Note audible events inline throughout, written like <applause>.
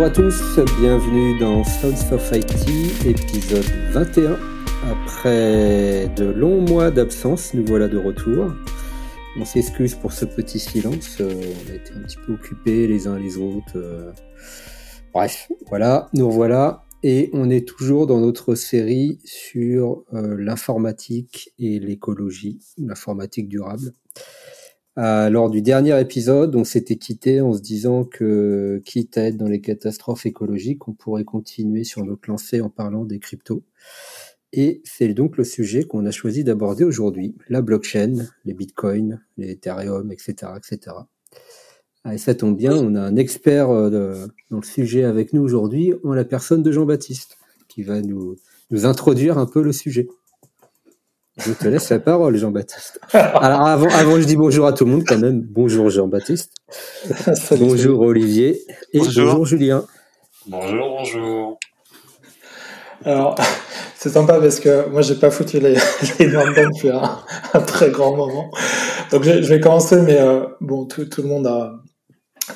Bonjour à tous, bienvenue dans Sounds of IT, épisode 21. Après de longs mois d'absence, nous voilà de retour. On s'excuse pour ce petit silence, euh, on a été un petit peu occupés les uns les autres. euh. Bref, voilà, nous revoilà. Et on est toujours dans notre série sur euh, l'informatique et l'écologie, l'informatique durable. Euh, lors du dernier épisode, on s'était quitté en se disant que, quitte à être dans les catastrophes écologiques, on pourrait continuer sur notre lancée en parlant des cryptos. Et c'est donc le sujet qu'on a choisi d'aborder aujourd'hui, la blockchain, les bitcoins, les Ethereum, etc., etc. Ah, et ça tombe bien, on a un expert euh, dans le sujet avec nous aujourd'hui, en la personne de Jean-Baptiste, qui va nous, nous introduire un peu le sujet. Je te laisse la parole, Jean-Baptiste. Alors avant, avant, je dis bonjour à tout le monde quand même. Bonjour Jean-Baptiste. <laughs> Bonjour Olivier. Et Bonjour. bonjour Julien. Bonjour, bonjour. Alors, <laughs> c'est sympa parce que moi, j'ai pas foutu les, <laughs> les normes depuis un, un très grand moment. Donc, je, je vais commencer, mais euh, bon, tout, tout le monde a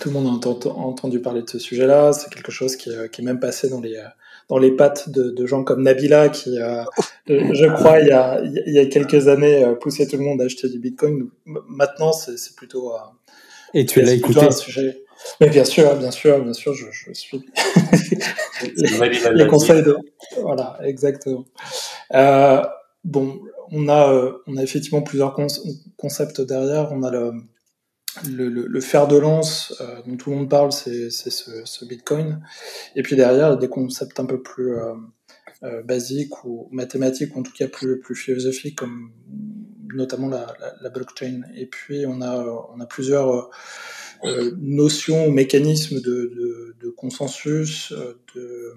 tout le monde a entendu, entendu parler de ce sujet-là. C'est quelque chose qui, euh, qui est même passé dans les euh, dans les pattes de, de gens comme Nabila, qui, euh, <laughs> je crois, il y a il y a quelques années, euh, poussait tout le monde à acheter du Bitcoin. Maintenant, c'est c'est plutôt euh, Et tu l'as c'est plutôt écouté. un sujet. Mais bien sûr, bien sûr, bien sûr, je, je suis <laughs> C'est Nabila les Lati. conseils de voilà exactement Euh, bon on a euh, on a effectivement plusieurs con- concepts derrière on a le le, le, le fer de lance euh, dont tout le monde parle c'est ce, ce bitcoin. Et puis derrière des concepts un peu plus euh, euh, basiques ou mathématiques ou en tout cas plus plus philosophiques comme notamment la, la, la blockchain. Et puis on a on a plusieurs euh, notions, mécanismes de, de, de consensus, euh, de,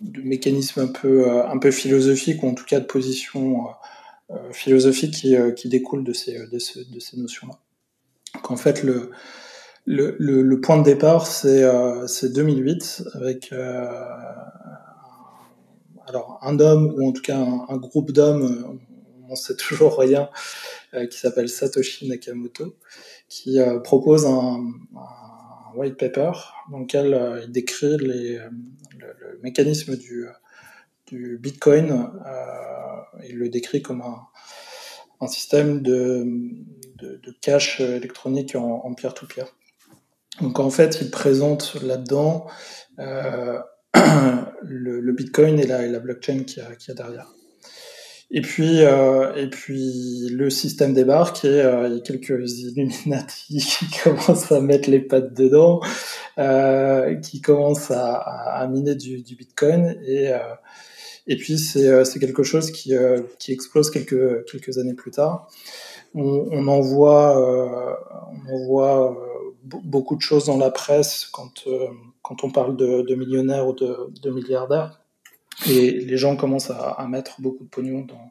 de, mécanismes un peu, un peu philosophiques, ou en tout cas de positions euh, philosophiques qui, euh, qui découlent de ces, de ce- de ces notions-là. Donc, en fait, le, le, le, le point de départ, c'est euh, c'est 2008, avec euh, alors, un homme, ou en tout cas un, groupe d'hommes, on n'en sait toujours rien, qui s'appelle Satoshi Nakamoto, qui propose un, un white paper dans lequel il décrit les, le, le mécanisme du, du Bitcoin. Euh, il le décrit comme un, système de, de, cash électronique en, peer-to-peer. Donc en fait, il présente là-dedans euh, <clears throat> le, Bitcoin et la, blockchain qu'il y, a- derrière. Et puis, euh, et puis le système débarque et il y a quelques Illuminati <laughs> qui commencent à mettre les pattes dedans, qui commencent à, miner du, du Bitcoin et et puis c'est euh, c'est quelque chose qui euh, qui explose quelques quelques années plus tard. On, on en voit euh, on en voit be- beaucoup de choses dans la presse quand quand on parle de, de millionnaires ou de, de milliardaires. Et les gens commencent à, à mettre beaucoup de pognon dans,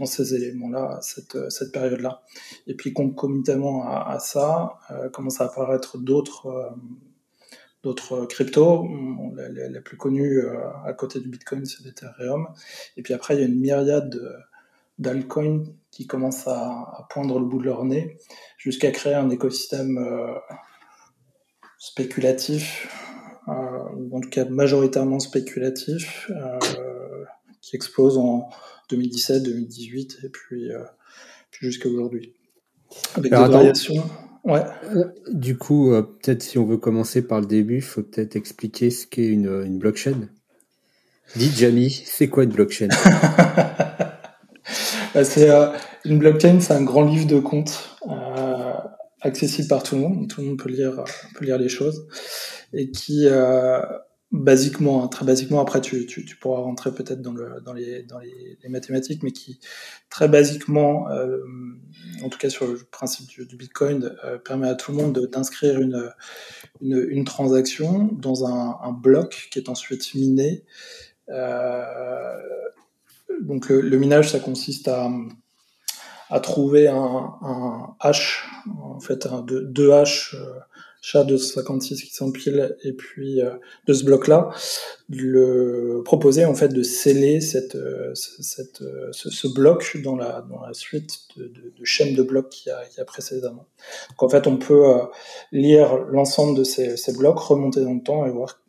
dans ces éléments-là, cette, cette période-là. Et puis concomitamment à, à ça, euh, commencent à apparaître d'autres euh, d'autres cryptos. On- La, la- la plus connue euh, à côté du Bitcoin, c'est l'Ethereum. Et puis après, il y a une myriade de- d'altcoins qui commencent à, à poindre le bout de leur nez jusqu'à créer un écosystème euh, spéculatif, euh, ou en tout cas majoritairement spéculatif, euh, qui explose en 2017, 2018 et puis, euh, puis jusqu'à aujourd'hui. Avec Alors, des attends. variations. Ouais. Euh, Du coup, euh, peut-être si on veut commencer par le début, il faut peut-être expliquer ce qu'est une, une blockchain. Dis Jamie, c'est quoi une blockchain? <laughs> Bah, c'est euh, une blockchain, c'est un grand livre de comptes euh, accessible par tout le monde. Tout le monde peut lire, peut lire les choses et qui, euh, basiquement, hein, très basiquement, après tu, tu, pourras rentrer peut-être dans, le, dans, les, dans les, mathématiques, mais qui très basiquement, euh, en tout cas sur le principe du, Bitcoin, euh, permet à tout le monde de- d'inscrire une, une, transaction dans un, bloc qui est ensuite miné. Euh, donc le, minage, ça consiste à, à trouver un, un hash, en fait un, deux, deux euh, SHA-256 qui s'empile et puis euh, de ce bloc-là, le proposer en fait de sceller cette, euh, cette, euh, ce, ce, bloc dans la, dans la suite de, de, de chaînes de blocs qu'il y, a, y a précédemment. Donc en fait, on peut lire l'ensemble de ces, ces, blocs, remonter dans le temps et voir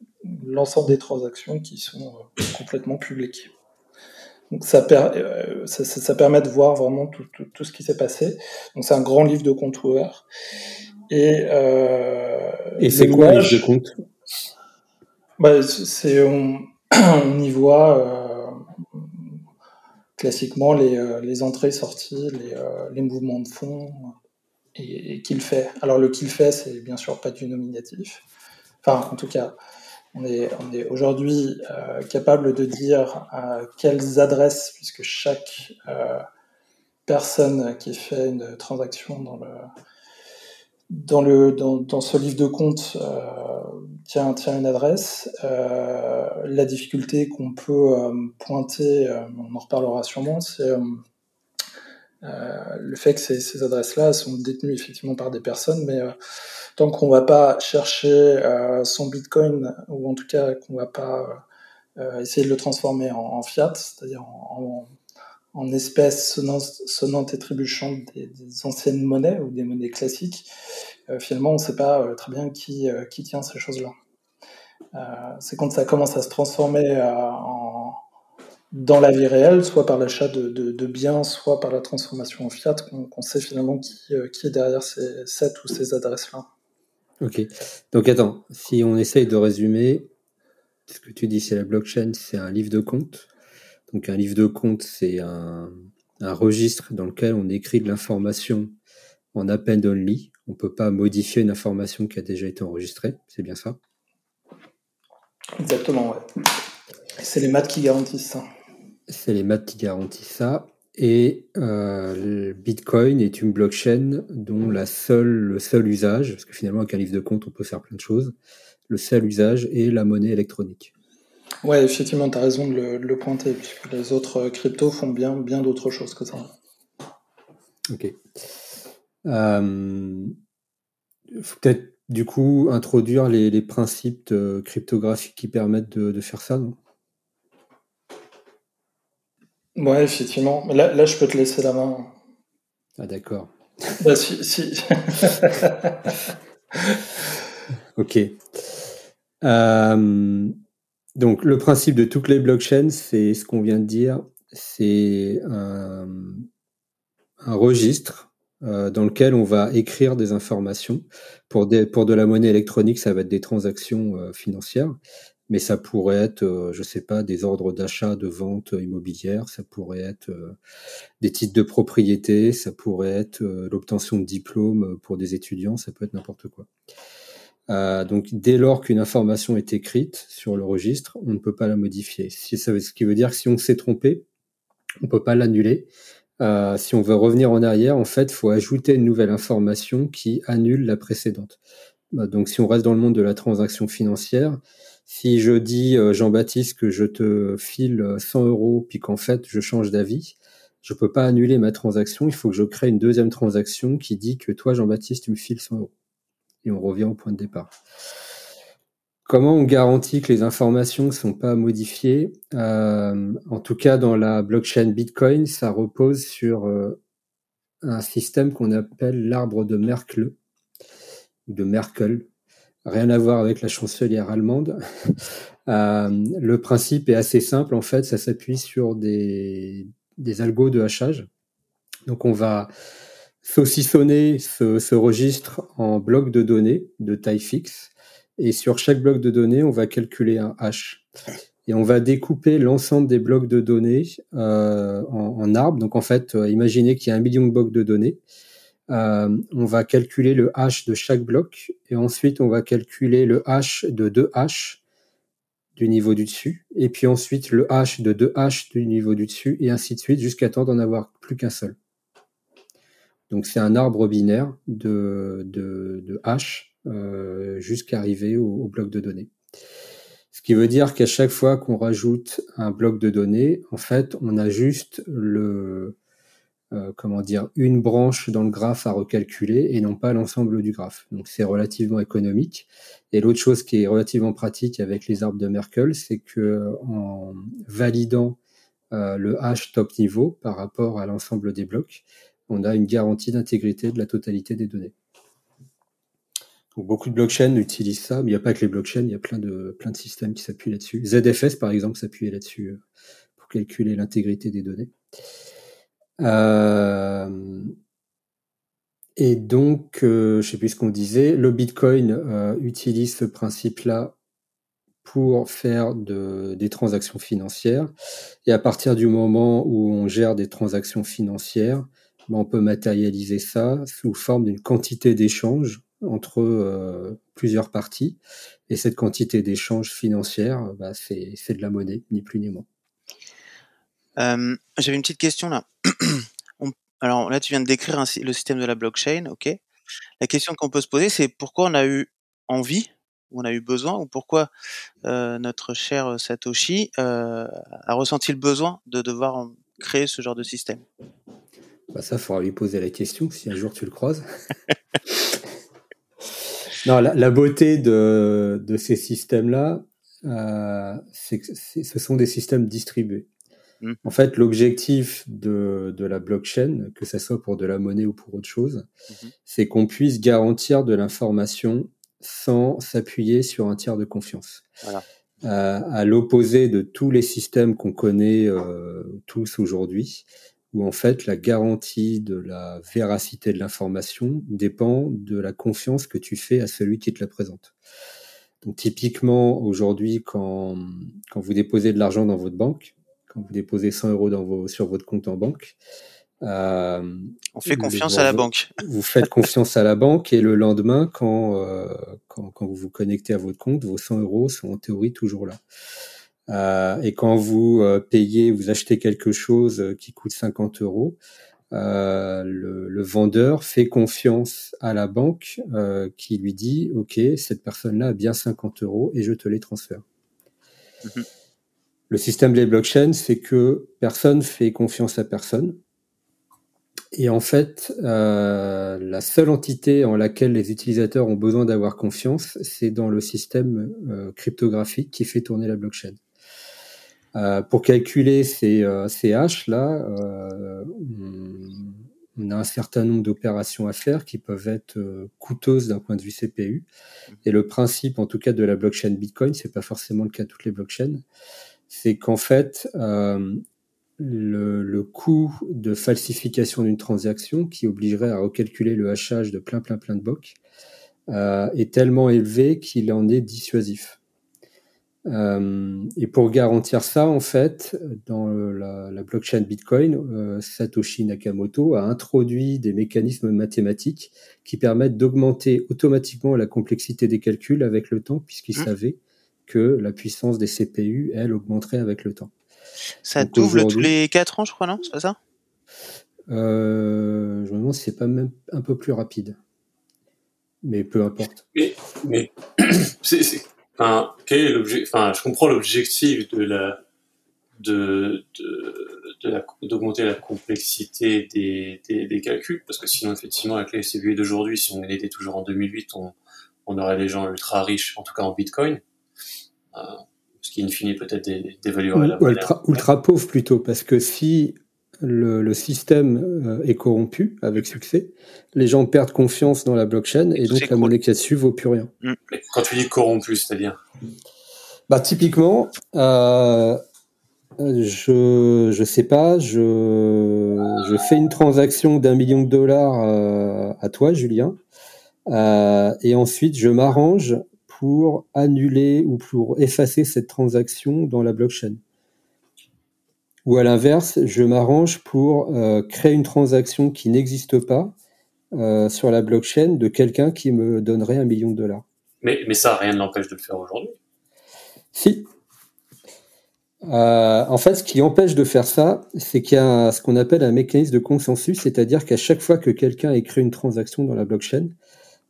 l'ensemble des transactions qui sont complètement publiques. Donc ça, ça, ça, permet de voir vraiment tout, tout, tout ce qui s'est passé. Donc c'est un grand livre de compte ouvert. Et, euh, Et c'est quoi le de compte bah, c'est on, <clears throat> on, y voit euh, classiquement les, euh, les entrées sorties, les, les mouvements de fond et, et qu'il fait. Alors le qu'il fait, c'est bien sûr pas du nominatif. Enfin, en tout cas, on est, on est aujourd'hui euh, capable de dire euh, quelles adresses, puisque chaque euh, personne qui fait une transaction dans le, dans, le, dans, dans, ce livre de compte euh, tient, tient une adresse. Euh, la difficulté qu'on peut euh, pointer, on en reparlera sûrement, c'est le fait que ces, ces adresses-là sont détenues effectivement par des personnes, mais tant qu'on va pas chercher son Bitcoin, ou en tout cas qu'on va pas essayer de le transformer en, fiat, c'est-à-dire en, en espèces sonnantes, et trébuchantes des, anciennes monnaies ou des monnaies classiques, euh, finalement, on ne sait pas euh, très bien qui, euh, qui tient ces choses-là. c'est quand ça commence à se transformer dans la vie réelle, soit par l'achat de, biens, soit par la transformation en fiat, qu'on qu sait finalement qui, qui, est derrière ces, cette ou ces adresses-là. Ok. Donc attends, si on essaye de résumer, ce que tu dis, c'est la blockchain, c'est un livre de compte. Donc un livre de compte, c'est un, un, registre dans lequel on écrit de l'information en append only. On ne peut pas modifier une information qui a déjà été enregistrée, c'est bien ça? Exactement, ouais. C'est les maths qui garantissent ça. C'est les maths qui garantissent ça. Et euh, le Bitcoin est une blockchain dont la seule, le seul usage, parce que finalement avec un livre de compte on peut faire plein de choses, le seul usage est la monnaie électronique. Ouais, effectivement, tu as raison de le, de le, pointer, puisque les autres cryptos font bien, bien d'autres choses que ça. Ok. Euh, faut peut-être du coup introduire les, les principes cryptographiques qui permettent de, de, faire ça, non? Ouais, effectivement. Là, là, je peux te laisser la main. Ah, d'accord. <laughs> Bah, si. si. <laughs> ok. Euh, donc, le principe de toutes les blockchains, c'est ce qu'on vient de dire, c'est un, registre euh, dans lequel on va écrire des informations. Pour, pour de la monnaie électronique, ça va être des transactions euh, financières, mais ça pourrait être, euh, je sais pas, des ordres d'achat, de vente immobilière, ça pourrait être des titres de propriété, ça pourrait être l'obtention de diplômes pour des étudiants, ça peut être n'importe quoi. Donc, dès lors qu'une information est écrite sur le registre, on ne peut pas la modifier. Ce qui veut dire que si on s'est trompé, on peut pas l'annuler euh, si on veut revenir en arrière, en fait, il faut ajouter une nouvelle information qui annule la précédente. Bah, donc, si on reste dans le monde de la transaction financière, si je dis euh, Jean-Baptiste que je te file 100 euros puis qu'en fait je change d'avis, je peux pas annuler ma transaction. Il faut que je crée une deuxième transaction qui dit que toi, Jean-Baptiste, tu me files 100 euros. Et on revient au point de départ. Comment on garantit que les informations ne sont pas modifiées euh, En tout cas, dans la blockchain Bitcoin, ça repose sur euh, un système qu'on appelle l'arbre de Merkle de Merkel. Rien à voir avec la chancelière allemande. <laughs> euh, le principe est assez simple. En fait, ça s'appuie sur des, des algos de hachage. Donc, on va saucissonner ce, ce registre en blocs de données de taille fixe et sur chaque bloc de données, on va calculer un hash. Et on va découper l'ensemble des blocs de données euh, en, en, arbres. Donc en fait, euh, imaginez qu'il y a un million de blocs de données. Euh, on va calculer le hash de chaque bloc et ensuite on va calculer le hash de deux hash du niveau du dessus et puis ensuite le hash de deux hash du niveau du dessus et ainsi de suite jusqu'à temps d'en avoir plus qu'un seul. Donc c'est un arbre binaire de, de, de hash euh, jusqu'à arriver au, au, bloc de données. Ce qui veut dire qu'à chaque fois qu'on rajoute un bloc de données, en fait, on a juste le, euh, comment dire, une branche dans le graphe à recalculer et non pas l'ensemble du graphe. Donc c'est relativement économique. Et l'autre chose qui est relativement pratique avec les arbres de Merkel, c'est que en validant euh, le hash top niveau par rapport à l'ensemble des blocs, on a une garantie d'intégrité de la totalité des données. Beaucoup de blockchains utilisent ça, mais il n'y a pas que les blockchains, il y a plein de, systèmes qui s'appuient là-dessus. ZFS, par exemple, s'appuie là-dessus euh, pour calculer l'intégrité des données. Euh, et donc, euh, je sais plus ce qu'on disait, le Bitcoin utilise ce principe-là pour faire de, des transactions financières. Et à partir du moment où on gère des transactions financières, on peut matérialiser ça sous forme d'une quantité d'échanges entre euh, plusieurs parties. Et cette quantité d'échanges financières, bah, c'est de la monnaie, ni plus ni moins. Euh, J'avais une petite question là. <clears throat> alors là, tu viens de décrire le système de la blockchain, ok. La question qu'on peut se poser, c'est pourquoi on a eu envie, on a eu besoin, ou pourquoi euh, notre cher Satoshi a ressenti le besoin de devoir créer ce genre de système? Bah Ça, il faudra lui poser la question si un jour tu le croises. <laughs> non, la, la, beauté de, de ces systèmes-là, euh, c'est que ce sont des systèmes distribués. Mmh. En fait, l'objectif de, de, la blockchain, que ce soit pour de la monnaie ou pour autre chose, mmh. c'est qu'on puisse garantir de l'information sans s'appuyer sur un tiers de confiance. Voilà. Euh, à l'opposé de tous les systèmes qu'on connaît euh, tous aujourd'hui, où en fait la garantie de la véracité de l'information dépend de la confiance que tu fais à celui qui te la présente. Donc typiquement aujourd'hui, quand, quand vous déposez de l'argent dans votre banque, quand vous déposez 100 euros dans vos, sur votre compte en banque. Euh, on fait confiance à la banque. <laughs> Vous faites confiance à la banque et le lendemain, quand, euh, quand, quand, vous vous connectez à votre compte, vos 100 euros sont en théorie toujours là. Euh, et quand vous euh, payez, vous achetez quelque chose qui coûte 50 euros, euh, le, le, vendeur fait confiance à la banque qui lui dit, OK, cette personne-là a bien 50 euros et je te les transfère. Mmh le système des blockchains, c'est que personne fait confiance à personne. Et en fait, euh, la seule entité en laquelle les utilisateurs ont besoin d'avoir confiance, c'est dans le système euh, cryptographique qui fait tourner la blockchain. Euh, pour calculer ces, euh, ces hash là, euh, on, on, a un certain nombre d'opérations à faire qui peuvent être euh, coûteuses d'un point de vue CPU. Et le principe, en tout cas, de la blockchain Bitcoin, c'est pas forcément le cas de toutes les blockchains c'est qu'en fait, euh, le, le, coût de falsification d'une transaction qui obligerait à recalculer le hachage de plein, plein, plein de blocs euh, est tellement élevé qu'il en est dissuasif. Euh, et pour garantir ça, en fait, dans la, la blockchain Bitcoin, euh, Satoshi Nakamoto a introduit des mécanismes mathématiques qui permettent d'augmenter automatiquement la complexité des calculs avec le temps, puisqu'il mmh. savait que la puissance des CPU, elle, augmenterait avec le temps. Ça double tous les 4 ans, je crois, non? C'est pas ça? Euh, Je me demande si c'est pas même un peu plus rapide. Mais peu importe. Mais, mais <clears throat> c'est, enfin, quel est l'objet Enfin, je comprends l'objectif de la de, de, d'augmenter la, complexité des, des, des, calculs, parce que sinon, effectivement, avec les CPU d'aujourd'hui, si on était toujours en 2008, on, on aurait des gens ultra riches, en tout cas en Bitcoin. Euh, ce qui, in fine, peut-être d'évaluer la ultra, ultra pauvre plutôt, parce que si le, le, système euh, est corrompu avec succès, les gens perdent confiance dans la blockchain et, donc la monnaie qui est dessus vaut plus rien. Mm. Mais quand tu dis corrompu, c'est-à-dire Bah typiquement, euh, je je sais pas, je je fais une transaction d'un million de dollars euh, à toi, Julien, euh, et ensuite je m'arrange pour annuler ou pour effacer cette transaction dans la blockchain. Ou à l'inverse, je m'arrange pour euh, créer une transaction qui n'existe pas euh, sur la blockchain de quelqu'un qui me donnerait un million de dollars. Mais, mais ça, rien ne l'empêche de le faire aujourd'hui. Si. Euh, en fait, ce qui empêche de faire ça, c'est qu'il y a ce qu'on appelle un mécanisme de consensus, c'est-à-dire qu'à chaque fois que quelqu'un écrit une transaction dans la blockchain,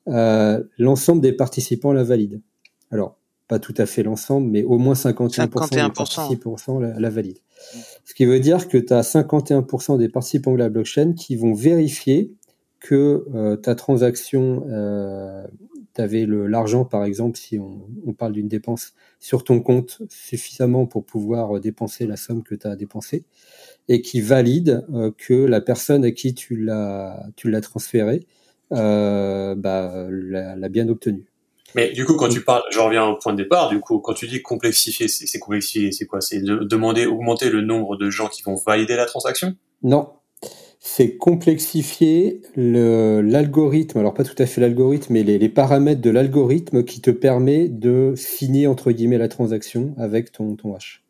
euh, l'ensemble des participants la valide. Alors, pas tout à fait l'ensemble, mais au moins 51%, 51%. des participants la, la valident. Ce qui veut dire que tu as 51% des participants de la blockchain qui vont vérifier que euh, ta transaction, euh, tu avais l'argent, par exemple, si on, parle d'une dépense sur ton compte suffisamment pour pouvoir dépenser la somme que tu as dépensée, et qui valide euh, que la personne à qui tu l'as transféré euh, bah, l'a bien obtenu. Mais du coup, quand tu parles, je reviens au point de départ, du coup, quand tu dis complexifier, c'est complexifier, c'est quoi? C'est de, demander, augmenter le nombre de gens qui vont valider la transaction? Non, c'est complexifier l'algorithme, alors pas tout à fait l'algorithme, mais les, les, paramètres de l'algorithme qui te permet de signer, entre guillemets, la transaction avec ton, ton hash.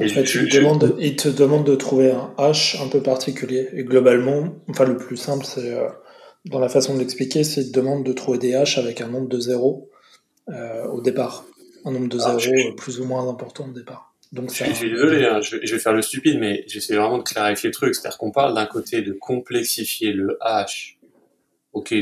En fait, il, demande, il, te demande de trouver un hash un peu particulier. Et globalement, enfin, le plus simple, c'est... Euh, dans la façon de l'expliquer, c'est une demande de trouver des haches avec un nombre de zéros euh, au départ. Un nombre de ah, zéros plus ou moins important au départ. Donc, je, suis désolé, hein, je, vais faire le stupide, mais j'essaie vraiment de clarifier le truc. C'est-à-dire qu'on parle d'un côté de complexifier le hash. Ok,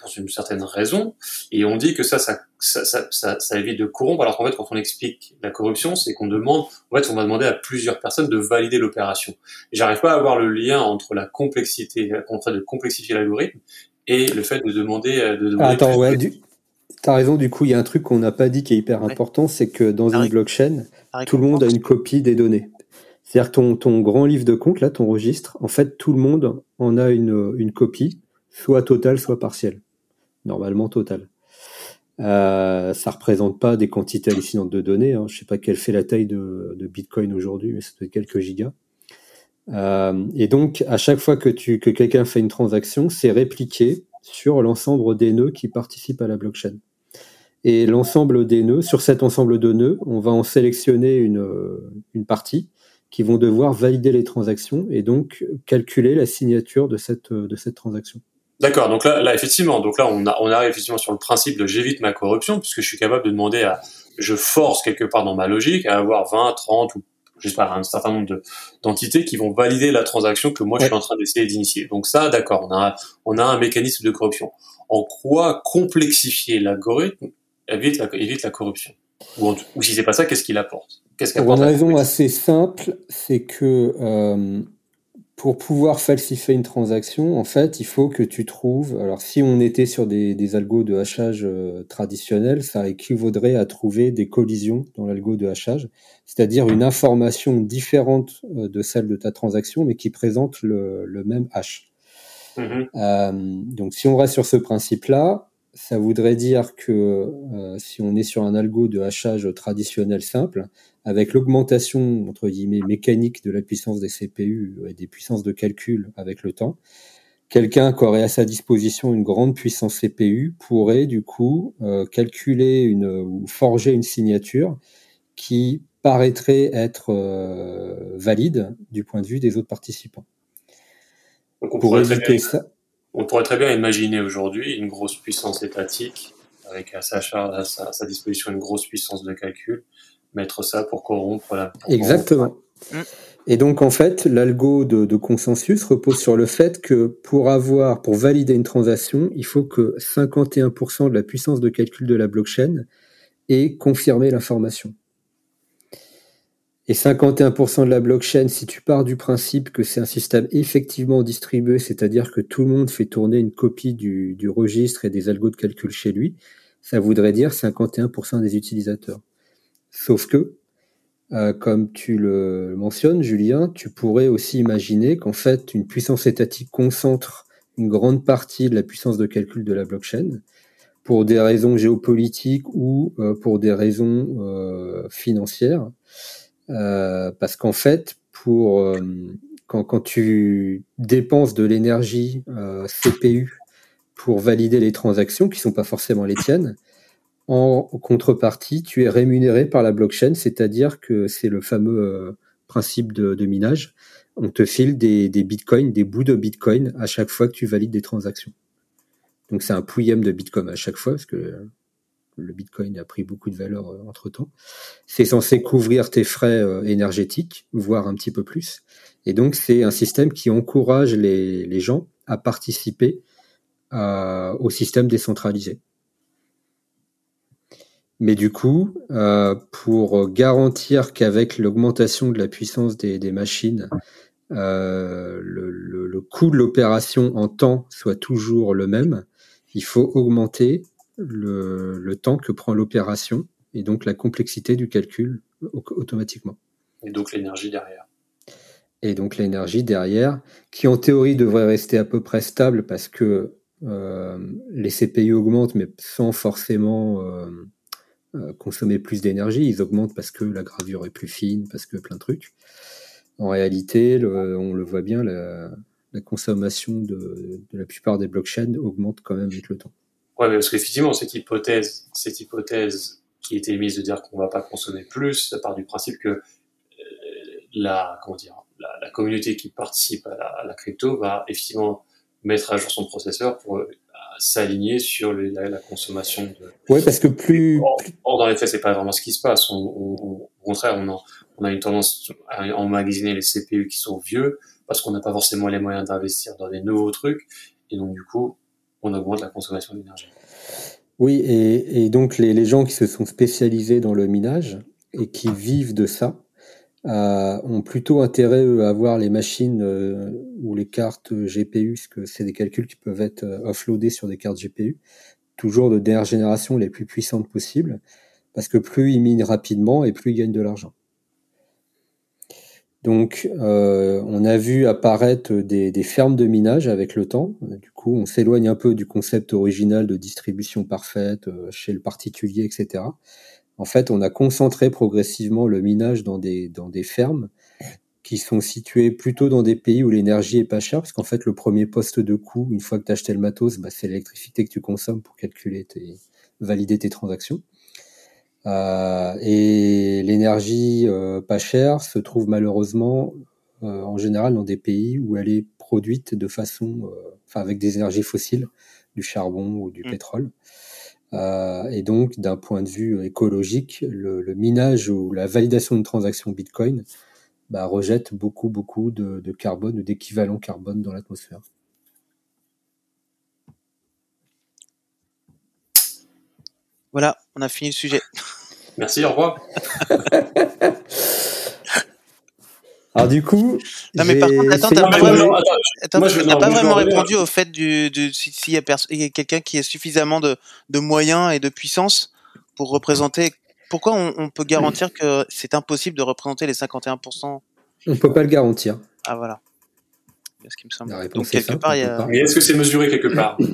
pour une certaine raison, et on dit que ça, ça, ça, ça, ça, évite de corrompre, alors qu'en fait, quand on explique la corruption, c'est qu'on demande, en fait, on va demander à plusieurs personnes de valider l'opération. J'arrive pas à avoir le lien entre la complexité, en train de complexifier l'algorithme, et le fait de demander, euh, de demander Attends, ouais, du... T'as raison, du coup, il y a un truc qu'on n'a pas dit qui est hyper important, c'est que dans une blockchain, tout le monde a une copie des données. C'est-à-dire ton, ton grand livre de compte, là, ton registre, en fait, tout le monde en a une, une copie, soit totale, soit partielle normalement total. Euh, ça représente pas des quantités hallucinantes de données. Hein. Je sais pas quelle fait la taille de, Bitcoin aujourd'hui, mais c'est quelques gigas. Euh, et donc, à chaque fois que, tu, que quelqu'un fait une transaction, c'est répliqué sur l'ensemble des nœuds qui participent à la blockchain. Et l'ensemble des nœuds, sur cet ensemble de nœuds, on va en sélectionner une, une partie qui vont devoir valider les transactions et donc calculer la signature de cette, de cette transaction. D'accord, donc là, là, effectivement, donc là, on, a, on arrive effectivement sur le principe de j'évite ma corruption, puisque je suis capable de demander à, je force quelque part dans ma logique à avoir 20, 30 ou je sais pas, un certain nombre d'entités qui vont valider la transaction que moi je suis en train d'essayer d'initier. Donc ça, d'accord, on a, on a un mécanisme de corruption. En quoi complexifier l'algorithme évite la, évite la corruption? Ou, ou si c'est pas ça, qu'est-ce qu'il apporte? Qu'est-ce qu'apporte Une raison assez simple, c'est que euh, pour pouvoir falsifier une transaction, en fait, il faut que tu trouves. Alors, si on était sur des, des algos de hachage euh, traditionnels, ça équivaudrait à trouver des collisions dans l'algo de hachage, c'est-à-dire une information différente euh, de celle de ta transaction, mais qui présente le, le même hash. Mm-hmm. Euh, donc, si on reste sur ce principe-là, ça voudrait dire que si on est sur un algo de hachage traditionnel simple, avec l'augmentation entre guillemets mécanique de la puissance des CPU et des puissances de calcul avec le temps, quelqu'un qui aurait à sa disposition une grande puissance CPU pourrait du coup euh, calculer une ou forger une signature qui paraîtrait être euh, valide du point de vue des autres participants. on Pour éviter ça, on pourrait très bien imaginer aujourd'hui une grosse puissance étatique avec à sa, à sa disposition une grosse puissance de calcul mettre ça pour corrompre la. Exactement. Et donc en fait, l'algo de, consensus repose sur le fait que pour avoir, pour valider une transaction, il faut que 51% de la puissance de calcul de la blockchain ait confirmé l'information. Et 51% de la blockchain, si tu pars du principe que c'est un système effectivement distribué, c'est-à-dire que tout le monde fait tourner une copie du, du registre et des algos de calcul chez lui, ça voudrait dire 51% des utilisateurs. Sauf que, euh, comme tu le mentionnes, Julien, tu pourrais aussi imaginer qu'en fait, une puissance étatique concentre une grande partie de la puissance de calcul de la blockchain pour des raisons géopolitiques ou euh, pour des raisons euh, financières. parce qu'en fait, pour quand, quand, tu dépenses de l'énergie CPU pour valider les transactions qui sont pas forcément les tiennes, en contrepartie, tu es rémunéré par la blockchain, c'est-à-dire que c'est le fameux euh, principe de, minage. On te file des, bitcoins, des bouts de bitcoin à chaque fois que tu valides des transactions. Donc c'est un pouillem de bitcoin à chaque fois, parce que le bitcoin a pris beaucoup de valeur euh, entre temps. C'est censé couvrir tes frais euh, énergétiques, voire un petit peu plus. Et donc c'est un système qui encourage les, gens à participer au système décentralisé. Mais du coup, euh, pour garantir qu'avec l'augmentation de la puissance des, des machines, euh, le, le, le, coût de l'opération en temps soit toujours le même, il faut augmenter le, le temps que prend l'opération et donc la complexité du calcul automatiquement. Et donc l'énergie derrière. Et donc l'énergie derrière, qui en théorie devrait rester à peu près stable parce que euh, les CPU augmentent, mais sans forcément euh, euh, consommer plus d'énergie. Ils augmentent parce que la gravure est plus fine, parce que plein de trucs. En réalité, on le voit bien, la, consommation de, la plupart des blockchains augmente quand même avec le temps. Ouais, mais parce qu'effectivement, cette hypothèse, cette hypothèse qui était émise de dire qu'on va pas consommer plus, ça part du principe que la, comment dire, la, communauté qui participe à la, crypto va effectivement mettre à jour son processeur pour euh, s'aligner sur les, la, la, consommation de. Oui, parce que plus. Or, or, dans les faits, c'est pas vraiment ce qui se passe. On, on, au contraire, on a, on a une tendance à emmagasiner les CPU qui sont vieux parce qu'on n'a pas forcément les moyens d'investir dans des nouveaux trucs et donc du coup, on augmente la consommation d'énergie. Oui, et, et donc les, les gens qui se sont spécialisés dans le minage et qui vivent de ça, euh, ont plutôt intérêt eux, à avoir les machines euh, ou les cartes GPU, parce que c'est des calculs qui peuvent être euh, offloadés sur des cartes GPU, toujours de dernière génération les plus puissantes possibles, parce que plus ils minent rapidement et plus ils gagnent de l'argent. Donc, euh, on a vu apparaître des, des, fermes de minage avec le temps. Du coup, on s'éloigne un peu du concept original de distribution parfaite euh, chez le particulier, etc. En fait, on a concentré progressivement le minage dans des, dans des fermes qui sont situées plutôt dans des pays où l'énergie est pas chère, parce qu'en fait, le premier poste de coût, une fois que tu as acheté le matos, bah, c'est l'électricité que tu consommes pour calculer tes, valider tes transactions. Euh, et l'énergie euh, pas chère se trouve malheureusement euh, en général dans des pays où elle est produite de façon, enfin avec des énergies fossiles, du charbon ou du mmh. pétrole. Euh, et donc, d'un point de vue écologique, le, le, minage ou la validation d'une transaction Bitcoin bah, rejette beaucoup, beaucoup de, de carbone ou d'équivalent carbone dans l'atmosphère. Voilà, on a fini le sujet. Merci, au revoir. <laughs> Alors du coup, non mais par contre, attends, t'as pas, vraiment, attends, moi, je, non, pas vraiment répondu au fait du, du s'il y a, quelqu'un qui a suffisamment de, de moyens et de puissance pour représenter. Pourquoi on, on peut garantir que c'est impossible de représenter les 51% On peut pas le garantir. Ah voilà. C'est ce qui me semble. Donc quelque part, il y a. Mais est-ce que c'est mesuré quelque part? <laughs>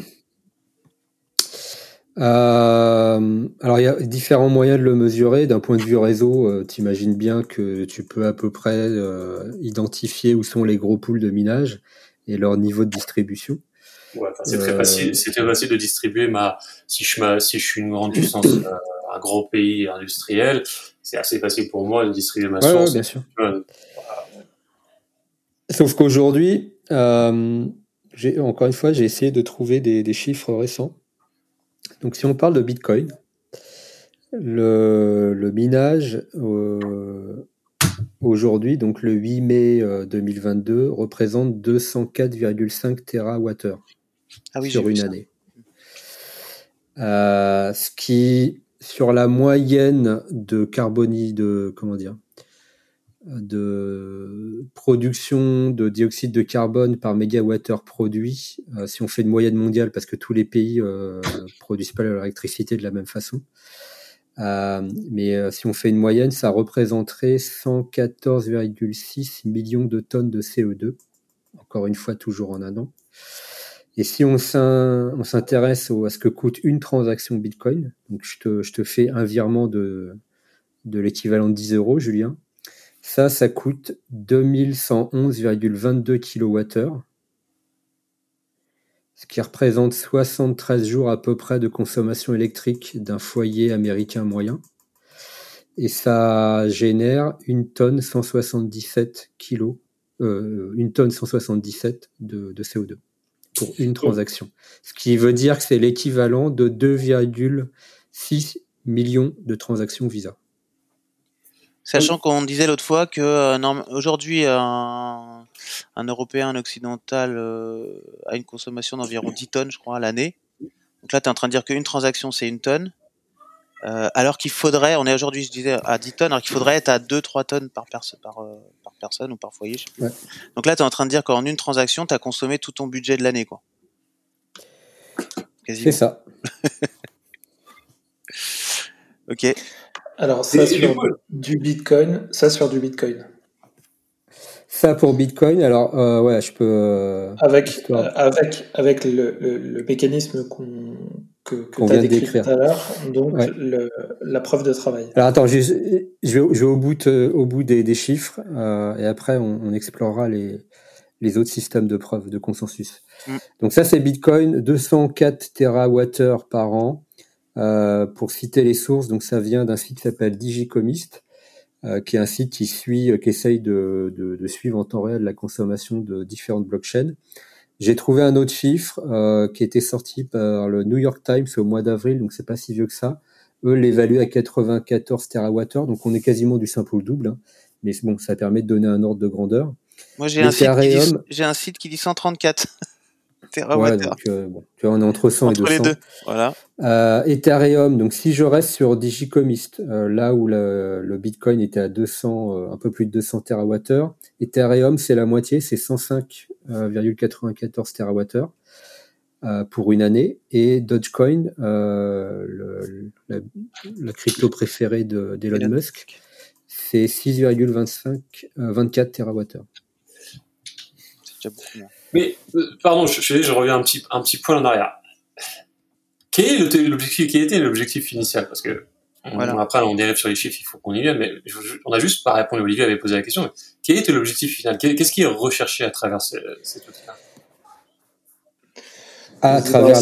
euh, alors il y a différents moyens de le mesurer. D'un point de vue réseau, euh, tu imagines bien que tu peux à peu près euh, identifier où sont les gros pools de minage et leur niveau de distribution. Ouais, c'est très facile. C'est très facile de distribuer ma. Si je si je suis une grande puissance, <coughs> euh, un gros pays industriel, c'est assez facile pour moi de distribuer ma ouais, source. Ouais, bien sûr. Sauf qu'aujourd'hui, j'ai encore une fois, j'ai essayé de trouver des, des chiffres récents. Donc si on parle de Bitcoin, le, le minage euh, aujourd'hui, donc le 8 mai euh, 2022, représente 204,5 TWh ah oui, sur une année. Euh, ce qui, sur la moyenne de carbonie, de comment dire, de production de dioxyde de carbone par mégawattheure produit, euh, si on fait une moyenne mondiale, parce que tous les pays euh, <laughs> produisent pas leur électricité de la même façon, euh, mais si on fait une moyenne, ça représenterait 114,6 millions de tonnes de CO2, encore une fois toujours en un an. Et si on s'intéresse à ce que coûte une transaction Bitcoin, donc je te, je te fais un virement de, de l'équivalent de 10 euros, Julien, ça, ça coûte 2111,22 kWh, ce qui représente 73 jours à peu près de consommation électrique d'un foyer américain moyen. Et ça génère une tonne 177 kg, euh, une tonne 177 de, de CO2 pour une transaction. Ce qui veut dire que c'est l'équivalent de 2,6 millions de transactions Visa. Sachant qu'on disait l'autre fois que euh, aujourd'hui un, un, Européen, un Occidental euh, a une consommation d'environ 10 tonnes, je crois, à l'année. Donc là, tu es en train de dire qu'une transaction, c'est une tonne. Euh, alors qu'il faudrait, on est aujourd'hui, je disais, à 10 tonnes, alors qu'il faudrait être à 2-3 tonnes par, perso par, par personne ou par foyer. Je sais plus. Ouais. Donc là, tu es en train de dire qu'en une transaction, tu as consommé tout ton budget de l'année. quoi. C'est ça. <laughs> Ok. Alors, ça sur du Bitcoin, ça sur du Bitcoin. Ça pour Bitcoin. Alors, euh, ouais, je peux. euh, Avec, euh, avec, avec le, le, le mécanisme qu'on que, que tu as vient de décrit décrire. tout à l'heure, donc Ouais. le, la preuve de travail. Alors attends, je, je vais, je vais au bout, de- au bout des, des chiffres euh, et après on, on explorera les, les autres systèmes de preuve de consensus. Mm. Donc ça c'est Bitcoin, 204 TWh par an. Euh, pour citer les sources, donc ça vient d'un site qui s'appelle Digicomist, euh, qui est un site qui suit, euh, qui essaye de, de, de suivre en temps réel la consommation de différentes blockchains. J'ai trouvé un autre chiffre euh, qui était sorti par le New York Times au mois d'avril, donc c'est pas si vieux que ça. Eux l'évaluent à 94 TWh, donc on est quasiment du simple au double. hein. Mais bon, ça permet de donner un ordre de grandeur. Moi, j'ai un, un site qui dit 134 Ouais, donc euh, bon, tu vois, on est entre 100 Entre et 200. les deux. Voilà. Euh, Ethereum, donc si je reste sur Digicomist, euh, là où le, le Bitcoin était à 200, euh, un peu plus de 200 TWh, Ethereum c'est la moitié, c'est 105,94 TWh pour une année, et Dogecoin, le, la, la crypto préférée de- d'Elon Elon Musk, c'est 6,25 euh, 24 TWh. C'est déjà beaucoup moins. Mais, euh, pardon, je, je, je reviens un petit, un petit point en arrière. Quel est l'objectif, quel était l'objectif initial? Parce que, on- Voilà. après, on dérive sur les chiffres, il faut qu'on y vienne, mais je- je- on a juste pas répondu. Olivier avait posé la question. mais Quel était l'objectif final? Qu'est- Qu'est-ce qui est recherché à travers ce- cet outil-là? À travers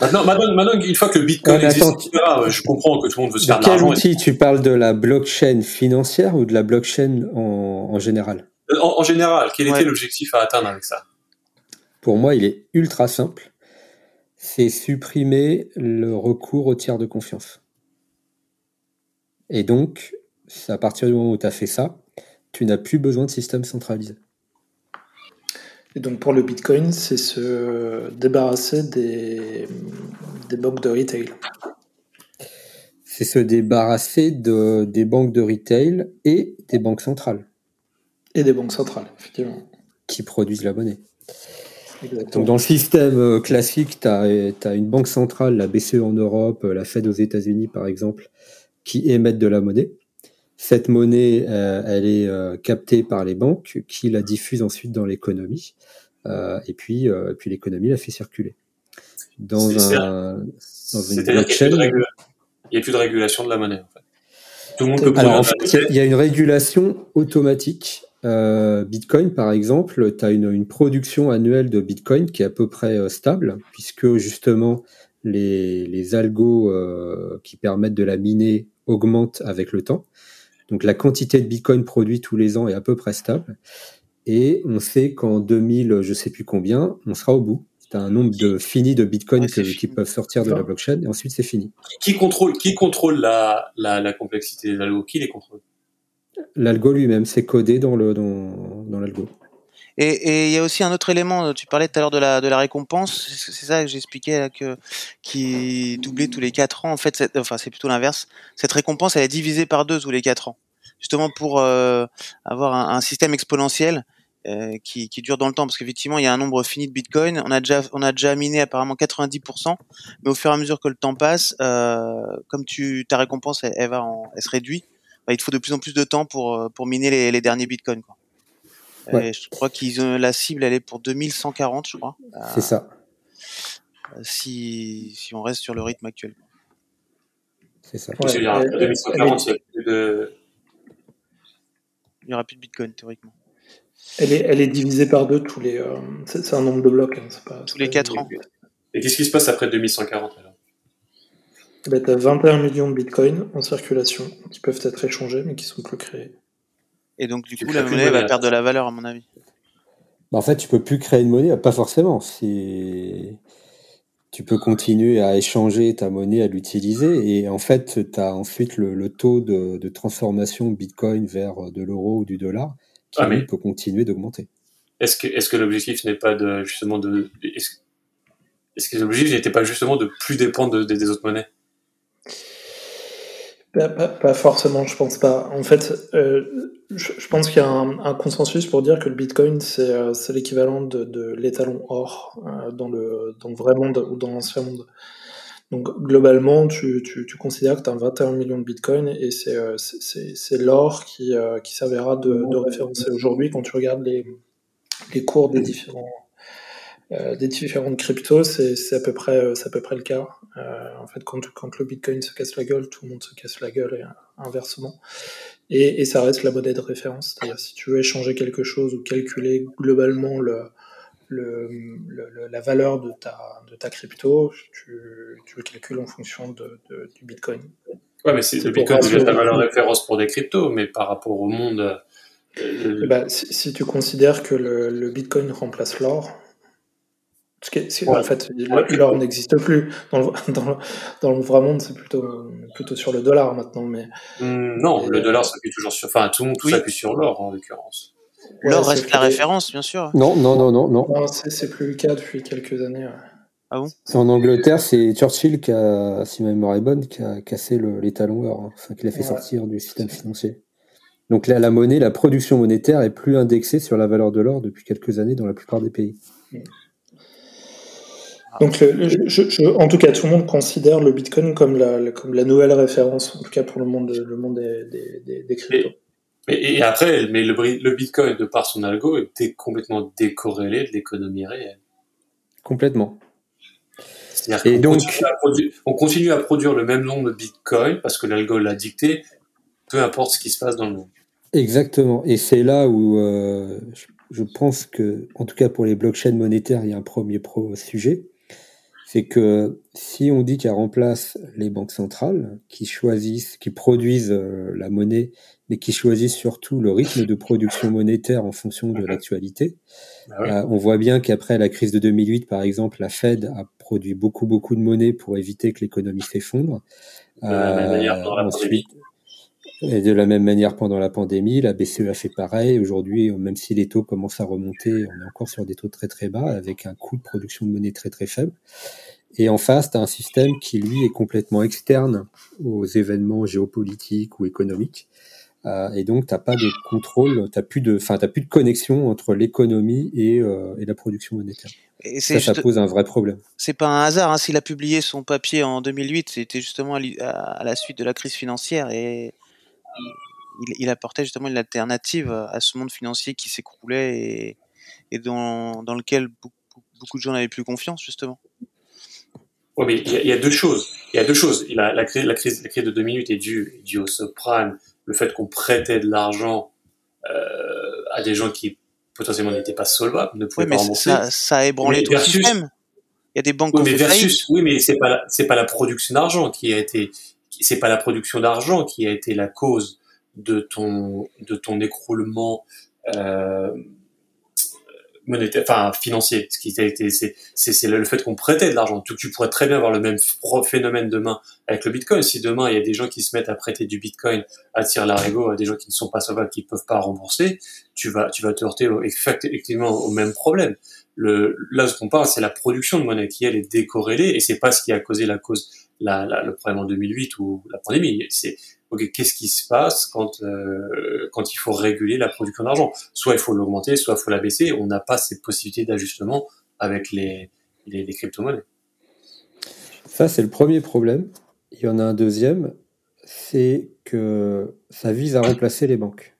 maintenant, maintenant, maintenant, une fois que le Bitcoin Ouais, existe, attends, euh, je comprends que tout le monde veut se faire de quel et- outil tu parles de la blockchain financière ou de la blockchain en, en général? En, en général, quel Ouais. était l'objectif à atteindre avec ça? Pour moi, il est ultra simple. C'est supprimer le recours au tiers de confiance. Et donc, à partir du moment où tu as fait ça, tu n'as plus besoin de système centralisé. Et donc pour le Bitcoin, c'est se débarrasser des, des banques de retail. C'est se débarrasser de, des banques de retail et des banques centrales Et des banques centrales, effectivement. qui produisent la monnaie. Exactement. Donc, dans le système euh, classique, tu as, une banque centrale, la BCE en Europe, euh, la Fed aux États-Unis par exemple, qui émettent de la monnaie. Cette monnaie, euh, elle est euh, captée par les banques qui la diffusent ensuite dans l'économie. Euh, et puis, euh, et puis l'économie la fait circuler. Dans, un, dans une C'est-à-dire qu'il n'y a, plus de blockchain. régula- il y a plus de régulation de la monnaie. En fait. Tout le monde peut Alors en fait, y il y, a une régulation automatique. Euh, Bitcoin, par exemple, tu as une, une production annuelle de Bitcoin qui est à peu près euh, stable, puisque justement les, les algos euh, qui permettent de la miner augmentent avec le temps. Donc la quantité de Bitcoin produit tous les ans est à peu près stable. Et on sait qu'en 2000, je sais plus combien, on sera au bout. C'est un nombre de fini de Bitcoin Ouais, que- c'est qui peuvent sortir de la blockchain, et ensuite c'est fini. Qui contrôle, qui contrôle la, la, la complexité des algos? Qui les contrôle? L'algo lui-même, c'est codé dans le dans, l'algo. Et il y a aussi un autre élément, tu parlais tout à l'heure de la, de la récompense, c'est ça que j'expliquais que qui doublait tous les 4 ans. En fait, c'est- enfin c'est plutôt l'inverse. Cette récompense, elle est divisée par deux tous les 4 ans, justement pour euh, avoir un, système exponentiel euh, qui, qui dure dans le temps. Parce qu'effectivement, il y a un nombre fini de Bitcoin. On a déjà on a déjà miné apparemment 90%, mais au fur et à mesure que le temps passe, euh, comme tu ta récompense elle va en, elle se réduit, bah, il te faut de plus en plus de temps pour euh, pour miner les, les derniers Bitcoins. Quoi. Ouais. Et je crois qu'ils ont la cible, elle est pour 2140, je crois. euh, C'est ça. Si, si on reste sur le rythme actuel. C'est ça. Parce Ouais, qu'il y a elle- 2140, il y a plus de. Il n'y aura plus de Bitcoin théoriquement. Elle est, elle est divisée par deux tous les. euh, c'est un nombre de blocs. hein, pas, Tous les pas quatre une- ans. Et qu'est-ce qui se passe après 2140 Bah, tu as 21 millions de bitcoins en circulation qui peuvent être échangés mais qui sont plus créés. Et donc du Tu coup, la monnaie va perdre de la valeur à mon avis. Bah, en fait, tu peux plus créer une monnaie, pas forcément. Tu peux continuer à échanger ta monnaie, à l'utiliser, et en fait, tu as ensuite le, le taux de, de transformation Bitcoin vers de l'euro ou du dollar qui Ah, peut continuer d'augmenter. Est-ce que, l'objectif n'est pas de justement de. Est-ce, que l'objectif n'était pas justement de plus dépendre de- des- des autres monnaies? Pas, forcément, je pense pas. En fait, euh, je, pense qu'il y a un, consensus pour dire que le Bitcoin, c'est euh, l'équivalent de, l'étalon or euh, dans, le, dans le vrai monde ou dans l'ancien monde. Donc globalement, tu, tu, tu considères que tu as 21 millions de Bitcoin et c'est l'or qui, qui servira de, de référence. Aujourd'hui, quand tu regardes les, les cours des différents des différentes cryptos, c'est à peu près, euh, c'est à peu près le cas. Euh, en fait, quand, quand le Bitcoin se casse la gueule, tout le monde se casse la gueule et inversement. Et, et ça reste la monnaie de référence. C'est-à-dire, si tu veux échanger quelque chose ou calculer globalement le, le, la valeur de ta, de ta crypto, tu, tu le calcules en fonction de, de du Bitcoin. Ouais, mais c'est le Bitcoin, c'est la valeur de référence pour des cryptos, mais par rapport au monde. Ben, si, si, tu considères que le, le Bitcoin remplace l'or, en fait, l'or n'existe plus. Dans le, <laughs> dans, dans le, vrai monde, c'est plutôt, plutôt sur le dollar maintenant. Mais, hmm, non, le dollar s'appuie toujours sur. Enfin, tout le monde s'appuie sur l'or en l'occurrence. L'or reste la référence, bien sûr. Non, non, non, non. non. non c'est plus le cas depuis quelques années. Ah bon? En Angleterre, c'est Churchill qui a, si ma mémoire est bonne, qui a cassé les talons or, hein. enfin, qui l'a fait sortir du système financier. Donc là, la monnaie, la production monétaire est plus indexée sur la valeur de l'or depuis quelques années dans la plupart des pays. Donc, je, en tout cas, tout le monde considère le Bitcoin comme la, comme la nouvelle référence, en tout cas pour le monde, le monde des, des, des, cryptos. Et, après, mais le, le, Bitcoin, de par son algo, était complètement décorrélé de l'économie réelle. Complètement. Et donc, continue on continue à produire le même nombre de Bitcoin parce que l'algo l'a dicté, peu importe ce qui se passe dans le monde. Exactement. Et c'est là où euh, je pense que, en tout cas pour les blockchains monétaires, il y a un premier pro sujet c'est que si on dit qu'elle remplace les banques centrales qui choisissent, qui produisent euh, la monnaie, mais qui choisissent surtout le rythme de production monétaire en fonction de l'actualité, bah euh, on voit bien qu'après la crise de 2008, par exemple, la Fed a produit beaucoup beaucoup de monnaie pour éviter que l'économie s'effondre. ensuite, et de la même manière pendant la pandémie, la BCE a fait pareil. Aujourd'hui, même si les taux commencent à remonter, on est encore sur des taux très très bas avec un coût de production de monnaie très très faible. Et en face, tu as un système qui, lui, est complètement externe aux événements géopolitiques ou économiques. Euh, et donc, tu n'as pas de contrôle, tu n'as plus, de, as plus de connexion entre l'économie et, euh, et, la production monétaire. Et ça, ça pose un vrai problème. C'est pas un hasard. Hein, S'il a publié son papier en 2008, c'était justement à la suite de la crise financière et il, apportait justement une alternative à ce monde financier qui s'écroulait et, dans, lequel beaucoup, de gens n'avaient plus confiance justement. Oui, mais il y, a, deux choses. Il y a deux choses. La, la, crise, la, crise, la crise de deux minutes est due, due au subprime, le fait qu'on prêtait de l'argent euh, à des gens qui potentiellement n'étaient pas solvables, ne pouvaient pas rembourser. Ça, ça a ébranlé tout le système. Il y a des banques oui, mais versus, oui, mais c'est pas c'est pas la production d'argent qui a été c'est pas la production d'argent qui a été la cause de ton de ton écroulement euh, monétaire, enfin financier. Ce qui a été, c'est c'est le fait qu'on prêtait de l'argent. Tu, tu pourrais très bien avoir le même phénomène demain avec le Bitcoin. Si demain il y a des gens qui se mettent à prêter du Bitcoin, à tirer l'arigot à des gens qui ne sont pas sauvables, qui peuvent pas rembourser, tu vas tu vas te heurter effectivement au même problème. Le, là, ce qu'on parle, c'est la production de monnaie qui elle est décorrélée et c'est pas ce qui a causé la cause le problème en 2008 ou la pandémie. C'est qu'est-ce qui se passe quand euh, quand il faut réguler la production d'argent? Soit il faut l'augmenter, soit il faut la baisser. On n'a pas cette possibilité d'ajustement avec les, crypto-monnaies. Ça, c'est le premier problème. Il y en a un deuxième, c'est que ça vise à remplacer les banques.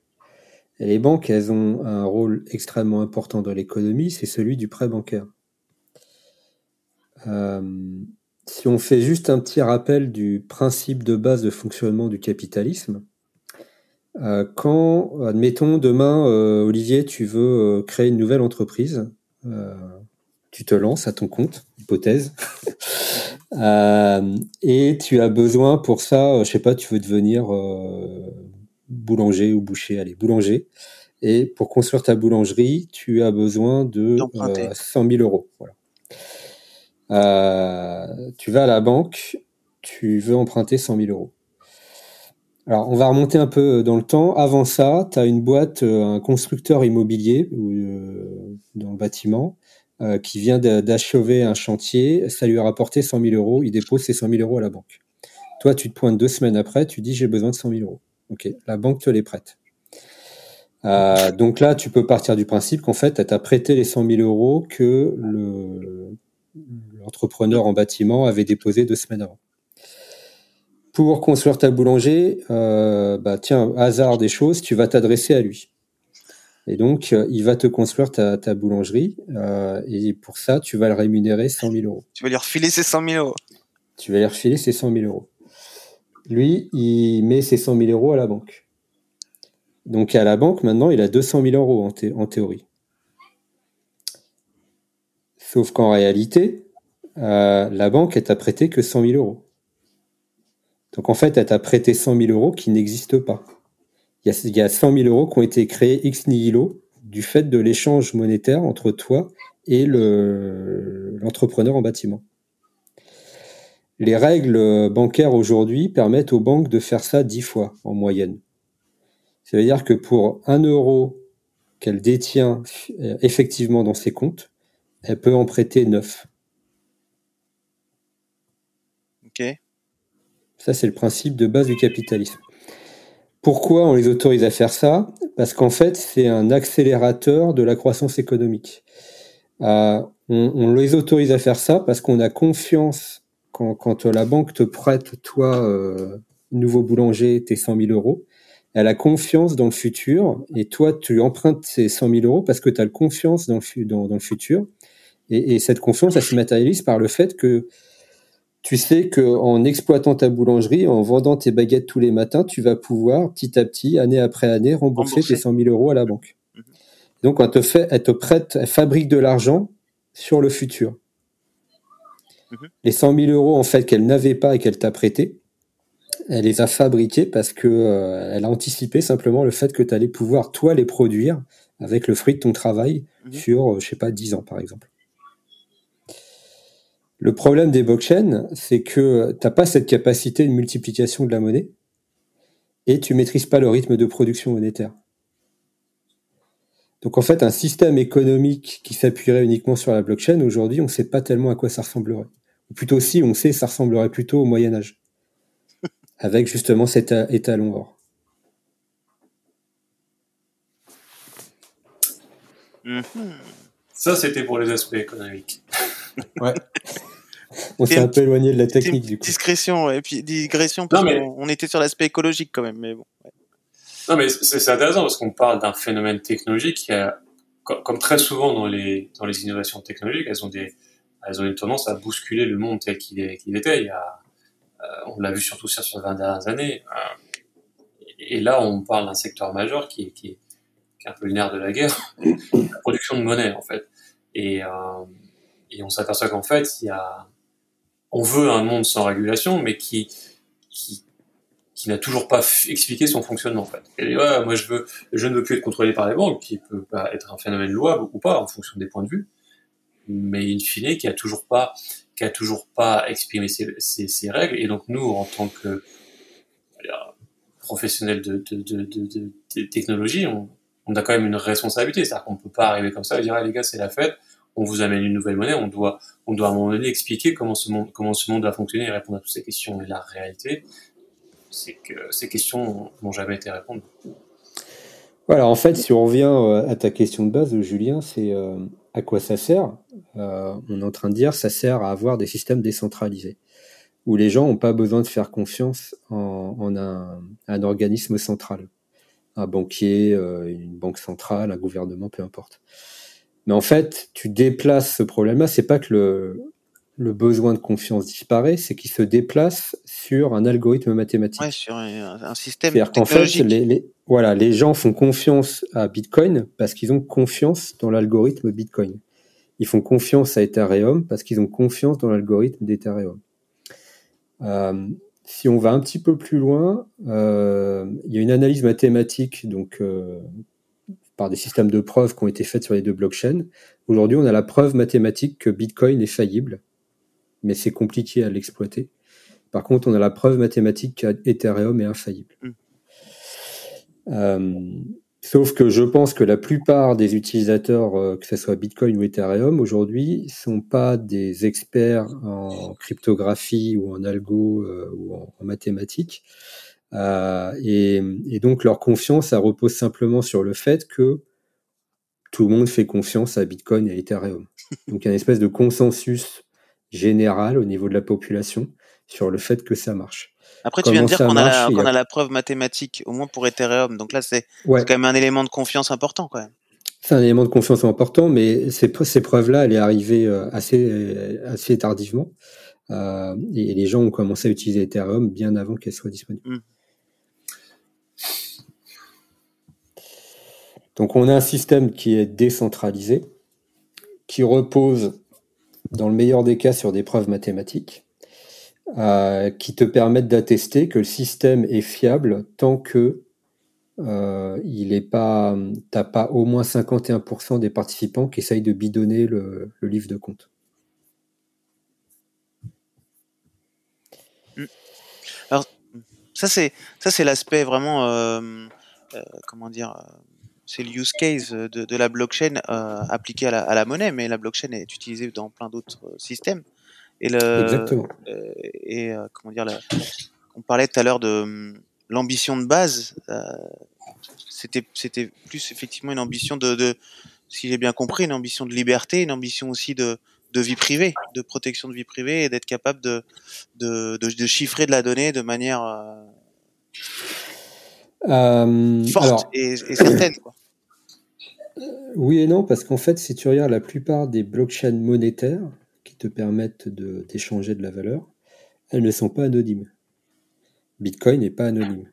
Les banques, elles ont un rôle extrêmement important dans l'économie, c'est celui du prêt bancaire. Euh, si on fait juste un petit rappel du principe de base de fonctionnement du capitalisme, euh, quand, admettons, demain, euh, Olivier, tu veux euh, créer une nouvelle entreprise, tu te lances à ton compte, hypothèse, <laughs> et tu as besoin pour ça, je sais pas, tu veux devenir boulanger ou boucher, allez, boulanger. Et pour construire ta boulangerie, tu as besoin de 100 000 euros. Voilà. Euh, tu vas à la banque, tu veux emprunter 100 000 euros. Alors, on va remonter un peu dans le temps. Avant ça, tu as une boîte, euh, un constructeur immobilier euh, dans le bâtiment qui vient d'achever un chantier. Ça lui a rapporté 100 000 euros. Il dépose ses 100 000 euros à la banque. Toi, tu te pointes deux semaines après, tu dis j'ai besoin de 100 000 euros. Ok, la banque te les prête. Euh, donc là, tu peux partir du principe qu'en fait, elle t'a prêté les 100 000 euros que l'entrepreneur en bâtiment avait déposé deux semaines avant. Pour construire ta boulanger, euh, bah tiens, hasard des choses, tu vas t'adresser à lui. Et donc, euh, il va te construire ta, boulangerie. Euh, et pour ça, tu vas le rémunérer 100 000 euros. Tu vas lui refiler ses 100 000 euros. Tu vas lui refiler ses 100 000 euros. Lui, il met ses 100 000 euros à la banque. Donc, à la banque, maintenant, il a 200 000 euros en, en théorie. Sauf qu'en réalité, euh, la banque, elle t'a prêté que 100 000 euros. Donc, en fait, elle t'a prêté 100 000 euros qui n'existent pas il y, a, 100 000 euros qui ont été créés ex nihilo du fait de l'échange monétaire entre toi et l'entrepreneur en bâtiment. Les règles bancaires aujourd'hui permettent aux banques de faire ça 10 fois en moyenne. Ça veut dire que pour 1 euro qu'elle détient euh, effectivement dans ses comptes, elle peut en prêter 9. Ça, c'est le principe de base du capitalisme. Pourquoi on les autorise à faire ça? Parce qu'en fait, c'est un accélérateur de la croissance économique. Euh, on, les autorise à faire ça parce qu'on a confiance quand, la banque te prête, toi, euh, nouveau boulanger, tes 100 000 euros. Elle a confiance dans le futur et toi, tu empruntes ces 100 000 euros parce que tu as confiance dans le, dans, le futur. Et, et, cette confiance, elle se matérialise par le fait que tu sais qu'en exploitant ta boulangerie, en vendant tes baguettes tous les matins, tu vas pouvoir petit à petit, année après année, rembourser, tes 100 000 euros à la banque. Mhm. Donc, elle te, fait, elle te prête, elle fabrique de l'argent sur le futur. Mhm. Les 100 000 euros, en fait, qu'elle n'avait pas et qu'elle t'a prêté, elle les a fabriqués parce que euh, elle a anticipé simplement le fait que tu allais pouvoir, toi, les produire avec le fruit de ton travail mhm. sur, je euh, je sais pas, 10 ans, par exemple. Le problème des blockchains, c'est que tu n'as pas cette capacité de multiplication de la monnaie et tu maîtrises pas le rythme de production monétaire. Donc en fait, un système économique qui s'appuierait uniquement sur la blockchain, aujourd'hui, on ne sait pas tellement à quoi ça ressemblerait. Ou plutôt si, on sait, ça ressemblerait plutôt au Moyen Âge, <laughs> avec justement cet étalon or. Ça, c'était pour les aspects économiques. Ouais. On s'est un peu éloigné de la technique du coup. Discrétion et puis digression parce qu'on était sur l'aspect écologique quand même, mais bon. Non mais c'est intéressant parce qu'on parle d'un phénomène technologique qui a, comme très souvent dans les dans les innovations technologiques, elles ont des elles ont une tendance à bousculer le monde tel qu'il était. Il y a, euh, on l'a vu surtout sur les 20 dernières années. Euh, et là, on parle d'un secteur majeur qui est, qui, est, qui est un peu le nerf de la guerre, <laughs> la production de monnaie en fait. Et euh, et on s'aperçoit qu'en fait, il y a, on veut un monde sans régulation, mais qui, qui, qui n'a toujours pas expliqué son fonctionnement, en fait. Et ouais, moi, je veux, ne veux plus être contrôlé par les banques, qui peut être un phénomène louable ou pas, en fonction des points de vue, mais in fine, qui a toujours pas, qui a toujours pas exprimé ses, règles. Et donc, nous, en tant que professionnels de, technologie, on, a quand même une responsabilité. C'est-à-dire qu'on peut pas arriver comme ça et dire, ah, les gars, c'est la fête, on vous amène une nouvelle monnaie, on doit, à un moment donné expliquer comment ce monde, comment va fonctionner et répondre à toutes ces questions. Et la réalité, c'est que ces questions n'ont jamais été répondues. Voilà, en fait, si on revient euh, à ta question de base, Julien, c'est euh, à quoi ça sert? Euh, On est en train de dire ça sert à avoir des systèmes décentralisés où les gens n'ont pas besoin de faire confiance en, un, organisme central, un banquier, une banque centrale, un gouvernement, peu importe. Mais en fait, tu déplaces ce problème-là. C'est pas que le, le besoin de confiance disparaît, c'est qu'il se déplace sur un algorithme mathématique. Ouais, sur un, système C'est-à-dire qu'en fait, les, voilà, les gens font confiance à Bitcoin parce qu'ils ont confiance dans l'algorithme Bitcoin. Ils font confiance à Ethereum parce qu'ils ont confiance dans l'algorithme d'Ethereum. Euh, si on va un petit peu plus loin, euh, il y a une analyse mathématique donc euh, par des systèmes de preuves qui ont été faites sur les deux blockchains. Aujourd'hui, on a la preuve mathématique que Bitcoin est faillible, mais c'est compliqué à l'exploiter. Par contre, on a la preuve mathématique qu'Ethereum est infaillible. Mm. Euh, Sauf que je pense que la plupart des utilisateurs, euh, que ce soit Bitcoin ou Ethereum, aujourd'hui, sont pas des experts en cryptographie ou en algo euh, ou en, mathématiques. Euh, et, et, donc leur confiance, ça repose simplement sur le fait que tout le monde fait confiance à Bitcoin et Ethereum. <laughs> Donc il y a une espèce de consensus général au niveau de la population sur le fait que ça marche. Après, tu viens de dire qu'on a, a, la preuve mathématique, au moins pour Ethereum. Donc là, c'est quand même un élément de confiance important, quand même. C'est un élément de confiance important, mais ces, ces preuves-là, elle est arrivée euh, assez, euh, assez tardivement. Euh, et les gens ont commencé à utiliser Ethereum bien avant qu'elle soit disponible. Hmm. Donc on a un système qui est décentralisé, qui repose dans le meilleur des cas sur des preuves mathématiques, euh, qui te permettent d'attester que le système est fiable tant que euh, il pas, au moins 51% des participants qui essayent de bidonner le, livre de compte. Hmm. Alors ça c'est ça c'est l'aspect vraiment euh, comment dire c'est le use case de, la blockchain euh, appliqué à la, monnaie, mais la blockchain est utilisée dans plein d'autres euh, systèmes. Et le, Exactement. Euh, et comment dire, on parlait tout à l'heure de hum, l'ambition de base. c'était c'était plus effectivement une ambition de, de si j'ai bien compris, une ambition de liberté, une ambition aussi de, de vie privée, de protection de vie privée et d'être capable de, de, de, chiffrer de la donnée de manière forte et, et, certaine. Quoi. Oui et non, parce qu'en fait, si tu regardes la plupart des blockchains monétaires qui te permettent d'échanger de, la valeur, elles ne sont pas anonymes. Bitcoin n'est pas anonyme.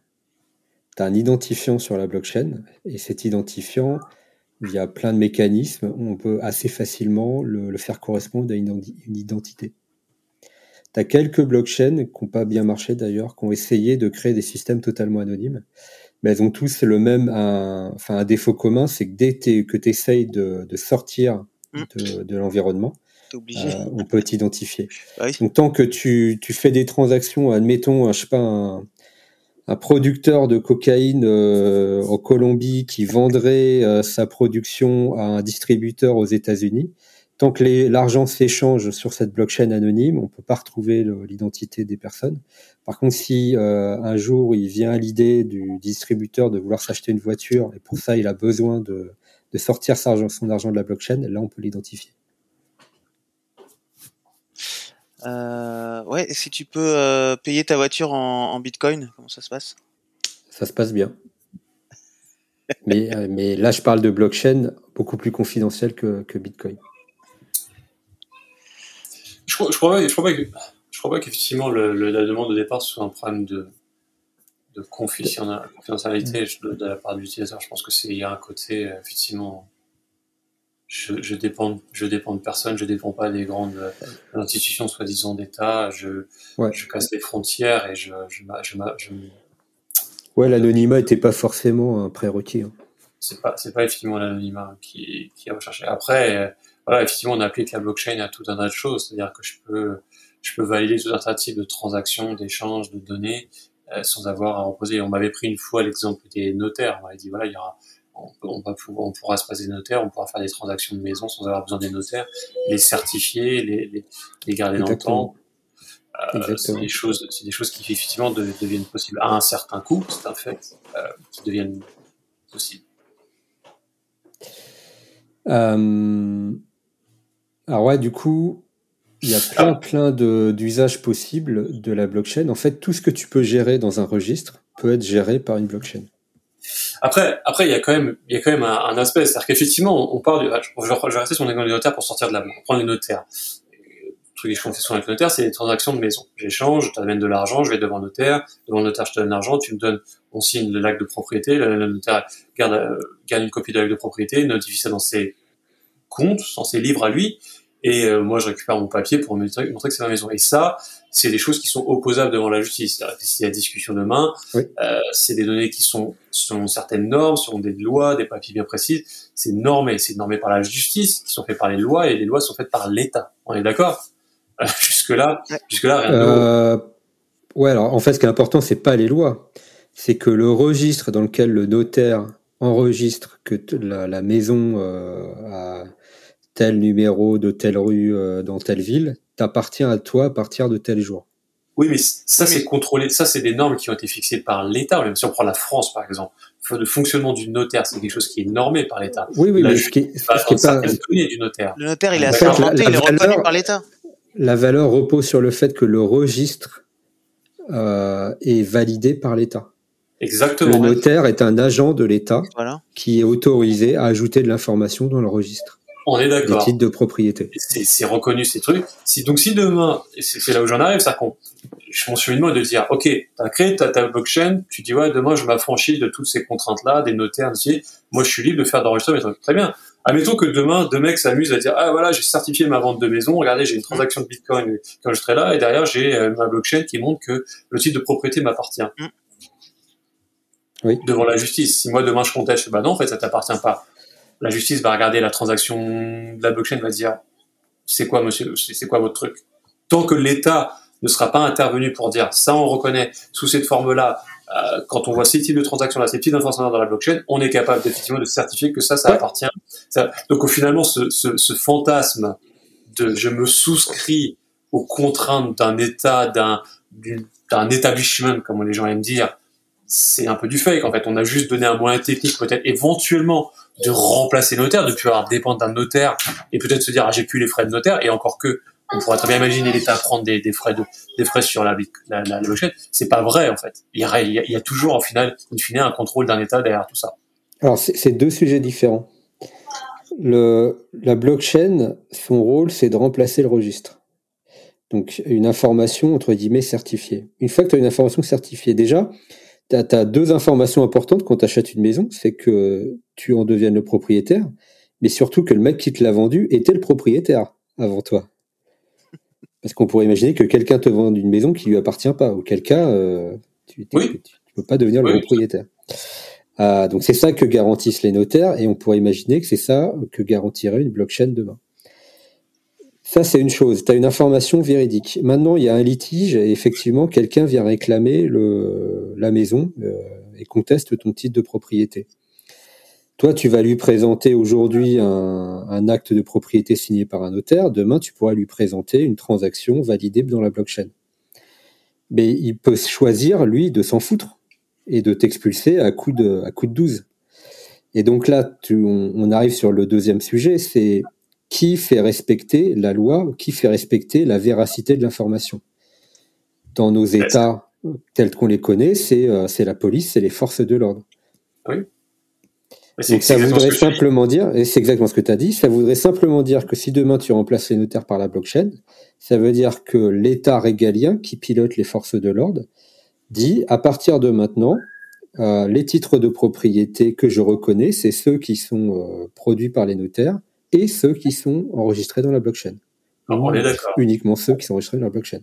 Tu as un identifiant sur la blockchain, et cet identifiant, il y a plein de mécanismes, on peut assez facilement le, faire correspondre à une, une identité. Tu as quelques blockchains qui n'ont pas bien marché d'ailleurs, qui ont essayé de créer des systèmes totalement anonymes mais elles ont tous le même, un, enfin un défaut commun, c'est que dès que tu essayes de, de, sortir mmh. de, de l'environnement, euh, on peut t'identifier. <laughs> Bah Donc tant que tu, tu, fais des transactions, admettons, je sais pas, un, un producteur de cocaïne euh, en Colombie qui vendrait euh, sa production à un distributeur aux États-Unis, tant que l'argent s'échange sur cette blockchain anonyme, on peut pas retrouver l'identité des personnes. Par contre, si euh, un jour il vient à l'idée du distributeur de vouloir s'acheter une voiture et pour ça il a besoin de, sortir son argent de la blockchain, là on peut l'identifier. Euh, ouais, et si tu peux euh, payer ta voiture en, Bitcoin, comment ça se passe? Ça se passe bien. <laughs> mais, mais là, je parle de blockchain beaucoup plus confidentiel que, Bitcoin. Je crois, je crois, je crois pas que crois pas qu'effectivement la demande de départ soit un problème de, de confidentialité de, la part de l'utilisateur. Je pense que c'est il y a un côté effectivement je, je, dépends je dépends de personne, je dépends pas des grandes institutions soi-disant d'État, je, je casse les frontières et je je, je, je Ouais, l'anonymat n'était pas forcément un prérequis. Hein. C'est pas c'est pas effectivement l'anonymat qui qui est recherché. Après voilà, effectivement on applique la blockchain à tout un tas de choses, c'est-à-dire que je peux je peux valider tout un tas de types de transactions, d'échanges, de données, euh, sans avoir à reposer. On m'avait pris une fois l'exemple des notaires. On m'avait dit voilà, il y aura, on, va pouvoir, on pourra se passer des notaires, on pourra faire des transactions de maison sans avoir besoin des notaires, les certifier, les, les, garder dans le temps. Euh, c'est des choses, c'est des choses qui effectivement deviennent possibles à un certain coût, c'est un fait, euh, qui deviennent possibles. Euh... Alors ouais, du coup, il y a plein, plein d'usages possibles de la blockchain. En fait, tout ce que tu peux gérer dans un registre peut être géré par une blockchain. Après, après, il y a quand même, il y a quand même un, aspect, c'est-à-dire qu'effectivement, on part du, je, vais rester sur l'exemple du notaire pour sortir de la, on prend le notaire. Le truc que je fais avec le notaire, c'est les transactions de maison. J'échange, je t'amène de l'argent, je vais devant le notaire, devant le notaire, je te donne l'argent, tu me donnes, on signe le l'acte de propriété, le, notaire garde, garde une copie de l'acte de propriété, notifie ça dans ses comptes, dans ses livres à lui, et euh, moi je récupère mon papier pour montrer, que c'est ma maison. Et ça, c'est des choses qui sont opposables devant la justice. S'il y a discussion demain, euh, c'est des données qui sont selon certaines normes, selon des lois, des papiers bien précis. C'est normé, c'est normé par la justice, qui sont faits par les lois, et les lois sont faites par l'État. On est d'accord? Euh, Jusque là, jusque là, rien de euh, Ouais, alors en fait, ce qui est important, c'est pas les lois, c'est que le registre dans lequel le notaire enregistre que la, la, maison a tel numéro de telle rue dans telle ville t'appartient à toi à partir de tel jour. Oui, mais ça, c'est contrôlé. Ça, c'est des normes qui ont été fixées par l'État. Même si on prend la France, par exemple, le fonctionnement du notaire, c'est quelque chose qui est normé par l'État. Oui, oui, mais ce qui est, pas, ce pas... du notaire. Le notaire, il est assermenté, il est reconnu par l'État. La valeur repose sur le fait que le registre euh, est validé par l'État. Exactement. Le notaire est un agent de l'État voilà. qui est autorisé à ajouter de l'information dans le registre. On est d'accord. Les titres de propriété. C'est reconnu ces trucs. Si, donc si demain, c'est là où j'en arrive, ça compte. Je mon cheminement de dire, ok, t'as créé ta, ta blockchain, tu dis ouais, demain je m'affranchis de toutes ces contraintes-là, des notaires, ici. Moi, je suis libre de faire d'enregistrer mes trucs. Très bien. Admettons que demain, deux mecs s'amusent à dire, ah voilà, j'ai certifié ma vente de maison, regardez, j'ai une transaction de Bitcoin qui est enregistrée là, et derrière, j'ai euh, ma blockchain qui montre que le titre de propriété m'appartient. Mm. Oui. Devant la justice. Si moi, demain, je conteste, bah non, en fait, ça t'appartient pas la justice va regarder la transaction de la blockchain, va dire c'est quoi monsieur, c'est quoi votre truc? Tant que l'État ne sera pas intervenu pour dire ça on reconnaît sous cette forme-là, euh, quand on voit ces types de transactions-là, ces types d'informations dans la blockchain, on est capable effectivement de certifier que ça, ça appartient. donc finalement, ce, ce, fantasme de je me souscris aux contraintes d'un État, d'un d'un établissement, comme les gens aiment dire, c'est un peu du fake. En fait, on a juste donné un moyen technique, peut-être éventuellement de remplacer notaire, de plus avoir dépendre d'un notaire et peut-être se dire ah j'ai plus les frais de notaire et encore que on pourrait très bien imaginer l'État prendre des, frais de des frais sur la la, la, blockchain. C'est pas vrai en fait. Il y, a, il y a toujours en final, in fine, un contrôle d'un État derrière tout ça. Alors c'est deux sujets différents. Le, la blockchain, son rôle, c'est de remplacer le registre. Donc une information entre guillemets certifiée. Une fois que tu as une information certifiée, déjà, tu as, deux informations importantes quand tu achètes une maison, c'est que tu en deviennes le propriétaire, mais surtout que le mec qui te l'a vendu était le propriétaire avant toi. Parce qu'on pourrait imaginer que quelqu'un te vende une maison qui lui appartient pas, auquel cas euh, tu ne peux pas devenir le propriétaire. Ah, donc c'est ça que garantissent les notaires, et on pourrait imaginer que c'est ça que garantirait une blockchain demain. Ça, c'est une chose. Tu as une information véridique. Maintenant, il y a un litige et effectivement, quelqu'un vient réclamer le, la maison euh, et conteste ton titre de propriété. Toi, tu vas lui présenter aujourd'hui un, un, acte de propriété signé par un notaire. Demain, tu pourras lui présenter une transaction validée dans la blockchain. Mais il peut choisir, lui, de s'en foutre et de t'expulser à coup de, à coup de 12. Et donc là, tu, on, on arrive sur le deuxième sujet, c'est qui fait respecter la loi, qui fait respecter la véracité de l'information. Dans nos États tels qu'on les connaît, c'est euh, la police, c'est les forces de l'ordre. Oui. Donc ça voudrait simplement dire, et c'est exactement ce que tu as dit, ça voudrait simplement dire que si demain tu remplaces les notaires par la blockchain, ça veut dire que l'État régalien qui pilote les forces de l'ordre dit à partir de maintenant, euh, les titres de propriété que je reconnais, c'est ceux qui sont euh, produits par les notaires et ceux qui sont enregistrés dans la blockchain. on est d'accord. Uniquement ceux qui sont enregistrés dans la blockchain.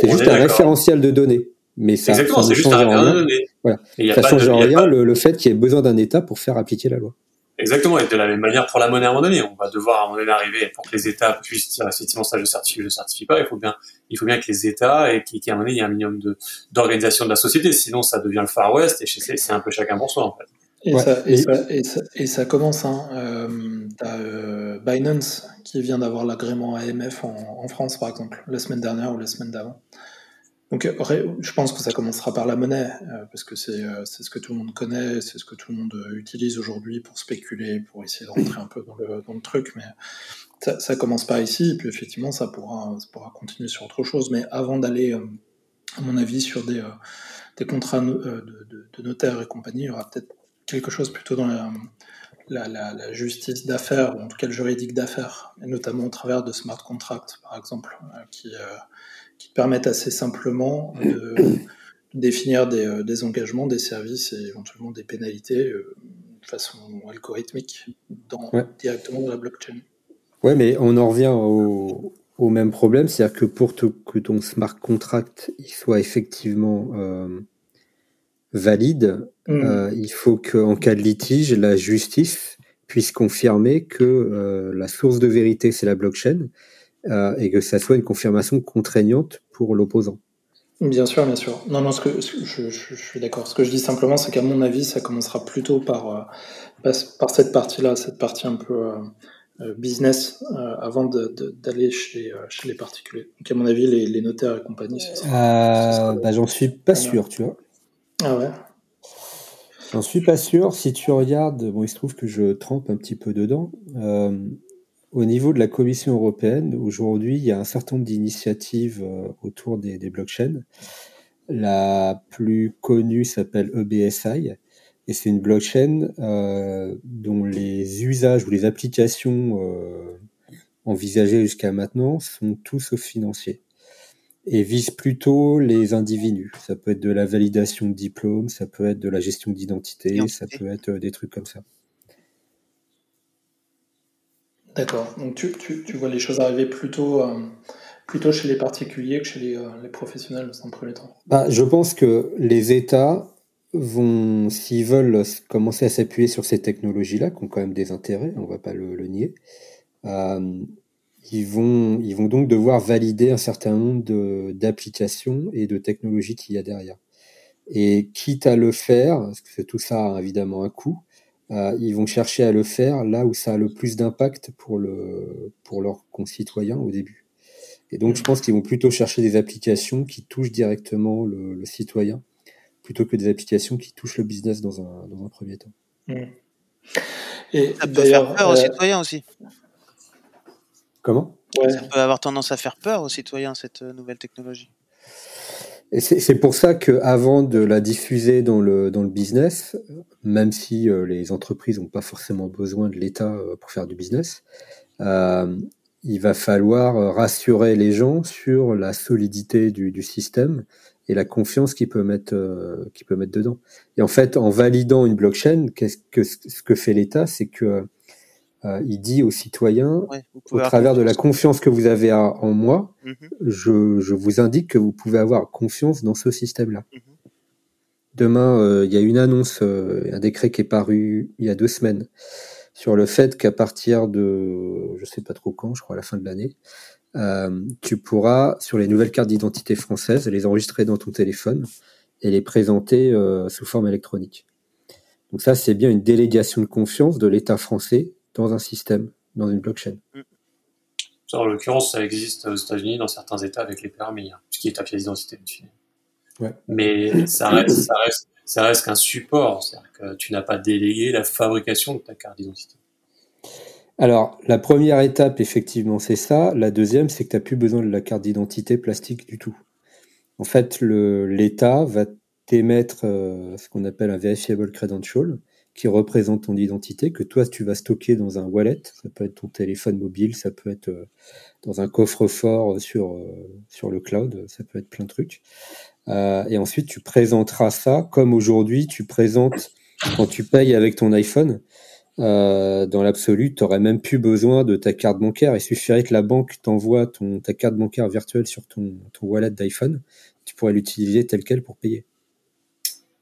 C'est juste un référentiel de données. Mais ça, Exactement, ça ne change rien. Voilà. Ça ne change rien le, le, fait qu'il y ait besoin d'un État pour faire appliquer la loi. Exactement, et de la même manière pour la monnaie à un moment donné, on va devoir à un moment donné arriver pour que les États puissent dire effectivement ça je certifie, je certifie pas. Il faut bien, il faut bien que les États et qu'à un moment donné il y ait un minimum de d'organisation de la société. Sinon ça devient le Far West et c'est un peu chacun pour soi en fait. Et, ça, et, Ça, et, ça, et, ça, commence. Hein. Euh, T'as euh, Binance qui vient d'avoir l'agrément AMF en, en, France, par exemple, la semaine dernière ou la semaine d'avant. Donc, je pense que ça commencera par la monnaie, euh, parce que euh, c'est ce que tout le monde connaît, c'est ce que tout le monde utilise aujourd'hui pour spéculer, pour essayer de rentrer un peu dans le, truc. Mais ça, commence par ici, et puis effectivement, ça pourra, continuer sur autre chose. Mais avant d'aller, euh, à mon avis, sur des, contrats de, de, notaires et compagnie, il y aura peut-être quelque chose plutôt dans la, justice d'affaires, ou en tout cas le juridique d'affaires, notamment au travers de smart contracts, par exemple, euh, qui, euh, qui permettent assez simplement de <coughs> définir des, euh, des, engagements, des services et éventuellement des pénalités de façon algorithmique dans, ouais. directement dans la blockchain. Ouais, mais on en revient au, au même problème, c'est-à-dire que pour te, que ton smart contract il soit effectivement euh, valide, mmh. euh, il faut qu'en cas de litige, la justice puisse confirmer que euh, la source de vérité, c'est la blockchain, euh, et que ça soit une confirmation contraignante pour l'opposant. Bien sûr, bien sûr. Non, non, ce que, je, suis d'accord. Ce que je dis simplement, c'est qu'à mon avis, ça commencera plutôt par, euh, par, cette partie-là, cette partie un peu euh, business, avant d'aller chez, chez les particuliers. Donc, à mon avis, les, notaires et compagnie, bah, J'en suis pas sûr, tu vois. Ah ouais J'en suis pas sûr. Si tu regardes, bon, il se trouve que je trempe un petit peu dedans. Euh, au niveau de la Commission européenne, aujourd'hui, il y a un certain nombre d'initiatives euh, autour des, blockchains. La plus connue s'appelle EBSI, et c'est une blockchain euh, dont les usages ou les applications envisagées jusqu'à maintenant sont tous sauf financiers et vise plutôt les individus. Ça peut être de la validation de diplôme, ça peut être de la gestion d'identité, ça peut être euh, des trucs comme ça. D'accord. Donc tu, tu, tu, vois les choses arriver plutôt, euh, plutôt chez les particuliers que chez les, euh, les professionnels dans un premier temps. Bah, je pense que les États vont, s'ils veulent commencer à s'appuyer sur ces technologies-là, qui ont quand même des intérêts, on ne va pas le, le nier, euh, ils vont, ils vont donc devoir valider un certain nombre d'applications et de technologies qu'il y a derrière. Et quitte à le faire, parce que tout ça a évidemment un coût, euh, ils vont chercher à le faire là où ça a le plus d'impact pour, le, pour leurs concitoyens au début. Et donc, je pense qu'ils vont plutôt chercher des applications qui touchent directement le, le, citoyen, plutôt que des applications qui touchent le business dans un, dans un premier temps. Mmh. Et ça peut faire peur aux euh, citoyens aussi. Comment? Ça peut avoir tendance à faire peur aux citoyens, cette euh, nouvelle technologie. C'est pour ça qu'avant de la diffuser dans le, dans le business, même si euh, les entreprises n'ont pas forcément besoin de l'État euh, pour faire du business, il va falloir rassurer les gens sur la solidité du, du système et la confiance qu'il peut mettre peut mettre dedans. Et en fait, en validant une blockchain, qu'est-ce que ce que fait l'État, c'est que euh, il dit aux citoyens, au travers de la confiance que vous avez en moi, mhm. je, vous indique que vous pouvez avoir confiance dans ce système-là. Mhm. Demain, euh, il y a une annonce, euh, un décret qui est paru il y a deux semaines sur le fait qu'à partir de, je sais pas trop quand, je crois à la fin de l'année, tu pourras, sur les nouvelles cartes d'identité françaises, les enregistrer dans ton téléphone et les présenter sous forme électronique. Donc ça, c'est bien une délégation de confiance de l'État français dans un système, dans une blockchain. Mm. en l'occurrence, ça existe aux États-Unis dans certains États avec les permis, hein, ce qui est ta pièce d'identité ouais. Mais ça reste, ça reste, qu'un support, c'est-à-dire que tu n'as pas délégué la fabrication de ta carte d'identité. Alors, la première étape, effectivement, c'est ça. La deuxième, c'est que tu n'as plus besoin de la carte d'identité plastique du tout. En fait, l'État va t'émettre euh, ce qu'on appelle un verifiable credential, qui représente ton identité, que toi tu vas stocker dans un wallet, ça peut être ton téléphone mobile, ça peut être euh, dans un coffre-fort sur, euh, sur le cloud, ça peut être plein de trucs. Euh, et ensuite tu présenteras ça comme aujourd'hui tu présentes quand tu payes avec ton iPhone. dans l'absolu, tu n'aurais même plus besoin de ta carte bancaire. Il suffirait que la banque t'envoie ta carte bancaire virtuelle sur ton, ton wallet d'iPhone. Tu pourrais l'utiliser tel quel pour payer.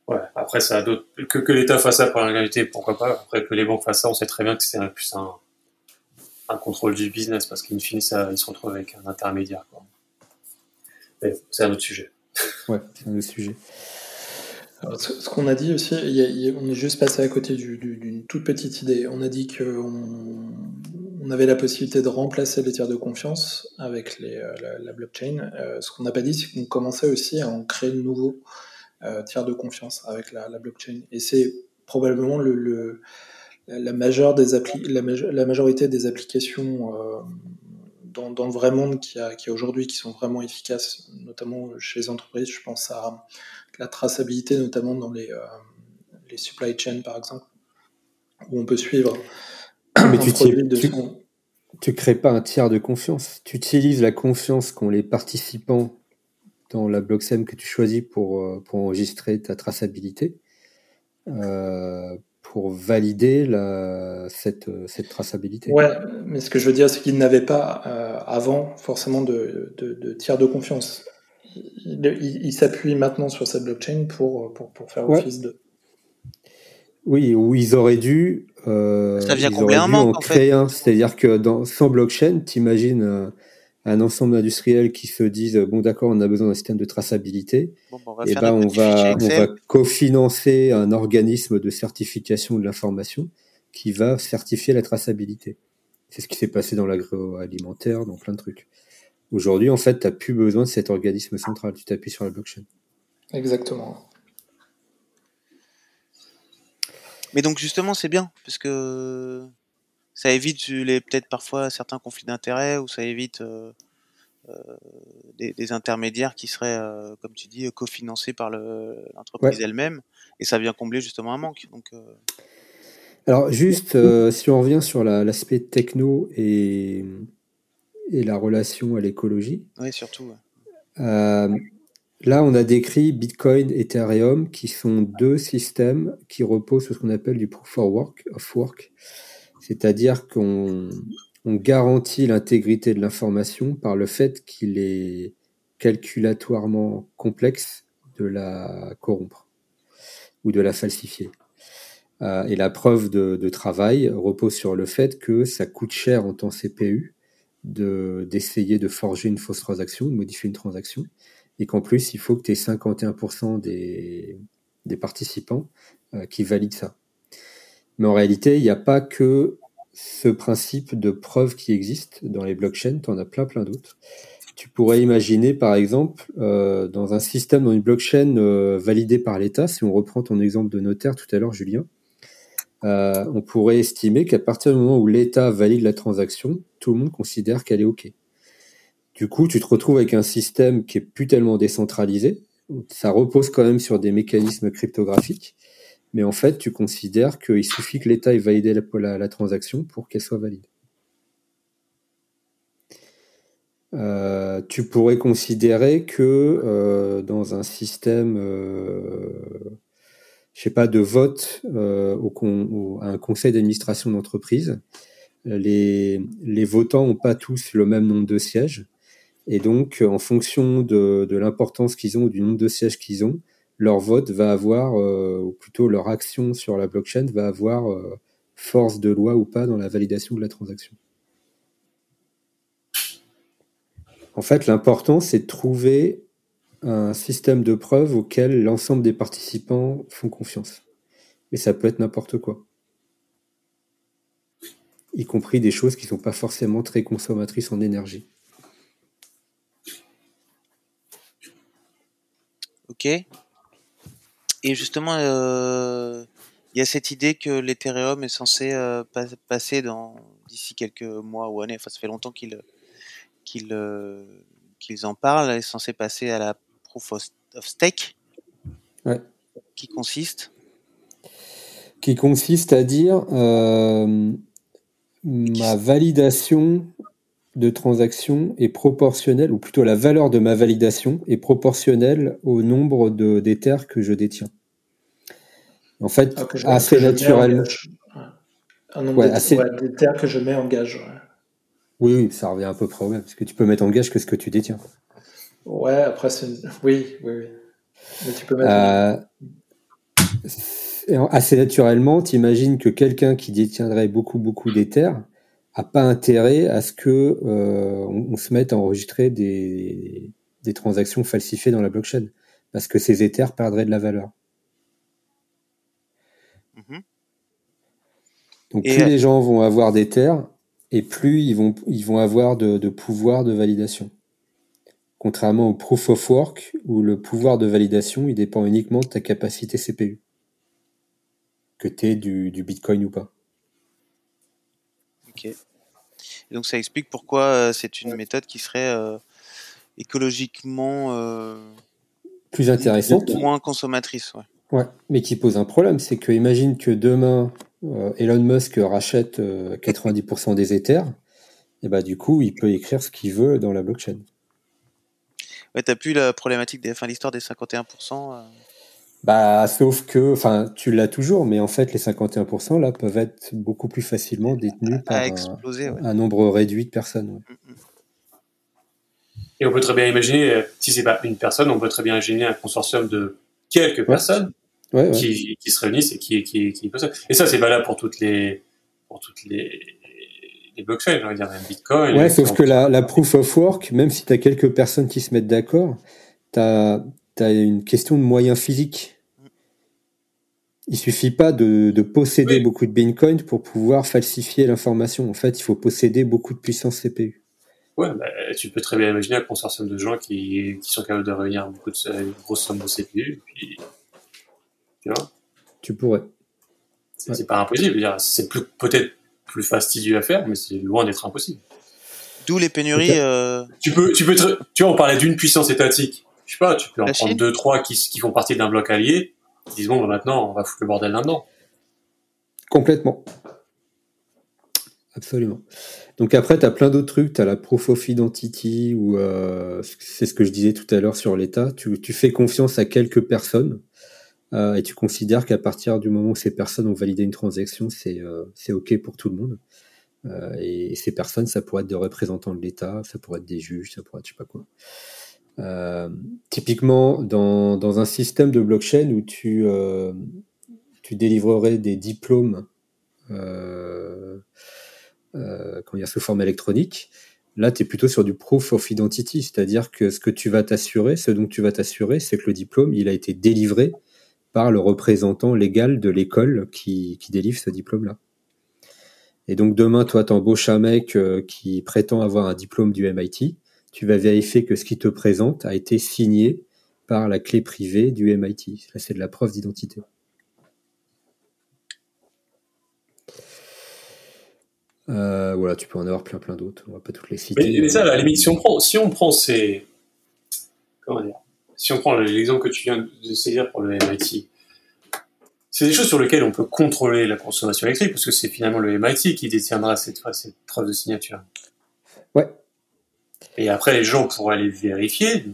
Ouais, après, ça a d'autres. Que, que l'État fasse ça pour la réalité, pourquoi pas. Après, que les banques fassent ça, on sait très bien que c'est plus un, un contrôle du business, parce qu'in fine, ça, ils se retrouvent avec un intermédiaire. C'est un autre sujet. <laughs> Ouais, c'est un autre sujet. ce, qu'on a dit aussi, on est juste passé à côté d'une toute petite idée. On a dit qu'on on avait la possibilité de remplacer les tiers de confiance avec les, euh, la, blockchain. Euh, ce qu'on n'a pas dit, c'est qu'on commençait aussi à en créer de nouveaux euh, tiers de confiance avec la, blockchain. Et c'est probablement le, la, majeure des appli la, la, majorité des applications euh, dans, dans, le vrai monde qui a, qui a aujourd'hui qui sont vraiment efficaces, notamment chez les entreprises. Je pense à la traçabilité, notamment dans les, euh, les supply chains, par exemple, où on peut suivre. Mais tu, tu, tu crées pas un tiers de confiance. Tu utilises la confiance qu'ont les participants dans la blockchain que tu choisis pour, euh, pour enregistrer ta traçabilité, euh, pour valider la, cette, cette traçabilité. Ouais, mais ce que je veux dire, c'est qu'il n'avait pas euh, avant forcément de, de, tiers de confiance. Il, s'appuie maintenant sur cette blockchain pour, pour, pour faire office de. Oui, ou ils auraient dû. Ça vient combler un manque, en, créer un. C'est-à-dire que dans, sans blockchain, t'imagines un ensemble d'industriels qui se disent bon d'accord on a besoin d'un système de traçabilité Bon, on va et faire ben on va on va cofinancer un organisme de certification de l'information qui va certifier la traçabilité. C'est ce qui s'est passé dans l'agroalimentaire, dans plein de trucs. Aujourd'hui, en fait, tu n'as plus besoin de cet organisme central. Tu t'appuies sur la blockchain. Exactement. Mais donc justement, c'est bien, parce que ça évite les peut-être parfois certains conflits d'intérêts ou ça évite euh, euh, des, des intermédiaires qui seraient, euh, comme tu dis, cofinancés par le- l'entreprise elle-même, et ça vient combler justement un manque. Donc, Alors, juste, euh, si on revient sur la- l'aspect techno et, et la relation à l'écologie, oui, surtout. ouais. Euh, là, on a décrit Bitcoin, Ethereum, qui sont deux systèmes qui reposent sur ce qu'on appelle du proof of work, of work. C'est-à-dire qu'on on garantit l'intégrité de l'information par le fait qu'il est calculatoirement complexe de la corrompre ou de la falsifier. Euh, et la preuve de, travail repose sur le fait que ça coûte cher en temps CPU de d'essayer de forger une fausse transaction, de modifier une transaction, et qu'en plus, il faut que tu aies 51% des, des participants euh, qui valident ça. Mais en réalité, il n'y a pas que ce principe de preuve qui existe dans les blockchains, tu en as plein plein d'autres. Tu pourrais imaginer, par exemple, euh, dans un système, dans une blockchain euh, validée par l'État, si on reprend ton exemple de notaire tout à l'heure, Julien, euh, on pourrait estimer qu'à partir du moment où l'État valide la transaction, tout le monde considère qu'elle est OK. Du coup, tu te retrouves avec un système qui est plus tellement décentralisé. Ça repose quand même sur des mécanismes cryptographiques, mais en fait, tu considères qu'il suffit que l'État ait validé la, transaction pour qu'elle soit valide. Euh, tu pourrais considérer que euh, dans un système, euh, je sais pas, de vote euh, au, à un conseil d'administration d'entreprise, les, les votants n'ont pas tous le même nombre de sièges. Et donc, en fonction de, de l'importance qu'ils ont ou du nombre de sièges qu'ils ont, leur vote va avoir, euh, ou plutôt leur action sur la blockchain va avoir euh, force de loi ou pas dans la validation de la transaction. En fait, l'important, c'est de trouver un système de preuve auquel l'ensemble des participants font confiance. Mais ça peut être n'importe quoi. Y compris des choses qui ne sont pas forcément très consommatrices en énergie. Ok. Et justement, il euh, y a cette idée que l'Ethereum est censé euh, pas, passer dans d'ici quelques mois ou années. Enfin, ça fait longtemps qu'ils qu'ils euh, qu'ils en parlent. Est censé passer à la proof of, of stake. Ouais. Qui consiste? Qui consiste à dire euh, ma validation de transaction est proportionnelle, ou plutôt la valeur de ma validation est proportionnelle au nombre de d'Ethers que je détiens. En fait, Ah, je- assez naturellement. Un nombre Ouais, d'Eth- assez- ouais, d'Ethers que je mets en gage. Ouais. Oui, oui, ça revient à peu près au même, parce que tu peux mettre en gage que ce que tu détiens. Ouais, après, c'est une... oui, oui, oui. Mais tu peux mettre. Euh, assez naturellement, t'imagines que quelqu'un qui détiendrait beaucoup, beaucoup d'Ethers a pas intérêt à ce que euh, on, on se mette à enregistrer des, des transactions falsifiées dans la blockchain, parce que ces Ethers perdraient de la valeur. Mhm. Donc Et, plus euh, les gens vont avoir d'Ethers, et plus ils vont, ils vont avoir de, de pouvoir de validation. Contrairement au proof of work, où le pouvoir de validation, il dépend uniquement de ta capacité CPU. Que tu aies du, du Bitcoin ou pas. Ok. Et donc ça explique pourquoi euh, c'est une méthode qui serait euh, écologiquement euh, Plus intéressante. moins consommatrice. Ouais. Ouais, mais qui pose un problème, c'est que imagine que demain Elon Musk rachète euh, 90% des Ethers, et bah du coup il peut écrire ce qu'il veut dans la blockchain. Ouais, t'as plus la problématique des, enfin l'histoire des 51%. Bah sauf que, enfin tu l'as toujours, mais en fait les 51% là peuvent être beaucoup plus facilement détenus par a un, explosé. Ouais. un nombre réduit de personnes. ouais. Mm, mm. Et on peut très bien imaginer, euh, si c'est pas une personne, on peut très bien imaginer un consortium de quelques personnes Ouais, ouais. qui, qui se réunissent et qui, qui, qui. Et ça, c'est valable pour toutes les, pour toutes les, blockchains, on va dire même Bitcoin. Ouais, sauf que la, la proof of work, même si tu as quelques personnes qui se mettent d'accord, tu as, une question de moyens physiques. Il suffit pas de, de posséder beaucoup de Bitcoin pour pouvoir falsifier l'information. En fait, il faut posséder beaucoup de puissance CPU. Ouais, bah, tu peux très bien imaginer un consortium de gens qui, qui sont capables de réunir beaucoup de une grosse somme de CPU. Puis, tu vois Tu pourrais. C'est pas impossible. C'est peut-être plus fastidieux à faire, mais c'est loin d'être impossible. D'où les pénuries. Euh... Tu peux, tu peux, tu vois, on parlait d'une puissance étatique. Je sais pas, tu peux en prendre deux, trois qui, qui font partie d'un bloc allié. Disons, bon, bah, maintenant, on va foutre le bordel là-dedans. Complètement. Absolument. Donc après, tu as plein d'autres trucs. Tu as la proof of identity, ou euh, c'est ce que je disais tout à l'heure sur l'État. Tu, tu, fais confiance à quelques personnes euh, et tu considères qu'à partir du moment où ces personnes ont validé une transaction, c'est euh, OK pour tout le monde. Euh, et, ces personnes, ça pourrait être des représentants de l'État, ça pourrait être des juges, ça pourrait être je sais pas quoi. Euh, typiquement, dans, dans, un système de blockchain où tu, euh, tu délivrerais des diplômes euh, quand il y a sous forme électronique, là, tu es plutôt sur du proof of identity, c'est-à-dire que ce que tu vas t'assurer, ce dont tu vas t'assurer, c'est que le diplôme, il a été délivré par le représentant légal de l'école qui, qui, délivre ce diplôme-là. Et donc demain, toi, t'embauches un mec euh, qui prétend avoir un diplôme du MIT, tu vas vérifier que ce qu'il te présente a été signé par la clé privée du MIT. Là, c'est de la preuve d'identité. Euh, voilà, tu peux en avoir plein plein d'autres. On va pas toutes les citer. Mais, ça, la limite, si on prend, si on prend ces, comment dire, si on prend l'exemple que tu viens de saisir pour le MIT, c'est des choses sur lesquelles on peut contrôler la consommation électrique, parce que c'est finalement le MIT qui détiendra cette preuve de signature. Et après, les gens pourraient aller vérifier,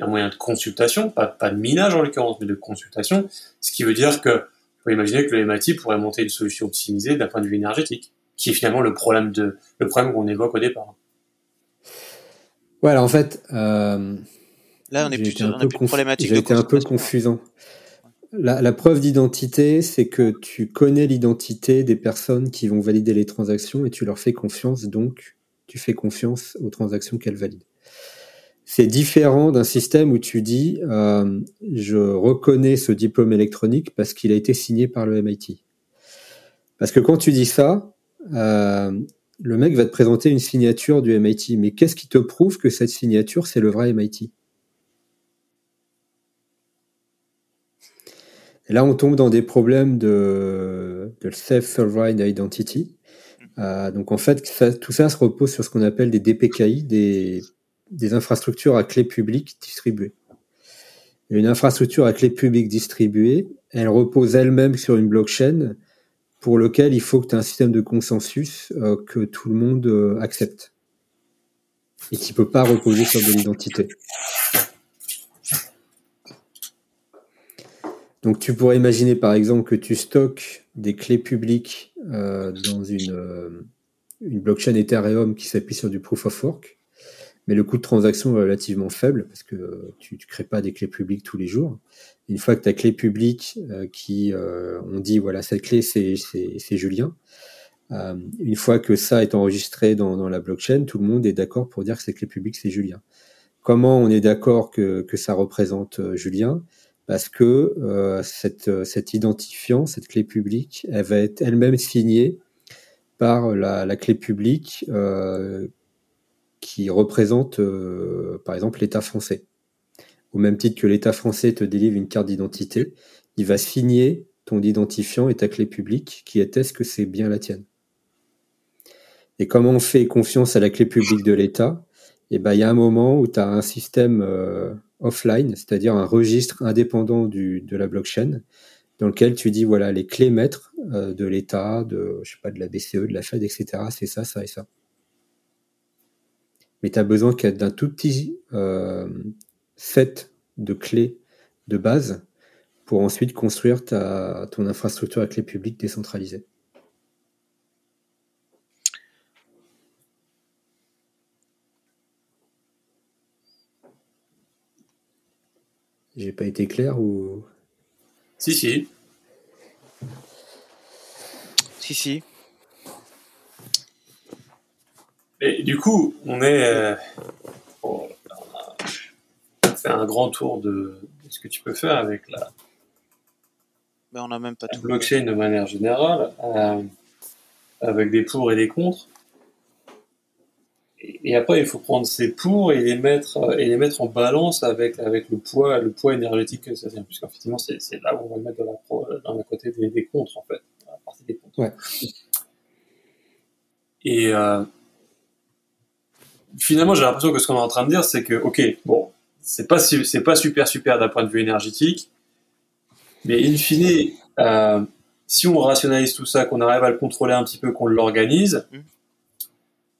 un moyen de consultation, pas, pas de minage en l'occurrence, mais de consultation, ce qui veut dire que, faut imaginer que le MIT pourrait monter une solution optimisée d'un point de vue énergétique, qui est finalement le problème de, le problème qu'on évoque au départ. Ouais, alors en fait, euh, Là, on est plus, on est plus problématique. J'ai été un peu confusant. La, la preuve d'identité, c'est que tu connais l'identité des personnes qui vont valider les transactions et tu leur fais confiance, donc tu fais confiance aux transactions qu'elles valident. C'est différent d'un système où tu dis euh, je reconnais ce diplôme électronique parce qu'il a été signé par le MIT. Parce que quand tu dis ça, euh, le mec va te présenter une signature du MIT. Mais qu'est-ce qui te prouve que cette signature, c'est le vrai MIT là, on tombe dans des problèmes de, de self-sovereign identity. Euh, donc en fait, tout ça se repose sur ce qu'on appelle des DPKI, des, infrastructures à clé publique distribuées. Une infrastructure à clé publique distribuée, elle repose elle-même sur une blockchain pour lequel il faut que tu aies un système de consensus euh, que tout le monde euh, accepte et qui peut pas reposer sur de l'identité. Donc tu pourrais imaginer par exemple que tu stockes des clés publiques euh, dans une, euh, une blockchain Ethereum qui s'appuie sur du proof of work, mais le coût de transaction est relativement faible parce que tu ne crées pas des clés publiques tous les jours. Une fois que ta clé publique euh, qui on dit voilà cette clé c'est Julien, une fois que ça est enregistré dans, dans, la blockchain, tout le monde est d'accord pour dire que cette clé publique c'est Julien. Comment on est d'accord que, que ça représente Julien? Parce que euh, cette, cette identifiant, cette clé publique, elle va être elle-même signée par la, la clé publique euh, qui représente, euh, par exemple, l'État français. Au même titre que l'État français te délivre une carte d'identité, il va signer ton identifiant et ta clé publique qui atteste que c'est bien la tienne. Et comment on fait confiance à la clé publique de l'État? Eh ben, il y a un moment où tu as un système euh, offline, c'est-à-dire un registre indépendant de la blockchain, dans lequel tu dis voilà les clés maîtres euh, de l'État, de la BCE, de la Fed, etc. C'est ça, ça et ça. Mais tu as besoin d'un tout petit euh, set de clés de base pour ensuite construire ton infrastructure à clé publique décentralisée. J'ai pas été clair ou? Si, si. Si, si. Et du coup, on est. Euh, on a fait un grand tour de, ce que tu peux faire avec la. Ben, on a même pas tout blockchain de manière générale, euh, avec des pour et des contre. Et, après, il faut prendre ces pour et les mettre euh, et les mettre en balance avec avec le poids le poids énergétique que ça tient, puisqu'effectivement c'est c'est là où on va le mettre dans la pro, dans la côté des, des contre en fait, la partie des contre. Ouais. Et euh, finalement, j'ai l'impression que ce qu'on est en train de dire, c'est que, ok, bon, c'est pas, c'est pas super super d'un point de vue énergétique, mais in fine, euh, si on rationalise tout ça, qu'on arrive à le contrôler un petit peu, qu'on l'organise, mm.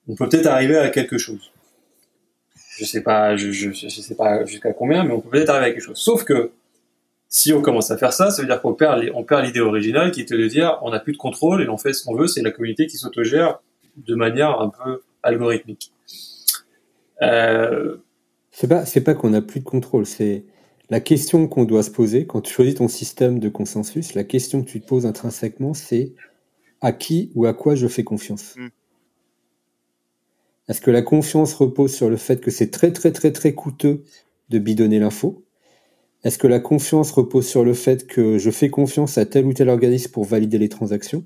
On peut peut-être arriver à quelque chose. Je sais pas, je, je, je sais pas jusqu'à combien, mais on peut peut-être arriver à quelque chose. Sauf que si on commence à faire ça, ça veut dire qu'on perd, on perd l'idée originale qui était de dire on n'a plus de contrôle et on fait ce qu'on veut, c'est la communauté qui s'autogère de manière un peu algorithmique. Euh... C'est pas, c'est pas qu'on n'a plus de contrôle, c'est la question qu'on doit se poser quand tu choisis ton système de consensus. La question que tu te poses intrinsèquement, c'est à qui ou à quoi je fais confiance. Mm. Est-ce que la confiance repose sur le fait que c'est très très très très coûteux de bidonner l'info. Est-ce que la confiance repose sur le fait que je fais confiance à tel ou tel organisme pour valider les transactions?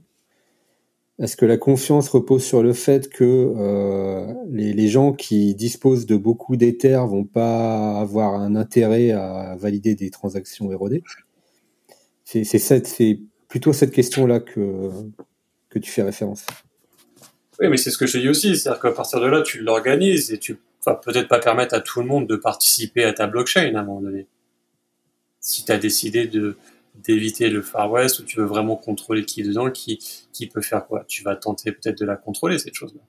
Est-ce que la confiance repose sur le fait que euh, les, gens qui disposent de beaucoup d'éther vont pas avoir un intérêt à valider des transactions érodées? C'est plutôt cette question-là que, que tu fais référence. Oui, mais c'est ce que je te dis aussi, c'est-à-dire qu'à partir de là, tu l'organises et tu vas peut-être pas permettre à tout le monde de participer à ta blockchain à un moment donné. Si tu as décidé de, d'éviter le Far West où tu veux vraiment contrôler qui est dedans, qui, qui peut faire quoi? Tu vas tenter peut-être de la contrôler, cette chose-là.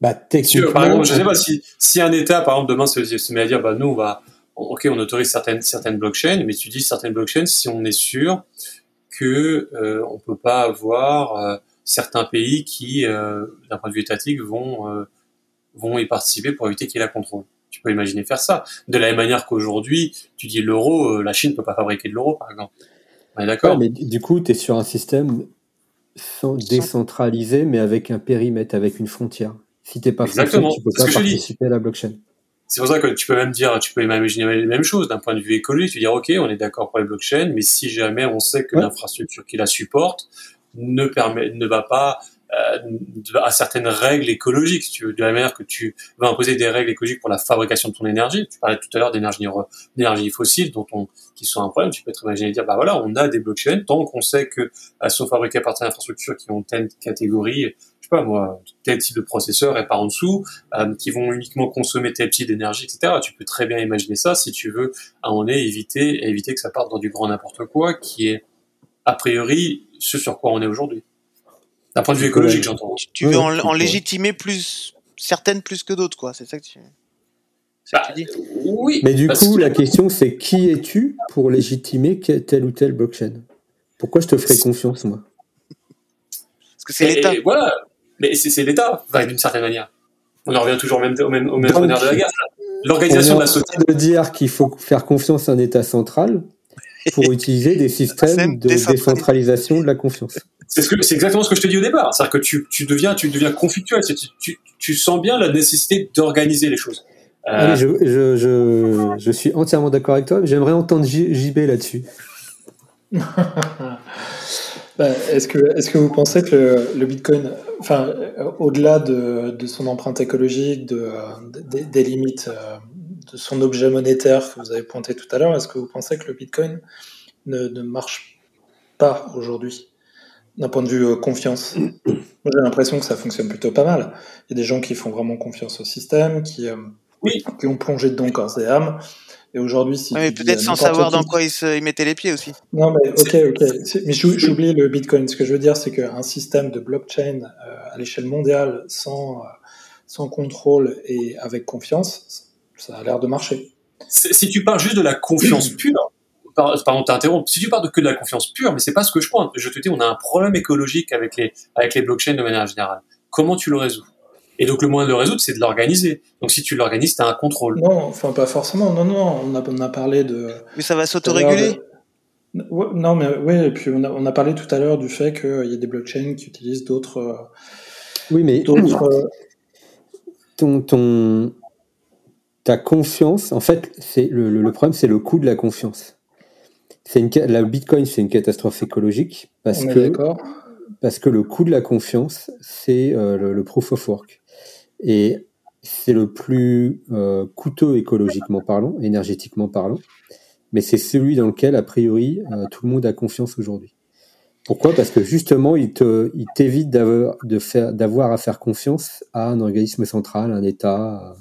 Bah, techniquement, par exemple, je sais pas si, si un État, par exemple, demain se, se met à dire, bah, nous, on va, ok, on autorise certaines, certaines blockchains, mais tu dis certaines blockchains si on est sûr que euh, on peut pas avoir euh, certains pays qui, euh, d'un point de vue étatique, vont euh, vont y participer pour éviter qu'il y ait la contrôle. Tu peux imaginer faire ça. De la même manière qu'aujourd'hui, tu dis l'euro, euh, la Chine ne peut pas fabriquer de l'euro, par exemple. d'accord. mais du coup, tu es sur un système décentralisé, mais avec un périmètre, avec une frontière. Si tu n'es pas français, tu peux pas participer à la blockchain. C'est pour ça que tu peux même dire, tu peux imaginer la même chose d'un point de vue écologique. Tu dis, OK, on est d'accord pour les blockchains, mais si jamais on sait que l'infrastructure qui la supporte ne permet, ne va pas euh, à certaines règles écologiques. Tu de la manière que tu vas imposer des règles écologiques pour la fabrication de ton énergie. Tu parlais tout à l'heure d'énergie fossile dont on, qui sont un problème. Tu peux très imaginer dire, bah voilà, on a des blockchains tant qu'on sait que elles sont fabriquées à partir d'infrastructures qui ont telle catégorie, je sais pas moi, tel type de processeur et par en dessous, euh, qui vont uniquement consommer tel type d'énergie, etc. Tu peux très bien imaginer ça si tu veux, à un éviter, éviter que ça parte dans du grand n'importe quoi, qui est a priori ce sur quoi on est aujourd'hui. D'un point de vue écologique, j'entends. Tu, veux en, légitimer plus certaines plus que d'autres, quoi. C'est ça que tu. Bah, dis oui. Mais du coup, la question, c'est qui es-tu pour légitimer telle ou telle blockchain? Pourquoi je te ferais confiance, moi? Parce que c'est l'État. Voilà. Mais c'est l'État, d'une certaine manière. On en revient toujours au même, au même, au même de la guerre. L'organisation de la société. de dire qu'il faut faire confiance à un État central pour utiliser des systèmes de décentralisation de la confiance. C'est ce exactement ce que je te dis au départ. C'est-à-dire que tu, tu deviens, tu deviens conflictuel. Tu, tu, tu sens bien la nécessité d'organiser les choses. Euh... je, je, je, je, suis entièrement d'accord avec toi. J'aimerais entendre JB là-dessus. <laughs> bah, est-ce que, vous pensez que le, le Bitcoin, enfin, au-delà de, de, son empreinte écologique, de, de, des limites euh, de son objet monétaire que vous avez pointé tout à l'heure, est-ce que vous pensez que le Bitcoin ne, ne marche pas aujourd'hui d'un point de vue euh, confiance? Moi, j'ai l'impression que ça fonctionne plutôt pas mal. Il y a des gens qui font vraiment confiance au système, qui, euh, oui. qui ont plongé dedans corps et âme. Et aujourd'hui, si. mais peut-être sans savoir dans quoi ils, se, ils, mettaient les pieds aussi. Non, mais ok, ok. Mais j'oublie le Bitcoin. Ce que je veux dire, c'est qu'un système de blockchain euh, à l'échelle mondiale, sans, euh, sans contrôle et avec confiance, ça a l'air de marcher. Si tu parles juste de la confiance pure, pardon, t'interromps. Si tu parles de que de la confiance pure, mais c'est pas ce que je pense. Je te dis, on a un problème écologique avec les, avec les blockchains de manière générale. Comment tu le résous? Et donc le moyen de le résoudre, c'est de l'organiser. Donc si tu l'organises, tu as un contrôle. Non, enfin pas forcément. Non, non, on a, on a parlé de. Mais ça va s'autoréguler? Non, mais oui, et puis on a, on a parlé tout à l'heure du fait qu'il y a des blockchains qui utilisent d'autres Oui, mais ton, ton, ta confiance, en fait, c'est le, le, problème, c'est le coût de la confiance. C'est une, la Bitcoin, c'est une catastrophe écologique parce que parce que le coût de la confiance, c'est le, le, proof of work. Et c'est le plus euh, coûteux écologiquement parlant, énergétiquement parlant, mais c'est celui dans lequel, a priori, euh, tout le monde a confiance aujourd'hui. Pourquoi? Parce que justement, il te, il t'évite d'avoir, de faire, d'avoir à faire confiance à un organisme central, un État,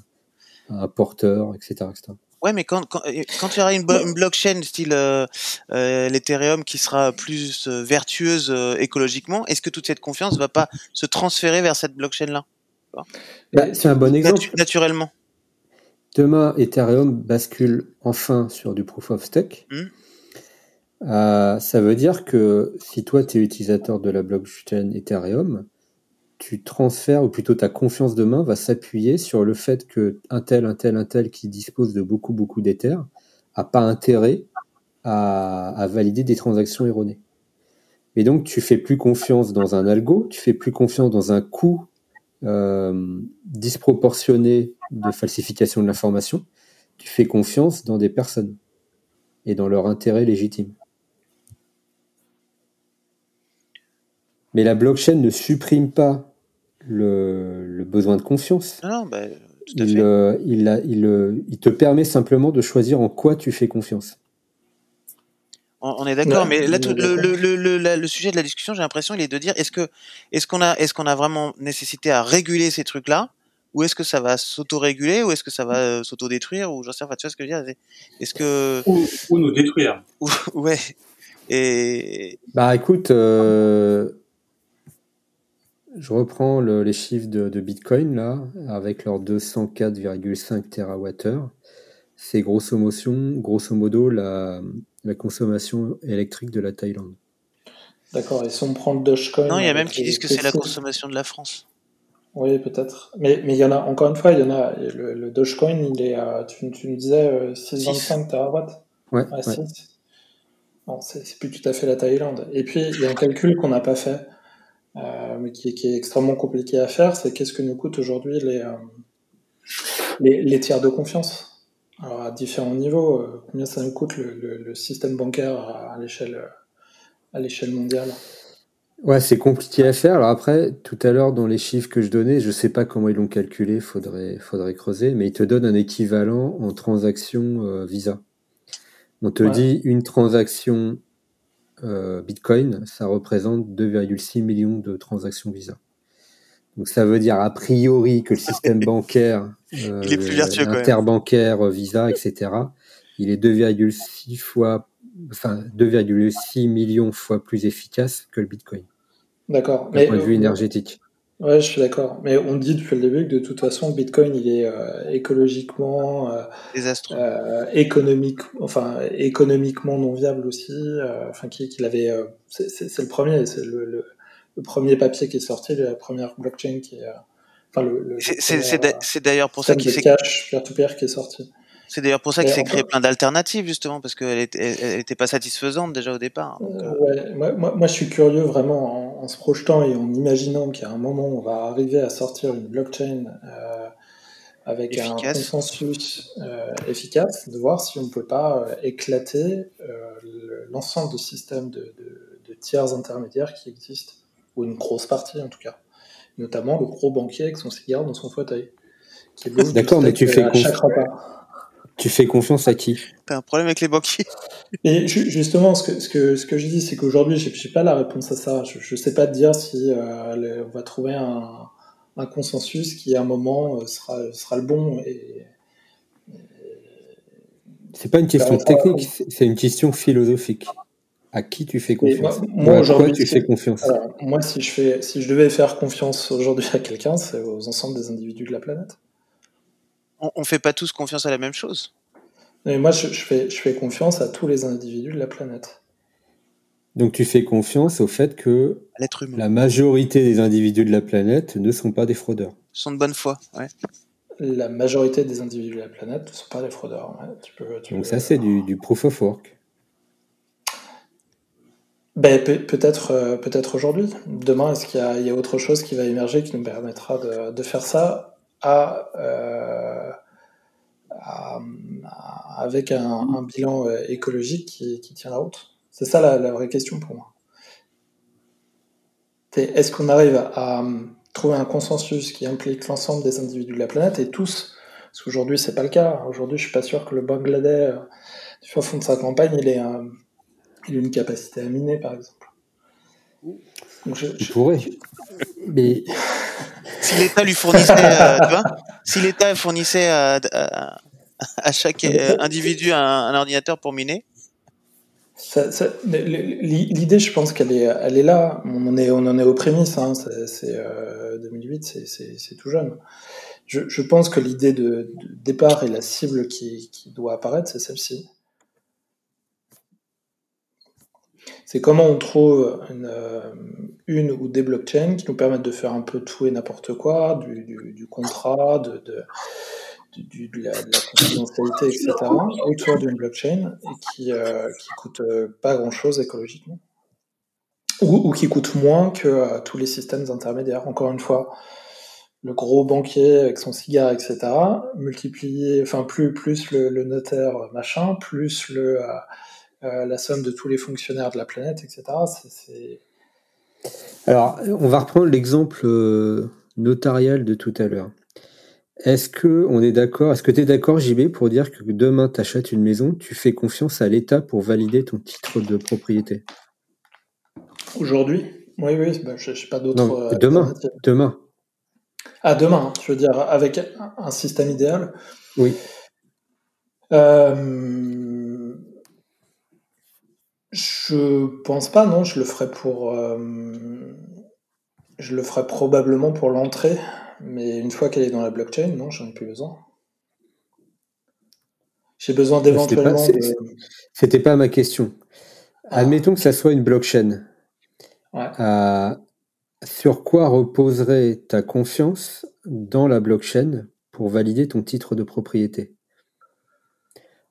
un porteur, etc., etc. Ouais, mais quand, quand, quand il y aura une, une blockchain style euh, euh, l'Ethereum qui sera plus euh, vertueuse euh, écologiquement, est-ce que toute cette confiance va pas se transférer vers cette blockchain-là? Bah, C'est un bon exemple. naturellement. Demain, Ethereum bascule enfin sur du proof of stake. Hmm. Euh, ça veut dire que si toi, tu es utilisateur de la blockchain Ethereum, tu transfères, ou plutôt ta confiance demain va s'appuyer sur le fait que un tel, un tel, un tel qui dispose de beaucoup, beaucoup d'Ether a pas intérêt à, à, valider des transactions erronées. Et donc, tu fais plus confiance dans un algo, tu fais plus confiance dans un coût euh, disproportionné de falsification de l'information, tu fais confiance dans des personnes et dans leur intérêt légitime. Mais la blockchain ne supprime pas le, besoin de confiance. Non, bah, tout à il, fait. il, il, il, te permet simplement de choisir en quoi tu fais confiance. On, est d'accord, mais là, le, le, le, le, sujet de la discussion, j'ai l'impression, il est de dire est-ce que est-ce qu'on a est-ce qu'on a vraiment nécessité à réguler ces trucs-là, ou est-ce que ça va s'auto-réguler, ou est-ce que ça va euh, s'auto-détruire, ou j'en sais pas, tu vois ce que je veux dire Est-ce que ou, nous détruire <laughs> Ouais. Et bah écoute. Euh je reprends les chiffres de, Bitcoin là, avec leurs 204,5 TWh. C'est grosso modo, grosso modo la, consommation électrique de la Thaïlande. D'accord, et si on prend le Dogecoin. Non, il y a même qui disent que c'est la consommation de la France. Oui, peut-être. Mais, mais il y en a, encore une fois, il y en a. Le, Dogecoin, il est à, tu, tu nous disais, 6,25 TWh Ouais. Ah, ouais. c'est plus tout à fait la Thaïlande. Et puis, il y a un calcul qu'on n'a pas fait euh, mais qui, qui, est extrêmement compliqué à faire, c'est qu'est-ce que nous coûtent aujourd'hui les, euh, les, les, tiers de confiance? Alors à différents niveaux, euh, combien ça nous coûte le, le, le système bancaire à, l'échelle à l'échelle mondiale? Ouais, c'est compliqué à faire. Alors après, tout à l'heure, dans les chiffres que je donnais, je sais pas comment ils l'ont calculé, faudrait, faudrait creuser, mais ils te donnent un équivalent en transaction euh, Visa. On te ouais. dit une transaction euh, Bitcoin, ça représente 2,6 millions de transactions Visa. Donc ça veut dire a priori que le système bancaire, euh, il est plus vertueux interbancaire, Visa, etc., il est 2,6 fois, enfin 2,6 millions fois plus efficace que le Bitcoin. D'accord. D'un point de vue énergétique. Ouais, je suis d'accord. Mais on dit depuis le début que de toute façon, Bitcoin, il est euh, écologiquement, euh, euh, économique, enfin économiquement non viable aussi. Euh, enfin, qu'il avait, euh, c'est le premier, c'est le, le, le, premier papier qui est sorti, la première blockchain qui est, enfin le. c'est d'ailleurs pour ça qu'il s'est cash peer-to-peer qui est sorti. C'est d'ailleurs pour ça qu'il s'est créé plein d'alternatives, justement, parce qu'elle n'était était pas satisfaisante déjà au départ. Donc, euh... ouais, moi, moi, moi, je suis curieux vraiment en, en, se projetant et en imaginant qu'à un moment, on va arriver à sortir une blockchain euh, avec efficace. un consensus euh, efficace, de voir si on ne peut pas euh, éclater euh, l'ensemble de systèmes de, de, de, tiers intermédiaires qui existent, ou une grosse partie en tout cas. Notamment le gros banquier avec son cigare dans son fauteuil. D'accord, mais tu fais confiance. Tu fais confiance à qui? T'as un problème avec les banquiers Et justement, ce que, ce que, ce que je dis, c'est qu'aujourd'hui, je n'ai pas la réponse à ça. Je ne sais pas te dire si euh, on va trouver un, un, consensus qui, à un moment, euh, sera, sera le bon. Et, et... C'est pas une question technique, c'est une question philosophique. À qui tu fais confiance? Moi, moi aujourd'hui, tu fais confiance? alors, Moi, si je, fais, si je devais faire confiance aujourd'hui à quelqu'un, c'est aux ensembles des individus de la planète on ne fait pas tous confiance à la même chose. Mais moi, je, je, fais, je fais confiance à tous les individus de la planète. Donc tu fais confiance au fait que la majorité des individus de la planète ne sont pas des fraudeurs. Ils sont de bonne foi, ouais. La majorité des individus de la planète ne sont pas des fraudeurs. Ouais. Tu peux, tu Donc peux... ça, c'est du, du, proof of work. ben, peut-être peut-être aujourd'hui. Demain, est-ce qu'il y, y, a autre chose qui va émerger qui nous permettra de, de faire ça? À, à avec un, un bilan écologique qui, qui, tient la route C'est ça la, la, vraie question pour moi. Est-ce qu'on arrive à, trouver un consensus qui implique l'ensemble des individus de la planète? Et tous Parce qu'aujourd'hui, c'est pas le cas. Aujourd'hui, je suis pas sûr que le Bangladesh, euh, du fond de sa campagne, il ait, il ait une capacité à miner, par exemple. Donc je, je... pourrait. Mais si l'État lui fournissait, euh, tu vois, si l'État fournissait à, à, à chaque euh, individu un, ordinateur pour miner. L'idée, je pense qu'elle est, elle est là. On, est, on en est aux prémices. Hein. C'est euh, 2008, c'est tout jeune. Je, pense que l'idée de, départ et la cible qui doit apparaître, c'est celle-ci. C'est comment on trouve une, euh, une, ou des blockchains qui nous permettent de faire un peu tout et n'importe quoi, du, contrat, de, la, de, la, confidentialité, etc., autour d'une blockchain et qui, euh, qui coûte euh, pas grand-chose écologiquement. Ou, qui coûte moins que euh, tous les systèmes intermédiaires. Encore une fois, le gros banquier avec son cigare, etc., multiplié, enfin plus, plus le, notaire machin, plus le, euh, euh, la somme de tous les fonctionnaires de la planète, etc. Alors, on va reprendre l'exemple notarial de tout à l'heure. Est-ce que on est d'accord Est-ce que tu es d'accord, JB, pour dire que demain tu achètes une maison, tu fais confiance à l'État pour valider ton titre de propriété? Aujourd'hui? Oui, oui, bah, je n'ai pas d'autre. Euh, demain, demain. Ah, demain, je veux dire, avec un système idéal Oui. Euh, je pense pas, non, je le ferai pour. Euh, je le ferai probablement pour l'entrée mais une fois qu'elle est dans la blockchain, non, j'en ai plus besoin. J'ai besoin d'éventuellement. C'était pas, pas, ma question. Ah. Admettons que ça soit une blockchain. Ouais. Euh, sur quoi reposerait ta confiance dans la blockchain pour valider ton titre de propriété?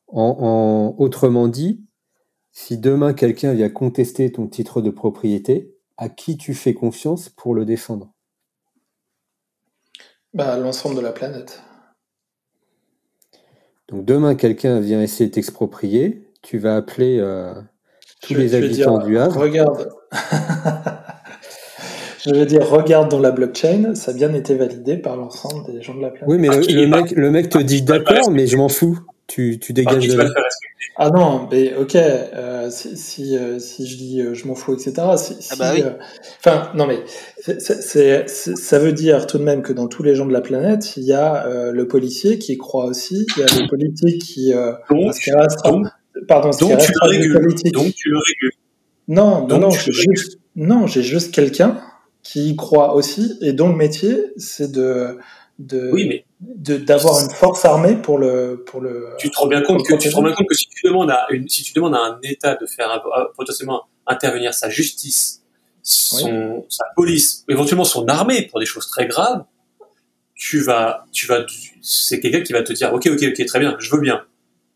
En, en, Autrement dit, si demain quelqu'un vient contester ton titre de propriété, à qui tu fais confiance pour le défendre? Bah, L'ensemble de la planète. Donc demain, quelqu'un vient essayer de t'exproprier, tu vas appeler euh, tous je, les habitants dire, du Havre. Regarde. <laughs> je vais dire, regarde dans la blockchain, ça a bien été validé par l'ensemble des gens de la planète. Oui, mais le, le, mec, le mec te dit d'accord, mais je m'en fous. Tu, tu dégages de là. Ah non, mais ok, euh, si, si, euh, si, je dis euh, je m'en fous, etc. Si, ah bah oui. Euh, enfin, non mais c'est, ça veut dire tout de même que dans tous les gens de la planète, il y a euh, le policier qui croit aussi, il y a le politique qui... donc, qui reste, donc, pardon, donc tu le régules. Donc tu le régules. Non, non, Donc, non, tu j'ai juste, non, j'ai juste quelqu'un qui y croit aussi et dont le métier, c'est de de oui, mais d'avoir une force armée pour le pour le. Tu te rends bien compte que tu te rends bien compte que si tu demandes à une si tu demandes à un État de faire potentiellement intervenir sa justice, son oui. sa police, éventuellement son armée pour des choses très graves, tu vas tu vas c'est quelqu'un qui va te dire ok ok ok très bien je veux bien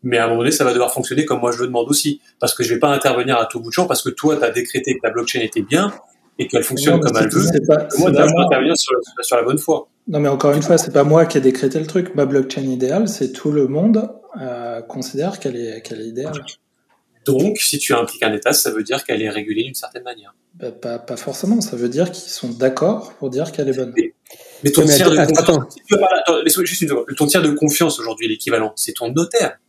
mais à un moment donné, ça va devoir fonctionner comme moi je le demande aussi. Parce que je vais pas intervenir à tout bout de champ parce que toi, tu as décrété que la blockchain était bien et qu'elle fonctionne non, comme elle veut. Pas, moi, je vais intervenir sur, sur la bonne foi. Non, mais encore une fois, c'est pas moi qui ai décrété le truc. Ma blockchain idéale, c'est tout le monde euh, considère qu'elle est, qu'elle est idéale. Donc, si tu impliques un État, ça veut dire qu'elle est régulée d'une certaine manière. Bah, pas, pas, forcément. Ça veut dire qu'ils sont d'accord pour dire qu'elle est bonne. Mais, mais ton tiers de confiance, juste une seconde. ton tiers de confiance aujourd'hui, l'équivalent, c'est ton notaire.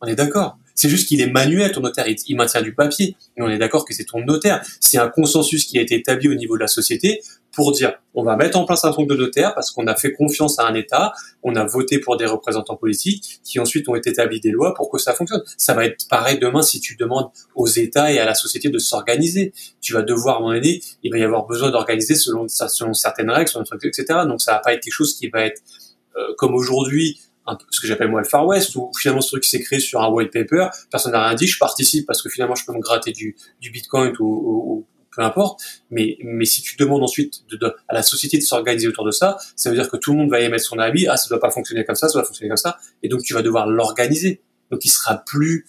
On est d'accord. C'est juste qu'il est manuel, ton notaire, il, il, maintient du papier. Et on est d'accord que c'est ton notaire. C'est un consensus qui a été établi au niveau de la société pour dire, on va mettre en place un truc de notaire parce qu'on a fait confiance à un État, on a voté pour des représentants politiques qui ensuite ont établi des lois pour que ça fonctionne. Ça va être pareil demain si tu demandes aux États et à la société de s'organiser. Tu vas devoir, à un moment donné, il va y avoir besoin d'organiser selon, selon certaines règles, selon etc. Donc ça va pas être quelque chose qui va être euh, comme aujourd'hui, ce que j'appelle moi le Far West, où finalement ce truc s'est créé sur un white paper, personne n'a rien dit, je participe parce que finalement je peux me gratter du, Bitcoin ou, peu importe. Mais, mais si tu demandes ensuite de, de, à la société de s'organiser autour de ça, ça veut dire que tout le monde va y mettre son avis, ah ça doit pas fonctionner comme ça, ça doit fonctionner comme ça, et donc tu vas devoir l'organiser. Donc il sera plus,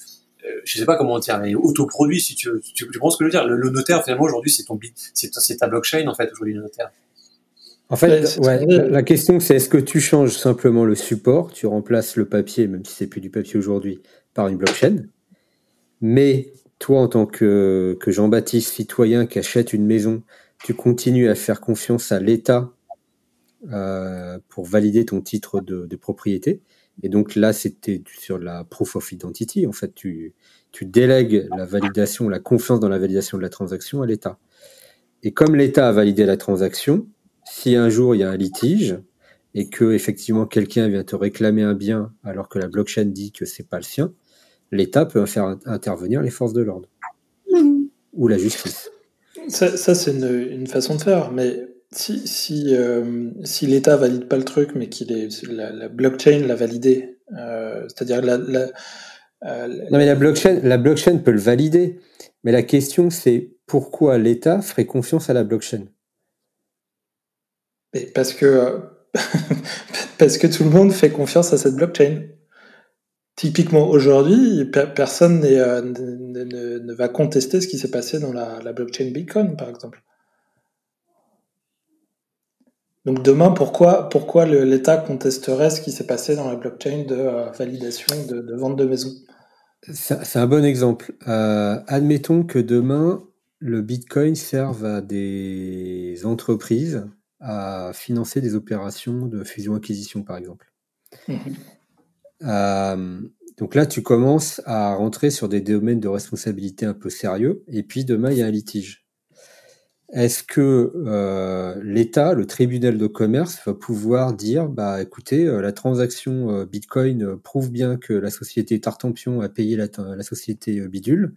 je sais pas comment dire, mais autoproduit, si tu, tu, tu penses ce que je veux dire. Le, notaire, finalement, aujourd'hui, c'est ton, c'est ta blockchain, en fait, aujourd'hui, le notaire. En fait, ouais, la question, c'est est-ce que tu changes simplement le support, tu remplaces le papier, même si c'est plus du papier aujourd'hui, par une blockchain. Mais toi, en tant que, Jean-Baptiste, citoyen qui achète une maison, tu continues à faire confiance à l'État euh, pour valider ton titre de, de propriété. Et donc là, c'était sur la proof of identity. En fait, tu, tu délègues la validation, la confiance dans la validation de la transaction à l'État. Et comme l'État a validé la transaction, si un jour il y a un litige et que effectivement quelqu'un vient te réclamer un bien alors que la blockchain dit que c'est pas le sien, l'État peut faire intervenir les forces de l'ordre ou la justice. Ça, c'est une, façon de faire, mais si, si, euh, si l'État valide pas le truc, mais qu'il est la, blockchain l'a validé, euh, c'est-à-dire la, la euh, non mais la blockchain, la blockchain peut le valider, mais la question c'est pourquoi l'État ferait confiance à la blockchain? Parce que <laughs> parce que tout le monde fait confiance à cette blockchain. Typiquement aujourd'hui, personne euh, ne, va contester ce qui s'est passé dans la, blockchain Bitcoin, par exemple. Donc demain, pourquoi, pourquoi l'État contesterait ce qui s'est passé dans la blockchain de euh, validation de, vente de maison C'est un bon exemple. Euh, admettons que demain, le Bitcoin serve à des entreprises à financer des opérations de fusion-acquisition, par exemple. Mmh euh, donc là, tu commences à rentrer sur des domaines de responsabilité un peu sérieux, et puis demain, il y a un litige. Est-ce que euh, l'État, le tribunal de commerce, va pouvoir dire, bah écoutez, euh, la transaction Bitcoin prouve bien que la société Tartampion a payé la, société Bidule,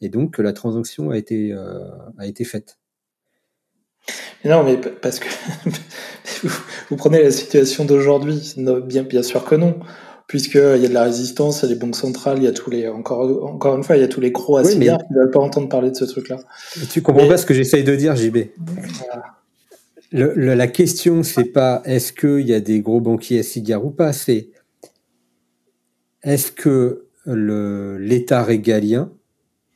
et donc que la transaction a été, a été faite? Non, mais parce que <laughs> vous, prenez la situation d'aujourd'hui, bien, bien sûr que non puisqu'il y a de la résistance, il y a les banques centrales, il y a tous les, encore, encore une fois, il y a tous les gros acidiens qui ne veulent pas entendre parler de ce truc-là. Tu comprends pas ce que j'essaye de dire, JB. la question, c'est pas est-ce qu'il y a des gros banquiers à ou pas, c'est est-ce que l'État régalien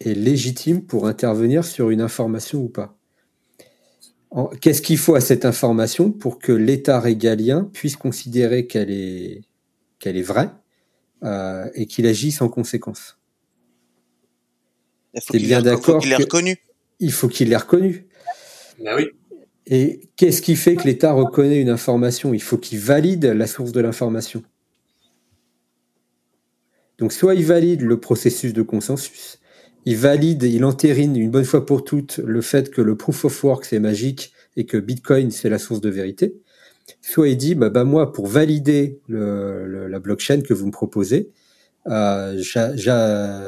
est légitime pour intervenir sur une information ou pas? Qu'est-ce qu'il faut à cette information pour que l'État régalien puisse considérer qu'elle est qu'elle est vraie euh, et qu'il agisse en conséquence. Il bien d'accord qu'il l'ait reconnu. Il faut qu'il l'ait reconnu. Ben oui. Et qu'est-ce qui fait que l'État reconnaît une information? Il faut qu'il valide la source de l'information. Donc soit il valide le processus de consensus, il valide, il entérine une bonne fois pour toutes le fait que le proof of work c'est magique et que Bitcoin c'est la source de vérité, soit il dit bah, bah moi pour valider la blockchain que vous me proposez, euh,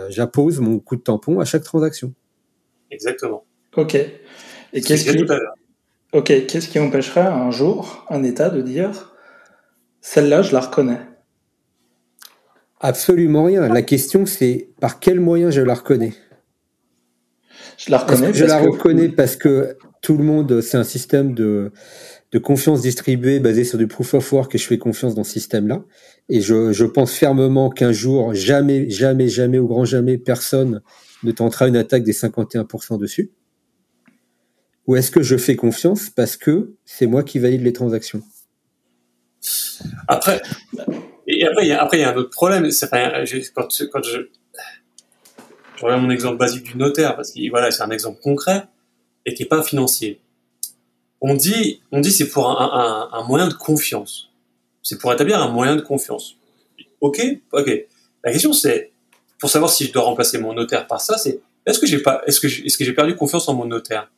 j'appose mon coup de tampon à chaque transaction. Exactement. Ok. Et qu'est-ce qui, ok, qu'est-ce qui empêcherait un jour un État de dire celle-là je la reconnais? Absolument rien. La question c'est par quel moyen je la reconnais? Je la reconnais. Je la reconnais parce que tout le monde, c'est un système de de confiance distribuée basée sur du proof of work et je fais confiance dans ce système-là. Et je, pense fermement qu'un jour, jamais, jamais, jamais, au grand jamais, personne ne tentera une attaque des 51% dessus. Ou est-ce que je fais confiance parce que c'est moi qui valide les transactions? Après, et après, il y a, y a un autre problème. Quand, je, je à mon exemple basique du notaire, parce que voilà, c'est un exemple concret et qui n'est pas financier on dit, on dit c'est pour un, un, un, moyen de confiance. C'est pour établir un moyen de confiance. Ok, ok. La question c'est, pour savoir si je dois remplacer mon notaire par ça, c'est est-ce que j'ai pas, est-ce que est-ce que j'ai perdu confiance en mon notaire?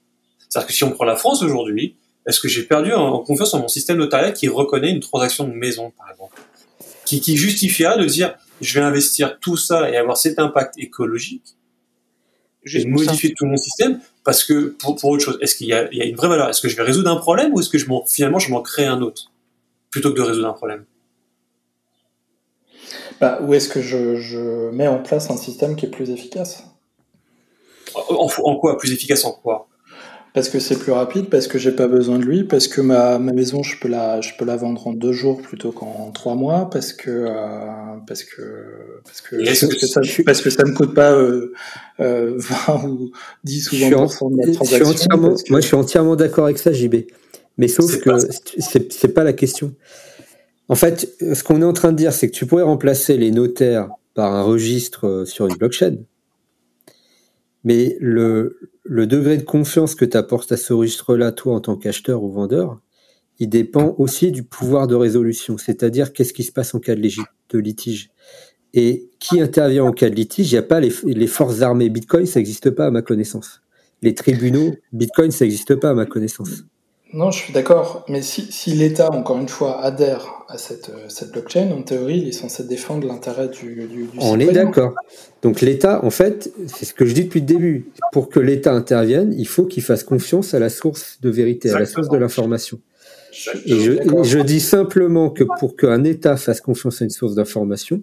C'est-à-dire que si on prend la France aujourd'hui, est-ce que j'ai perdu en, confiance en mon système notarial qui reconnaît une transaction de maison, par exemple, qui, qui justifia de dire je vais investir tout ça et avoir cet impact écologique j'ai modifié tout mon système parce que pour, pour autre chose, est-ce qu'il y, y a, une vraie valeur? Est-ce que je vais résoudre un problème ou est-ce que je finalement je m'en crée un autre plutôt que de résoudre un problème? Bah, Ou est-ce que je, je, mets en place un système qui est plus efficace? En, en, quoi Plus efficace? En quoi? Parce que c'est plus rapide, parce que j'ai pas besoin de lui, parce que ma, ma maison, je peux, la, je peux la vendre en deux jours plutôt qu'en trois mois, parce que, euh, parce que, parce que, parce que que ça, parce que ça ne coûte pas euh, euh, <laughs> 20 ou 10 ou Je suis, en- 20% de la transaction. que- moi, je suis entièrement d'accord avec ça, JB. Mais sauf que c'est pas la question. En fait, ce qu'on est en train de dire, c'est que tu pourrais remplacer les notaires par un registre euh, sur une blockchain. Mais le, le degré de confiance que tu apportes à ce registre-là, toi, en tant qu'acheteur ou vendeur, il dépend aussi du pouvoir de résolution. C'est-à-dire, qu'est-ce qui se passe en cas de, litige? Et qui intervient en cas de litige? Il n'y a pas les forces armées Bitcoin, ça n'existe pas à ma connaissance. Les tribunaux Bitcoin, ça n'existe pas à ma connaissance. Non, je suis d'accord. Mais si, si l'État, encore une fois, adhère à cette, euh, cette blockchain, en théorie, il est censé défendre l'intérêt du, du, du On est d'accord. Donc l'État, en fait, c'est ce que je dis depuis le début. Pour que l'État intervienne, il faut qu'il fasse confiance à la source de vérité, à la source de l'information. Et je, je dis simplement que pour qu'un État fasse confiance à une source d'information,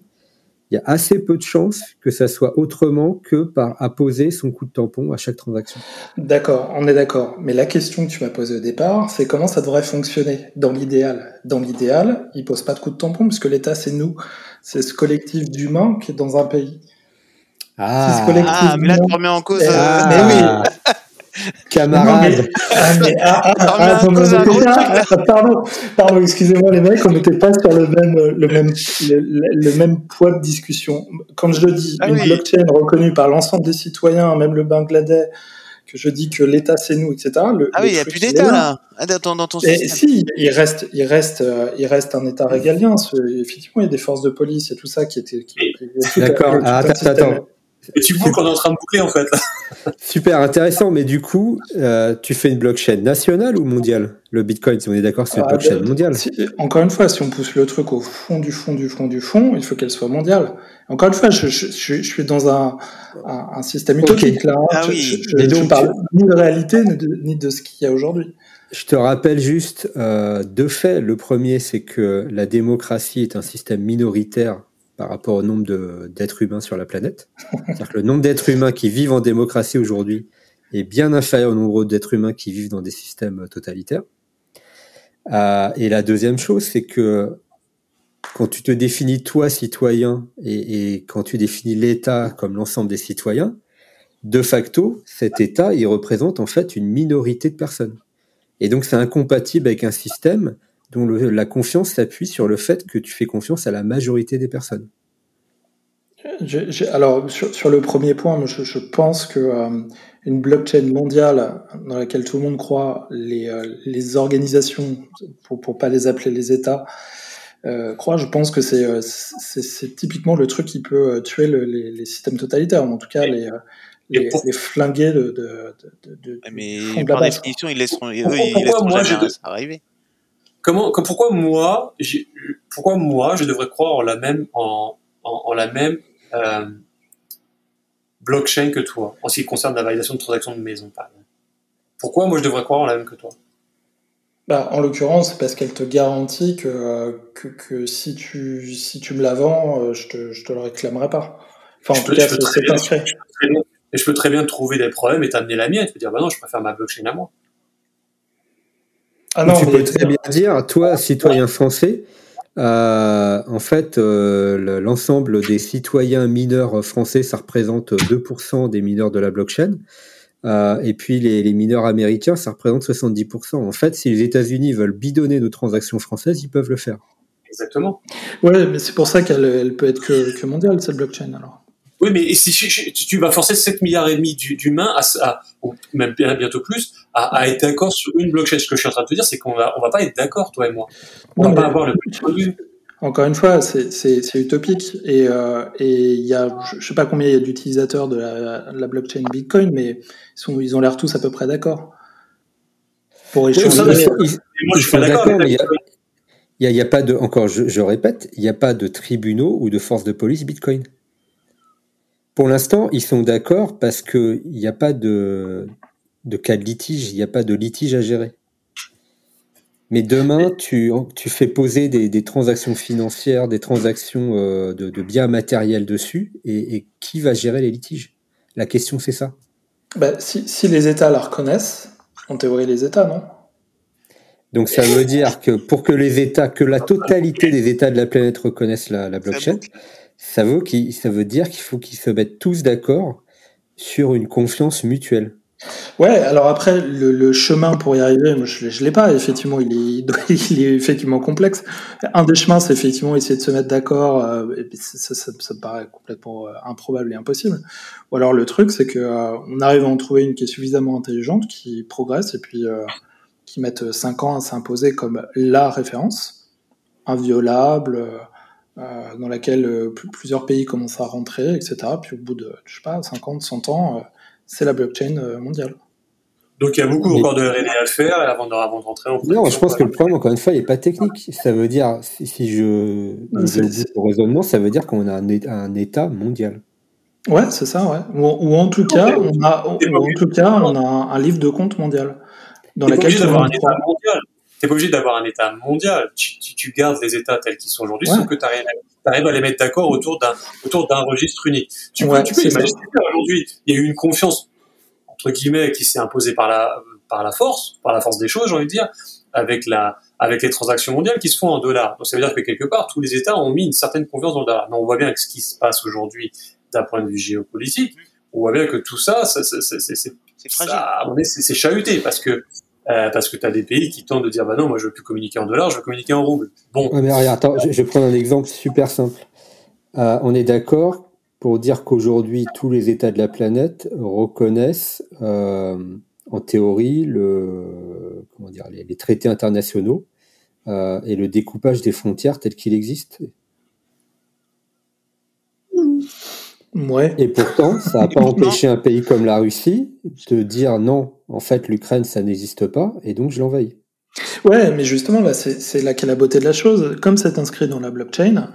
il y a assez peu de chances que ça soit autrement que par apposer son coup de tampon à chaque transaction. D'accord, on est d'accord. Mais la question que tu m'as posée au départ, c'est comment ça devrait fonctionner dans l'idéal? Dans l'idéal, il pose pas de coup de tampon puisque l'État, c'est nous. C'est ce collectif d'humains qui est dans un pays. Ah, collectif. Ah, mais là, tu remets en cause. Euh, mais oui. Camarade. Ah, ah, ah, pardon, pardon, excusez-moi les mecs, on n'était pas sur le même, le même, le, le- le même poids de discussion. Quand je dis Ah une oui. blockchain reconnue par l'ensemble des citoyens, même le Bangladesh, que je dis que l'État c'est nous, etc. Le, Ah le oui, il n'y a plus d'État là. Dans, dans ton Et système. si, il reste, il reste, euh, il reste un État régalien. Ce- effectivement, il y a des forces de police et tout ça qui étaient. Qui, qui- il y a tout un- D'accord. Ah, attends, attends. Et tu vois qu'on est en train de boucler en fait. Là. Super intéressant, mais du coup, euh, tu fais une blockchain nationale ou mondiale? Le Bitcoin, si on est d'accord, c'est une Ah, blockchain ben, mondiale. si- encore une fois, si on pousse le truc au fond du fond du fond du fond, il faut qu'elle soit mondiale. Encore une fois, je, je, je, je suis dans un, un, un système utopique là. hein. Ah je, oui. je, je, Mais je donc, parle ni de réalité ni de, ni de ce qu'il y a aujourd'hui. Je te rappelle juste euh, deux faits. Le premier, c'est que la démocratie est un système minoritaire par rapport au nombre d'êtres humains sur la planète. Le nombre d'êtres humains qui vivent en démocratie aujourd'hui est bien inférieur au nombre d'êtres humains qui vivent dans des systèmes totalitaires. Euh, et la deuxième chose, c'est que quand tu te définis toi citoyen et quand tu définis l'État comme l'ensemble des citoyens, de facto, cet État, il représente en fait une minorité de personnes. Et donc, c'est incompatible avec un système dont le- la confiance s'appuie sur le fait que tu fais confiance à la majorité des personnes. J'ai- alors, sur, sur le premier point, je, je pense que euh, une blockchain mondiale dans laquelle tout le monde croit, les, euh, les organisations, pour pour pas les appeler les États, euh, croient, je pense que c'est euh, typiquement le truc qui peut euh, tuer le- les, les systèmes totalitaires, ou en tout cas les, euh, les, pour- les flinguer de, de, de, de- Ouais, du Mais par définition, ils laisseront, eux, ils pourquoi laisseront moi, jamais ça arriver. Comment, comme- pourquoi moi, pourquoi moi, je devrais croire en la même, en, en, en la même euh, blockchain que toi, en ce qui concerne la validation de transactions de maison, par exemple? Pourquoi moi je devrais croire en la même que toi? Bah, en l'occurrence, c'est parce qu'elle te garantit que, que, que si, tu, si tu me la vends, euh, je te, je te le réclamerai pas. Enfin, en Je tout peux- cas, je peux c'est inscrit. je peux très bien- Et je peux très bien trouver des problèmes et t'amener la mienne et te dire, bah non, je préfère ma blockchain à moi. Ah non, tu peux très bien dire, toi, citoyen français, euh, en fait, euh, le- l'ensemble des citoyens mineurs français, ça représente 2% des mineurs de la blockchain. Euh, et puis les, les mineurs américains, ça représente 70%. En fait, si les États-Unis veulent bidonner nos transactions françaises, ils peuvent le faire. Exactement. Ouais, mais c'est pour ça qu'elle elle peut être que, que mondiale, cette blockchain, alors. Oui, mais si tu vas forcer 7 milliards et demi d'hu- d'humains, à, à- ou même bien- bientôt plus, à, à être d'accord sur une blockchain. Ce que je suis en train de te dire, c'est qu'on va, on va pas être d'accord, toi et moi. On Non, va pas avoir le même point de vue. Encore une fois, c'est utopique. Et euh, et il y a, je sais pas combien il y a d'utilisateurs de la, de la blockchain Bitcoin, mais ils, sont, ils ont l'air tous à peu près d'accord. Pour Ils, échanger. ça, mais- ils- Et moi, ils je suis d'accord. il avec y a- il y a, il y a pas de, encore, je, je répète, il n'y a pas de tribunaux ou de forces de police Bitcoin. Pour l'instant, ils sont d'accord parce qu'il n'y a pas de, de cas de litige, il n'y a pas de litige à gérer. Mais demain, tu, tu fais poser des, des transactions financières, des transactions euh, de, de biens matériels dessus, et, et qui va gérer les litiges? La question, c'est ça. Bah, si, si les États la reconnaissent, En théorie, les États, non? Donc ça veut dire que pour que les États, que la totalité des États de la planète reconnaissent la, la blockchain, ça veut, qu'il- ça veut dire qu'il faut qu'ils se mettent tous d'accord sur une confiance mutuelle. Ouais, alors après, le, chemin pour y arriver, je ne l'ai pas, effectivement, <laughs> il est, effectivement complexe. Un des chemins, c'est effectivement essayer de se mettre d'accord, euh, ça, ça, me paraît complètement euh, improbable et impossible. Ou alors le truc, c'est que euh, arrive à en trouver une qui est suffisamment intelligente, qui progresse, et puis euh, qui mette 5 ans à s'imposer comme la référence, inviolable, dans laquelle pl- plusieurs pays commencent à rentrer, etc. Puis au bout de, je sais pas, 50, 100 ans, c'est la blockchain euh, mondiale. Donc il y a beaucoup encore de R&D à faire avant de, avant de rentrer en production. Non, je pense que le problème, encore une fois, il n'est pas technique. Ça veut dire, si, si je c'est- vais au raisonnement, ça veut dire qu'on a un, État mondial. Ouais, c'est ça, ouais. Ou, ou en tout cas, on a, ou en tout cas, on a un, un livre de compte mondial dans lequel obligé d'avoir un État mondial. T'es pas obligé d'avoir un État mondial. Tu, tu, tu gardes les États tels qu'ils sont aujourd'hui, Ouais. sauf que tu arrives à les mettre d'accord autour d'un autour d'un registre unique. Tu peux, Ouais, tu peux c'est ça. imaginer aujourd'hui, il y a eu une confiance entre guillemets qui s'est imposée par la par la force, par la force des choses, j'ai envie de dire, avec la avec les transactions mondiales qui se font en dollars. Donc ça veut dire que quelque part tous les États ont mis une certaine confiance dans le dollar. Mais on voit bien que ce qui se passe aujourd'hui d'un point de vue géopolitique, on voit bien que tout ça, ça, ça, ça- c'est chahuté parce que euh, parce que tu as des pays qui tentent de dire bah non, moi je veux plus communiquer en dollars, je veux communiquer en roubles. Bon, mais regarde, attends, je, vais prendre un exemple super simple. Euh, on est d'accord pour dire qu'aujourd'hui, tous les États de la planète reconnaissent, euh, en théorie, les, les traités internationaux et le découpage des frontières tel qu'il existe. Ouais. Et pourtant, ça n'a pas <laughs> empêché un pays comme la Russie de dire non, en fait, l'Ukraine, ça n'existe pas, et donc je l'envahis. Ouais, mais justement, là, c'est là qu'est la beauté de la chose. Comme c'est inscrit dans la blockchain,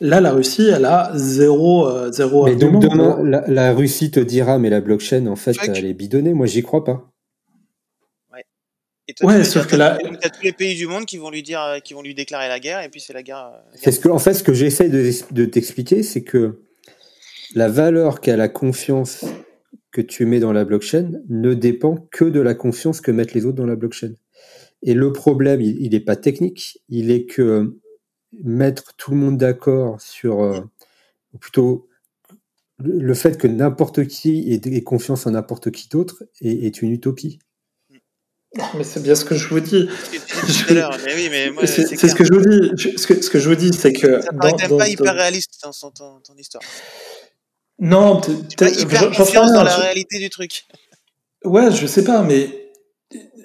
là, la Russie, elle a zéro, euh, zéro Mais donc demain, la, la Russie te dira, mais la blockchain, en fait, Fuck. elle est bidonnée. Moi, j'y crois pas. Et toi, Ouais, sauf que là- t'as- tous les pays du monde qui vont lui dire, euh, qui vont lui déclarer la guerre, et puis c'est la guerre. euh, la C'est guerre. ce que, en fait, ce que j'essaie de, de t'expliquer, c'est que la valeur qu'a la confiance que tu mets dans la blockchain ne dépend que de la confiance que mettent les autres dans la blockchain. Et le problème, il n'est pas technique, il est que mettre tout le monde d'accord sur, euh, ou plutôt le fait que n'importe qui ait, ait confiance en n'importe qui d'autre est, est une utopie. Mais c'est bien ce que je vous dis. C'est ce que je vous dis. Ce que, ce que je vous dis, c'est que. Ça paraît dans- même pas dans- hyper réaliste dans son- ton, ton histoire. Non, peut-être. hyper confiance dans la réalité du truc. Ouais, je sais pas, mais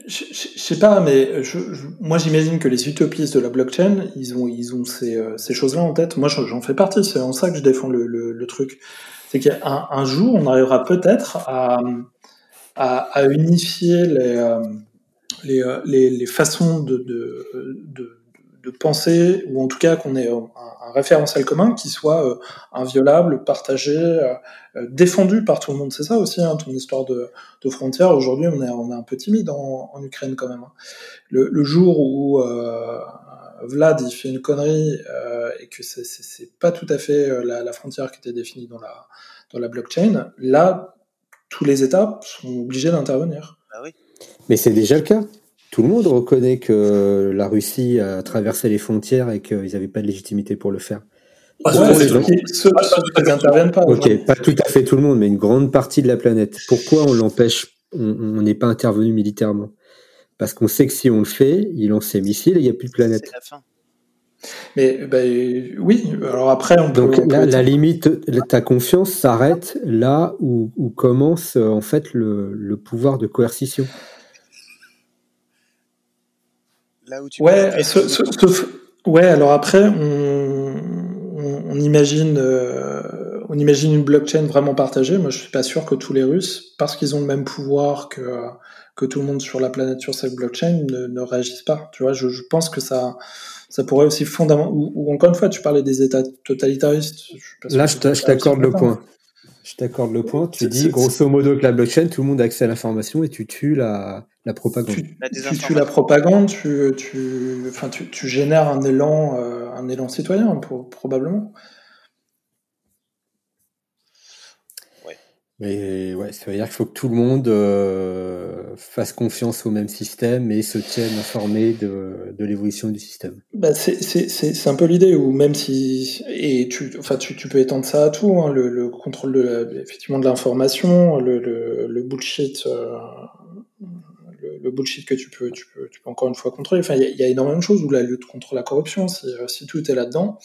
je, je- je sais pas, mais je, moi j'imagine que les utopistes de la blockchain, ils ont, ils ont ces, euh, ces choses-là en tête. Moi, j'en fais partie. C'est en ça que je défends le, le, le truc. C'est qu'un un jour, on arrivera peut-être à, à, à unifier les, euh, les, euh, les, les façons de, de, de, de penser, ou en tout cas qu'on ait un, un référentiel commun qui soit euh, inviolable, partagé, euh, euh, défendu par tout le monde. C'est ça aussi, hein, ton histoire de, de frontières. Aujourd'hui, on est, on est un peu timide en, en Ukraine quand même. hein. Le, le jour où euh, Vlad il fait une connerie euh, et que c'est- c'est c'est pas tout à fait euh, la, la frontière qui était définie dans la, dans la blockchain, là, tous les États sont obligés d'intervenir. Bah oui. Mais c'est déjà le cas. Tout le monde reconnaît que la Russie a traversé les frontières et qu'ils n'avaient pas de légitimité pour le faire. Pas tout Ouais, à fait ceux tout le monde. qui, ceux- Pas- n'interviennent. Ok, ouais. pas tout à fait tout le monde, mais une grande partie de la planète. Pourquoi on l'empêche? On n'est pas intervenu militairement Parce qu'on sait que si on le fait, il lance ses missiles et il n'y a plus de planète. C'est la fin. Mais ben, oui, alors après, on peut. Donc on peut la, être- la limite, ta confiance s'arrête là où, où commence euh, en fait le, le pouvoir de coercition. Là où tu peux Ouais, ouais, alors après, on, on, on imagine, euh, on imagine une blockchain vraiment partagée. Moi, je suis pas sûr que tous les Russes, parce qu'ils ont le même pouvoir que, que tout le monde sur la planète sur cette blockchain, ne, ne réagissent pas. Tu vois, je, je pense que ça, ça pourrait aussi fondamentalement. Ou, ou encore une fois, tu parlais des États totalitaristes. Je suis pas sûr Là, je t'accorde le point. Je t'accorde le point. Tu dis grosso modo que la blockchain, tout le monde a accès à l'information et tu tues la, la propagande. tu, La tu tues la propagande, tu, tu, enfin, tu, tu génères un élan, euh, un élan citoyen, pour- probablement. Mais ouais, ça veut dire qu'il faut que tout le monde euh, fasse confiance au même système et se tienne informé de, de l'évolution du système. Bah c'est un peu l'idée, ou même si et tu, enfin tu, tu peux étendre ça à tout, hein, le, le, contrôle de effectivement de l'information, le, le, bullshit, euh, le, bullshit que tu peux, tu peux, tu peux encore une fois contrôler. Enfin, il y, a énormément de choses ou la lutte contre la corruption, si, si tout est là-dedans,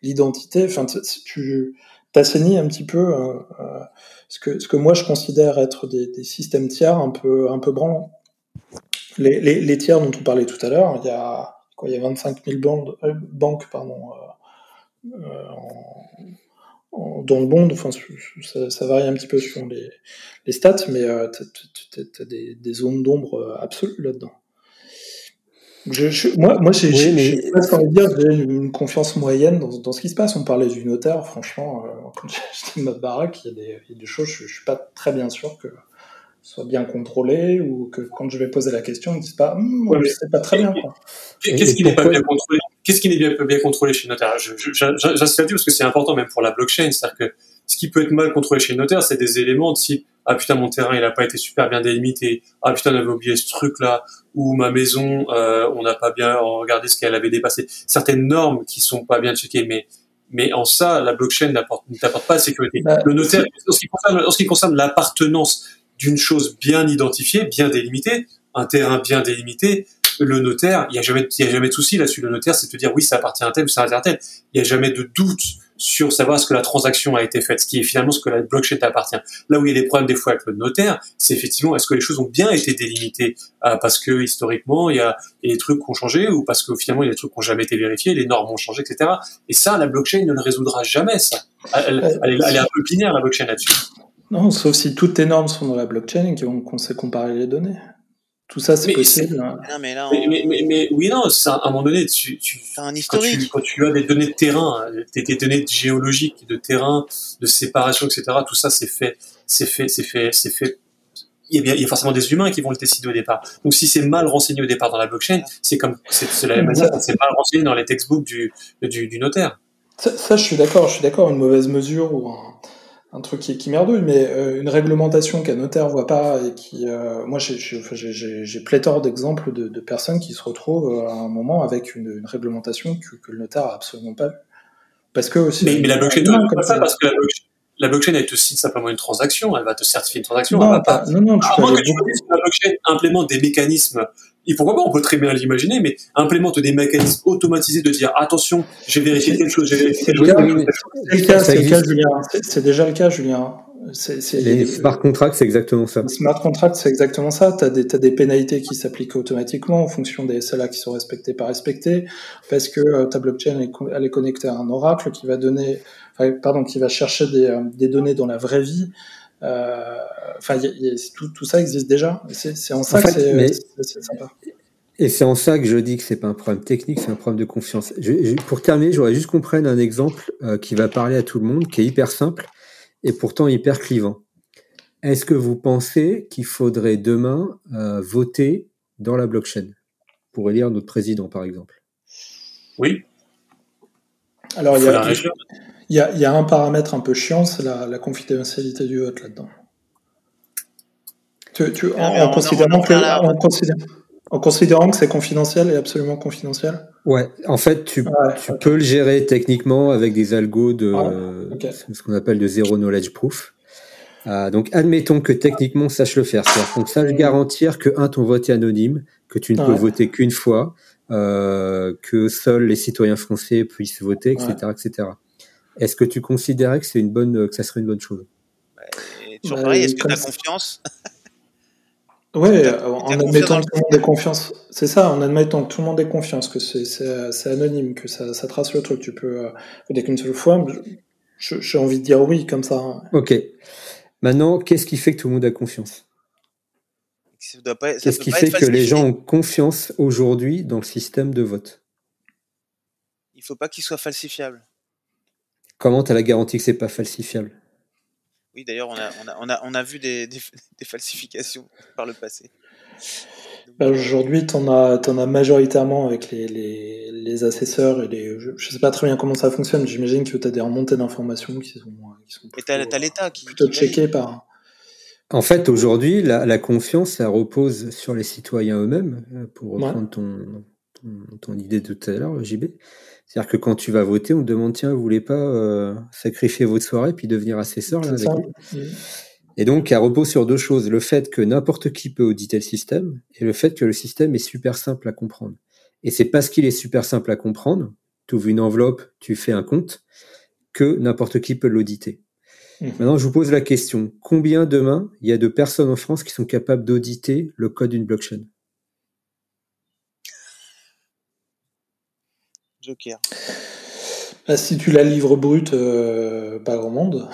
l'identité, enfin tu t'assainis un petit peu euh, euh, ce, que, ce que moi je considère être des, systèmes tiers un peu, un peu branlants. Les, les, tiers dont on parlait tout à l'heure, il y a quoi, il y a 25 000 bandes, euh, banques pardon, euh, dans le monde. Enfin, ça, varie un petit peu selon les, les stats, mais tu as, des, des, zones d'ombre absolues là-dedans. Je, je, moi, moi j'ai oui, mais... envie de dire j'ai une confiance moyenne dans, dans, ce qui se passe. On parlait du notaire, franchement, euh, quand j'étais ma baraque, il y, a des, il y a des choses, je, je suis pas très bien sûr que ce soit bien contrôlé ou que quand je vais poser la question, ils me disent pas, hm, ouais, c'est pas très bien. Qu'est-ce qui n'est pas bien contrôlé? Qu'est-ce qui n'est bien, bien contrôlé chez le notaire J'insiste là-dessus parce que c'est important même pour la blockchain, c'est-à-dire que ce qui peut être mal contrôlé chez le notaire, c'est des éléments de type ah putain mon terrain il a pas été super bien délimité, ah putain on avait oublié ce truc là, ou ma maison euh, on n'a pas bien regardé ce qu'elle avait dépassé, certaines normes qui sont pas bien checkées, mais mais en ça la blockchain n'apporte t'apporte pas de sécurité. Bah, le notaire, en ce qui concerne, l'appartenance d'une chose bien identifiée, bien délimitée, un terrain bien délimité, le notaire, il y a jamais, il y a jamais de souci là-dessus. Le notaire, c'est de te dire oui, ça appartient à un tel ou ça appartient à tel. Il y a jamais de doute sur savoir ce que la transaction a été faite, ce qui est finalement ce que la blockchain t'appartient. Là où il y a des problèmes des fois avec le notaire, c'est effectivement est-ce que les choses ont bien été délimitées euh, parce que historiquement il y, a, il y a des trucs qui ont changé ou parce que finalement il y a des trucs qui n'ont jamais été vérifiés, les normes ont changé, etc. Et ça, la blockchain ne le résoudra jamais. Ça, elle, elle est un peu binaire la blockchain là-dessus. Non, sauf si toutes tes normes sont dans la blockchain et qu'on sait comparer les données. Tout ça, c'est possible. Non, mais, là, on... mais, mais, mais, oui, non, à un moment donné, tu, tu, un historique. Quand, tu, quand tu as des données de terrain, des, des données géologiques, de terrain, de séparation, etc., tout ça, c'est fait, c'est fait, c'est fait, c'est fait. Il y, a bien, il y a forcément des humains qui vont le décider au départ. Donc, si c'est mal renseigné au départ dans la blockchain, c'est comme, c'est la même manière c'est mal renseigné dans les textbooks du, du, du notaire. Ça, ça, je suis d'accord, je suis d'accord, une mauvaise mesure ou un, un truc qui, qui merdouille, mais euh, une réglementation qu'un notaire voit pas et qui, euh, moi, j'ai pléthore d'exemples de, de, personnes qui se retrouvent euh, à un moment avec une, une réglementation que, que, le notaire a absolument pas. Parce que aussi. Mais, mais la blockchain pas ça parce que la blockchain, la blockchain, elle te cite simplement une transaction, elle va te certifier une transaction. Non, elle va pas, non, non, tu moins que tu la blockchain implémente des mécanismes et pourquoi pas, on peut très bien l'imaginer, mais implémente des mécanismes automatisés de dire attention, j'ai vérifié quelque chose, j'ai vérifié quelque chose. C'est le cas, c'est le cas, Julien. C'est déjà le cas, Julien. les smart contracts, c'est exactement ça. Les smart contracts, c'est exactement ça. Tu as des, as des pénalités qui s'appliquent automatiquement en fonction des SLA qui sont respectés pas respectés, parce que euh, ta blockchain est, elle est connectée à un oracle qui va donner, enfin, pardon, qui va chercher des, euh, des données dans la vraie vie. Euh, enfin, tout, tout, ça existe déjà. C'est en ça en que c'est sympa. Et c'est en ça que je dis que c'est pas un problème technique, c'est un problème de confiance. Je, je, pour terminer, j'aurais juste qu'on prenne un exemple euh, qui va parler à tout le monde, qui est hyper simple et pourtant hyper clivant. Est-ce que vous pensez qu'il faudrait demain euh, voter dans la blockchain pour élire notre président, par exemple? Oui. Alors, il y a, il y, a, il y a, un paramètre un peu chiant, c'est la, la, confidentialité du vote là-dedans. Tu, tu, en, en, considérant que, en, considérant, en considérant que c'est confidentiel et absolument confidentiel? Ouais, en fait, tu, ouais, tu okay. peux le gérer techniquement avec des algos de ah, okay. ce qu'on appelle de zero knowledge proof. Euh, donc, admettons que techniquement, sache le faire. C'est-à-dire qu'on sache garantir que, un, ton vote est anonyme, que tu ne peux voter qu'une fois, euh, que seuls les citoyens français puissent voter, etc., ouais. etc. Est-ce que tu considérais que c'est une bonne, que ça serait une bonne chose? Ouais, Toujours pareil, est-ce que tu as confiance? Oui, en admettant que tout le monde ait confiance. C'est ça, en admettant que tout le monde ait confiance, que c'est anonyme, que ça, ça, trace le truc. Tu peux euh, voter qu'une seule fois. J'ai envie de dire oui, comme ça. Hein. Ok. Maintenant, qu'est-ce qui fait que tout le monde a confiance? Qu'est-ce qui fait que les gens ont confiance aujourd'hui dans le système de vote? Il faut pas qu'il soit falsifiable. Comment tu as la garantie que c'est pas falsifiable? Oui, d'ailleurs, on a, on, a, on, a, on a vu des, des, <laughs> des, falsifications par le passé. bah, Aujourd'hui, tu en, as, en as majoritairement avec les, les, les assesseurs et les. Je, ne sais pas très bien comment ça fonctionne. J'imagine que tu as des remontées d'informations qui sont, qui sont plutôt, et l'État qui. Plutôt checkées par. En fait, aujourd'hui, la, la, confiance, ça repose sur les citoyens eux-mêmes, euh, pour reprendre ton, ton, ton, idée de tout à l'heure, JB. C'est-à-dire que quand tu vas voter, on te demande tiens, vous voulez pas euh, sacrifier votre soirée puis devenir assesseur là, avec Et donc, elle repose sur deux choses le fait que n'importe qui peut auditer le système et le fait que le système est super simple à comprendre. Et c'est parce qu'il est super simple à comprendre, tu ouvres une enveloppe, tu fais un compte, que n'importe qui peut l'auditer. Mmh. Maintenant, je vous pose la question combien demain il y a de personnes en France qui sont capables d'auditer le code d'une blockchain? Joker. Bah, si tu la livres brute, euh, pas grand monde.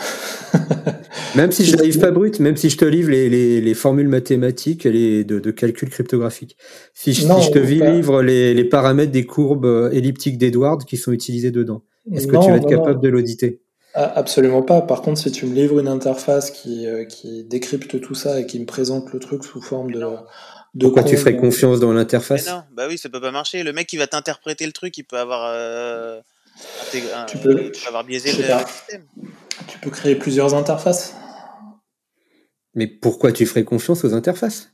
<laughs> même si je la livre pas brute, même si je te livre les, les, les formules mathématiques les, de, de calcul cryptographique. Si je, si je te livre les, les, paramètres des courbes euh, elliptiques d'Edward qui sont utilisés dedans, est-ce que tu vas être capable de l'auditer? Ah, Absolument pas. Par contre, si tu me livres une interface qui, euh, qui décrypte tout ça et qui me présente le truc sous forme de, pourquoi tu ferais confiance dans l'interface Non, bah oui, ça peut pas marcher. Le mec qui va t'interpréter le truc, il peut avoir, euh, tu peux, avoir biaisé le système. Tu peux créer plusieurs interfaces. Mais pourquoi tu ferais confiance aux interfaces?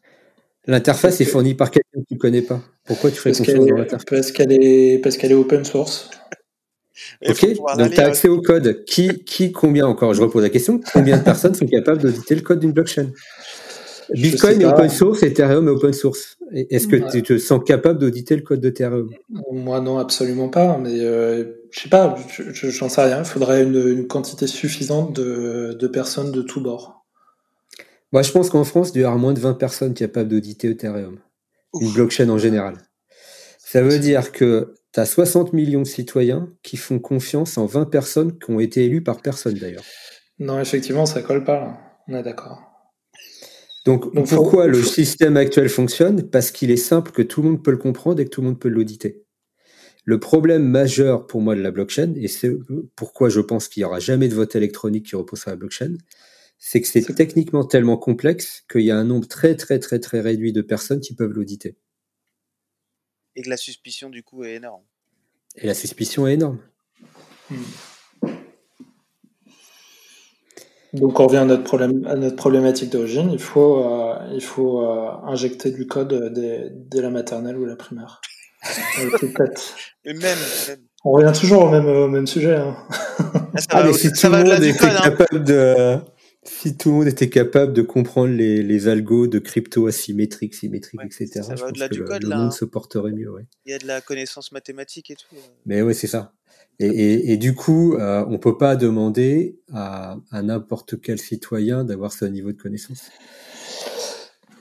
L'interface est fournie par quelqu'un que tu connais pas. Pourquoi tu ferais confiance dans l'interface? Parce qu'elle est, parce qu'elle est open source. ok, donc tu as accès au code. Qui, qui, combien encore Je repose la question. Combien de personnes sont capables d'auditer le code d'une blockchain? Bitcoin est open source, Ethereum est open source. Est-ce que tu te sens capable d'auditer le code d'Ethereum? Moi, non, absolument pas. Mais euh, je sais pas, j'en sais rien. Il faudrait une, quantité suffisante de, personnes de tous bords. Moi, je pense qu'en France, il y aura moins de 20 personnes capables d'auditer Ethereum. Une blockchain en général. Ça veut dire que tu as 60 millions de citoyens qui font confiance en 20 personnes qui ont été élues par personne d'ailleurs. Non, effectivement, ça colle pas là. On est d'accord. Donc, pourquoi le système actuel fonctionne? Parce qu'il est simple, que tout le monde peut le comprendre et que tout le monde peut l'auditer. Le problème majeur pour moi de la blockchain, et c'est pourquoi je pense qu'il n'y aura jamais de vote électronique qui repose sur la blockchain, c'est que c'est techniquement tellement complexe qu'il y a un nombre très très très très réduit de personnes qui peuvent l'auditer. Et que la suspicion du coup est énorme. Et la suspicion est énorme. Hmm. Donc on revient à notre, problème, à notre problématique d'origine, il faut, euh, il faut euh, injecter du code dès, dès, la maternelle ou la primaire. <laughs> Et même, On revient toujours au même, au même sujet. Hein. Ah, mais si tout le monde était capable de... Si tout le monde était capable de comprendre les, les algos de crypto asymétriques, symétriques, etc., je pense que le, code, le monde hein. se porterait mieux. Ouais. Il y a de la connaissance mathématique et tout. Mais oui, c'est ça. Et, du coup, euh, on peut pas demander à, n'importe quel citoyen d'avoir ce niveau de connaissance.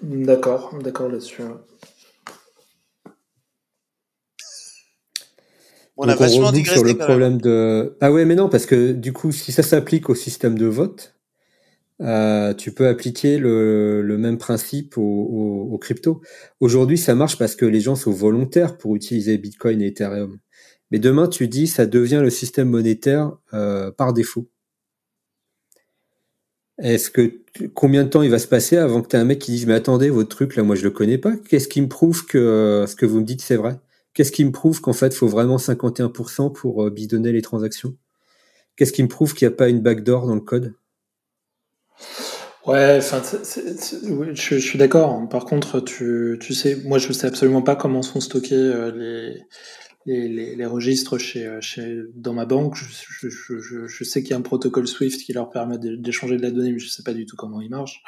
D'accord, d'accord là-dessus. On a vachement digressé sur le problème de. Ah ouais, mais non, parce que du coup, si ça s'applique au système de vote, euh, tu peux appliquer le, même principe aux au, crypto. Aujourd'hui, ça marche parce que les gens sont volontaires pour utiliser Bitcoin et Ethereum. Mais demain, tu dis, ça devient le système monétaire euh, par défaut. Est-ce que combien de temps il va se passer avant que tu aies un mec qui dise mais attendez votre truc là moi je le connais pas qu'est-ce qui me prouve que euh, ce que vous me dites c'est vrai? Qu'est-ce qui me prouve qu'en fait faut vraiment 51% pour euh, bidonner les transactions? Qu'est-ce qui me prouve qu'il n'y a pas une backdoor dans le code? Ouais, enfin, je, suis d'accord. Par contre, tu, tu sais, moi, je sais absolument pas comment sont stockés les, les, les, registres chez, euh, chez, dans ma banque. Je, je, je, sais qu'il y a un protocole Swift qui leur permet d'échanger de la donnée, mais je ne sais pas du tout comment il marche.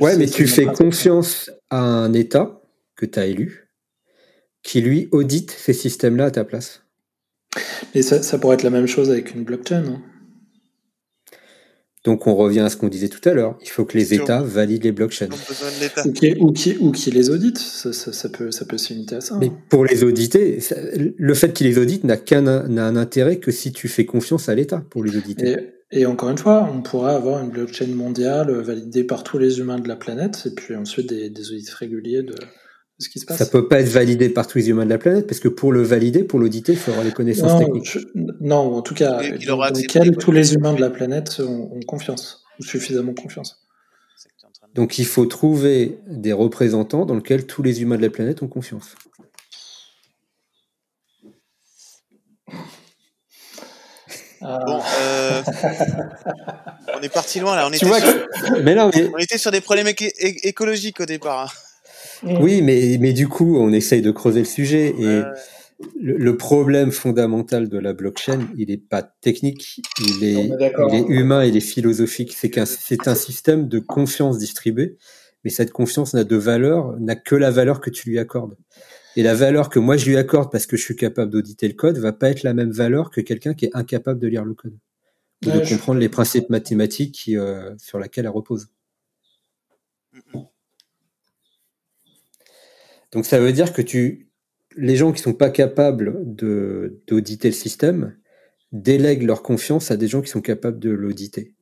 ouais, mais tu fais confiance à un État que tu as élu qui, lui, audite ces systèmes-là à ta place? Ça, ça pourrait être la même chose avec une blockchain. Hein. Donc on revient à ce qu'on disait tout à l'heure. Il faut que les États valident les blockchains. Ou qui, ou, qui, ou qui les auditent. Ça, ça, ça peut, ça peut à ça. Mais pour les auditer, le fait qu'ils les auditent n'a qu'un un intérêt que si tu fais confiance à l'État pour les auditer. Et, et, encore une fois, on pourrait avoir une blockchain mondiale validée par tous les humains de la planète et puis ensuite des, des audits réguliers de, ce qui se passe. Ça peut pas être validé par tous les humains de la planète, parce que pour le valider, pour l'auditer, il faut avoir les connaissances techniques. non, en tout cas, dans lequel tous les humains de la planète ont, confiance, ou suffisamment confiance. Donc il faut trouver des représentants dans lesquels tous les humains de la planète ont confiance. Bon, euh, <laughs> on est parti loin là. On Tu était, vois sur, que- mais non, mais- on était sur des problèmes écologiques au départ. Oui, mais, mais du coup, on essaye de creuser le sujet. Et Euh, le, le problème fondamental de la blockchain, il n'est pas technique, il est, il humain, il est philosophique. C'est qu'un, c'est un système de confiance distribuée, mais cette confiance n'a de valeur, n'a que la valeur que tu lui accordes. Et la valeur que moi je lui accorde parce que je suis capable d'auditer le code va pas être la même valeur que quelqu'un qui est incapable de lire le code ou Ouais, de je- comprendre les principes mathématiques qui, euh, sur lesquels elle repose. Donc ça veut dire que tu, les gens qui sont pas capables de d'auditer le système délèguent leur confiance à des gens qui sont capables de l'auditer.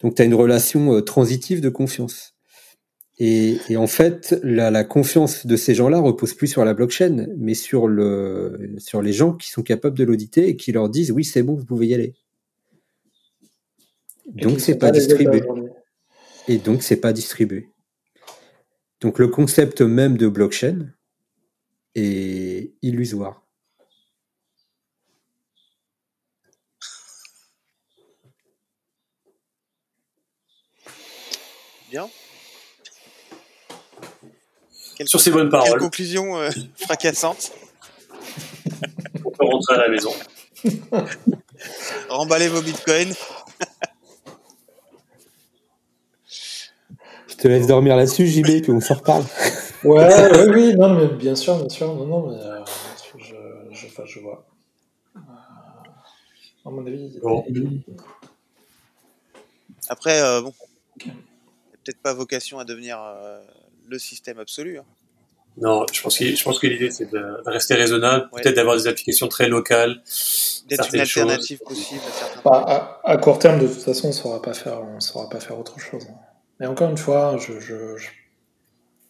Donc tu as une relation euh, transitive de confiance. Et, et en fait, la, la confiance de ces gens-là repose plus sur la blockchain, mais sur le sur les gens qui sont capables de l'auditer et qui leur disent oui c'est bon vous pouvez y aller. Et Donc c'est pas États distribué. Et donc, c'est pas distribué. Donc, le concept même de blockchain est illusoire. bien. Quelle, Sur ces bonnes quelle paroles, conclusion euh, fracassante. on peut rentrer à la maison. <laughs> Remballez vos bitcoins. <laughs> te laisse dormir là-dessus, JB, puis on s'en reparle. <laughs> Ouais, oui, oui, non, mais bien sûr, bien sûr, non, non, mais euh, je, je, enfin, je vois. Euh, à mon avis, Bon. Après, euh, bon, peut-être pas vocation à devenir euh, le système absolu. hein. Non, je pense que, je pense que l'idée, c'est de, rester raisonnable, Ouais. peut-être d'avoir des applications très locales. D'être une choses. alternative possible à certains Bah, à, à court terme, de toute façon, on ne saura pas faire, on saura pas faire autre chose. hein. Mais encore une fois, je, je- je-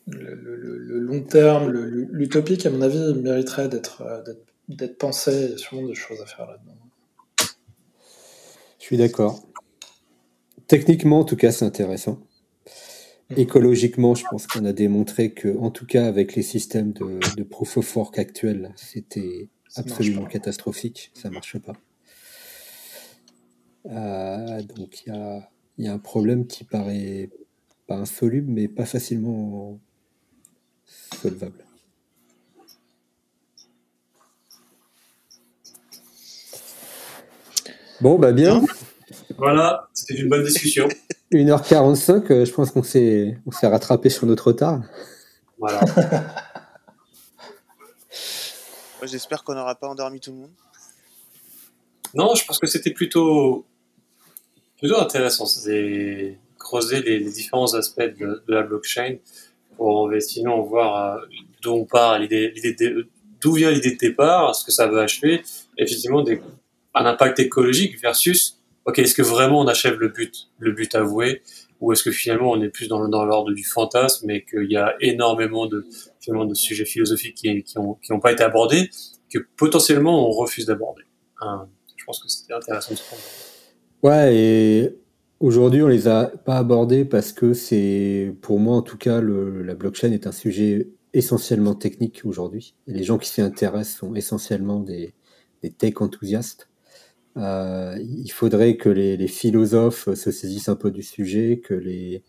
le, le- le- le long terme, l'utopique, à mon avis, mériterait d'être, euh, d'être, pensé. Il y a sûrement des choses à faire là-dedans. Je suis d'accord. Techniquement, en tout cas, c'est intéressant. Écologiquement, je pense qu'on a démontré que, en tout cas, avec les systèmes de, de proof of work actuels, c'était absolument catastrophique. Ça marche pas. Euh, donc, il y a, il y a un problème qui paraît pas insoluble, mais pas facilement solvable. Bon, bah bien. Voilà, c'était une bonne discussion. <laughs> 1h45, euh, je pense qu'on s'est on s'est rattrapé sur notre retard. Voilà. <laughs> Moi, J'espère qu'on n'aura pas endormi tout le monde. Non, je pense que c'était plutôt, plutôt intéressant. C'est creuser les, différents aspects de, la blockchain pour sinon voir euh, d'où part, d'où vient l'idée de départ, ce que ça va achever, effectivement un impact écologique versus, ok, est-ce que vraiment on achève le but, le but avoué, ou est-ce que finalement on est plus dans, dans l'ordre du fantasme et qu'il y a énormément de, finalement, de sujets philosophiques qui, qui ont, qui ont pas été abordés, que potentiellement on refuse d'aborder. Hein, je pense que c'était intéressant de se prendre. Ouais, et aujourd'hui, on les a pas abordés parce que c'est, pour moi en tout cas, le, la blockchain est un sujet essentiellement technique aujourd'hui. Et les gens qui s'y intéressent sont essentiellement des, des tech enthousiastes. Euh, il faudrait que les, les philosophes se saisissent un peu du sujet, que les,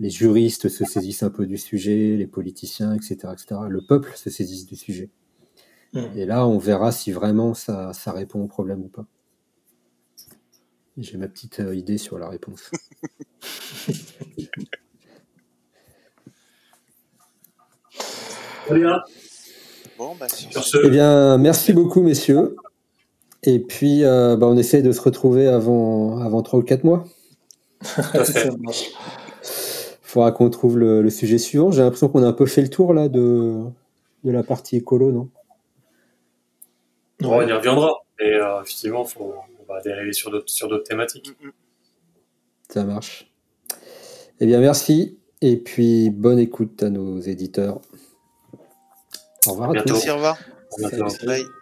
les juristes se saisissent un peu du sujet, les politiciens, etc., etc. Le peuple se saisisse du sujet. Hmm. Et là, on verra si vraiment ça, ça répond au problème ou pas. J'ai ma petite euh, idée sur la réponse. <laughs> Très bien. Bon, bah, sur ce, Eh bien, merci beaucoup, messieurs. Et puis, euh, bah, on essaie de se retrouver avant, avant 3 ou 4 mois. Il <laughs> faudra qu'on trouve le, le sujet suivant. J'ai l'impression qu'on a un peu fait le tour là de, de la partie écolo, non? On y reviendra. Et euh, effectivement, faut, on va dériver sur d'autres sur d'autres thématiques. Mm, mm. Ça marche. Eh bien, merci. Et puis, bonne écoute à nos éditeurs. Au revoir à bientôt. tous. merci, au revoir. À bientôt. Salut. Bye.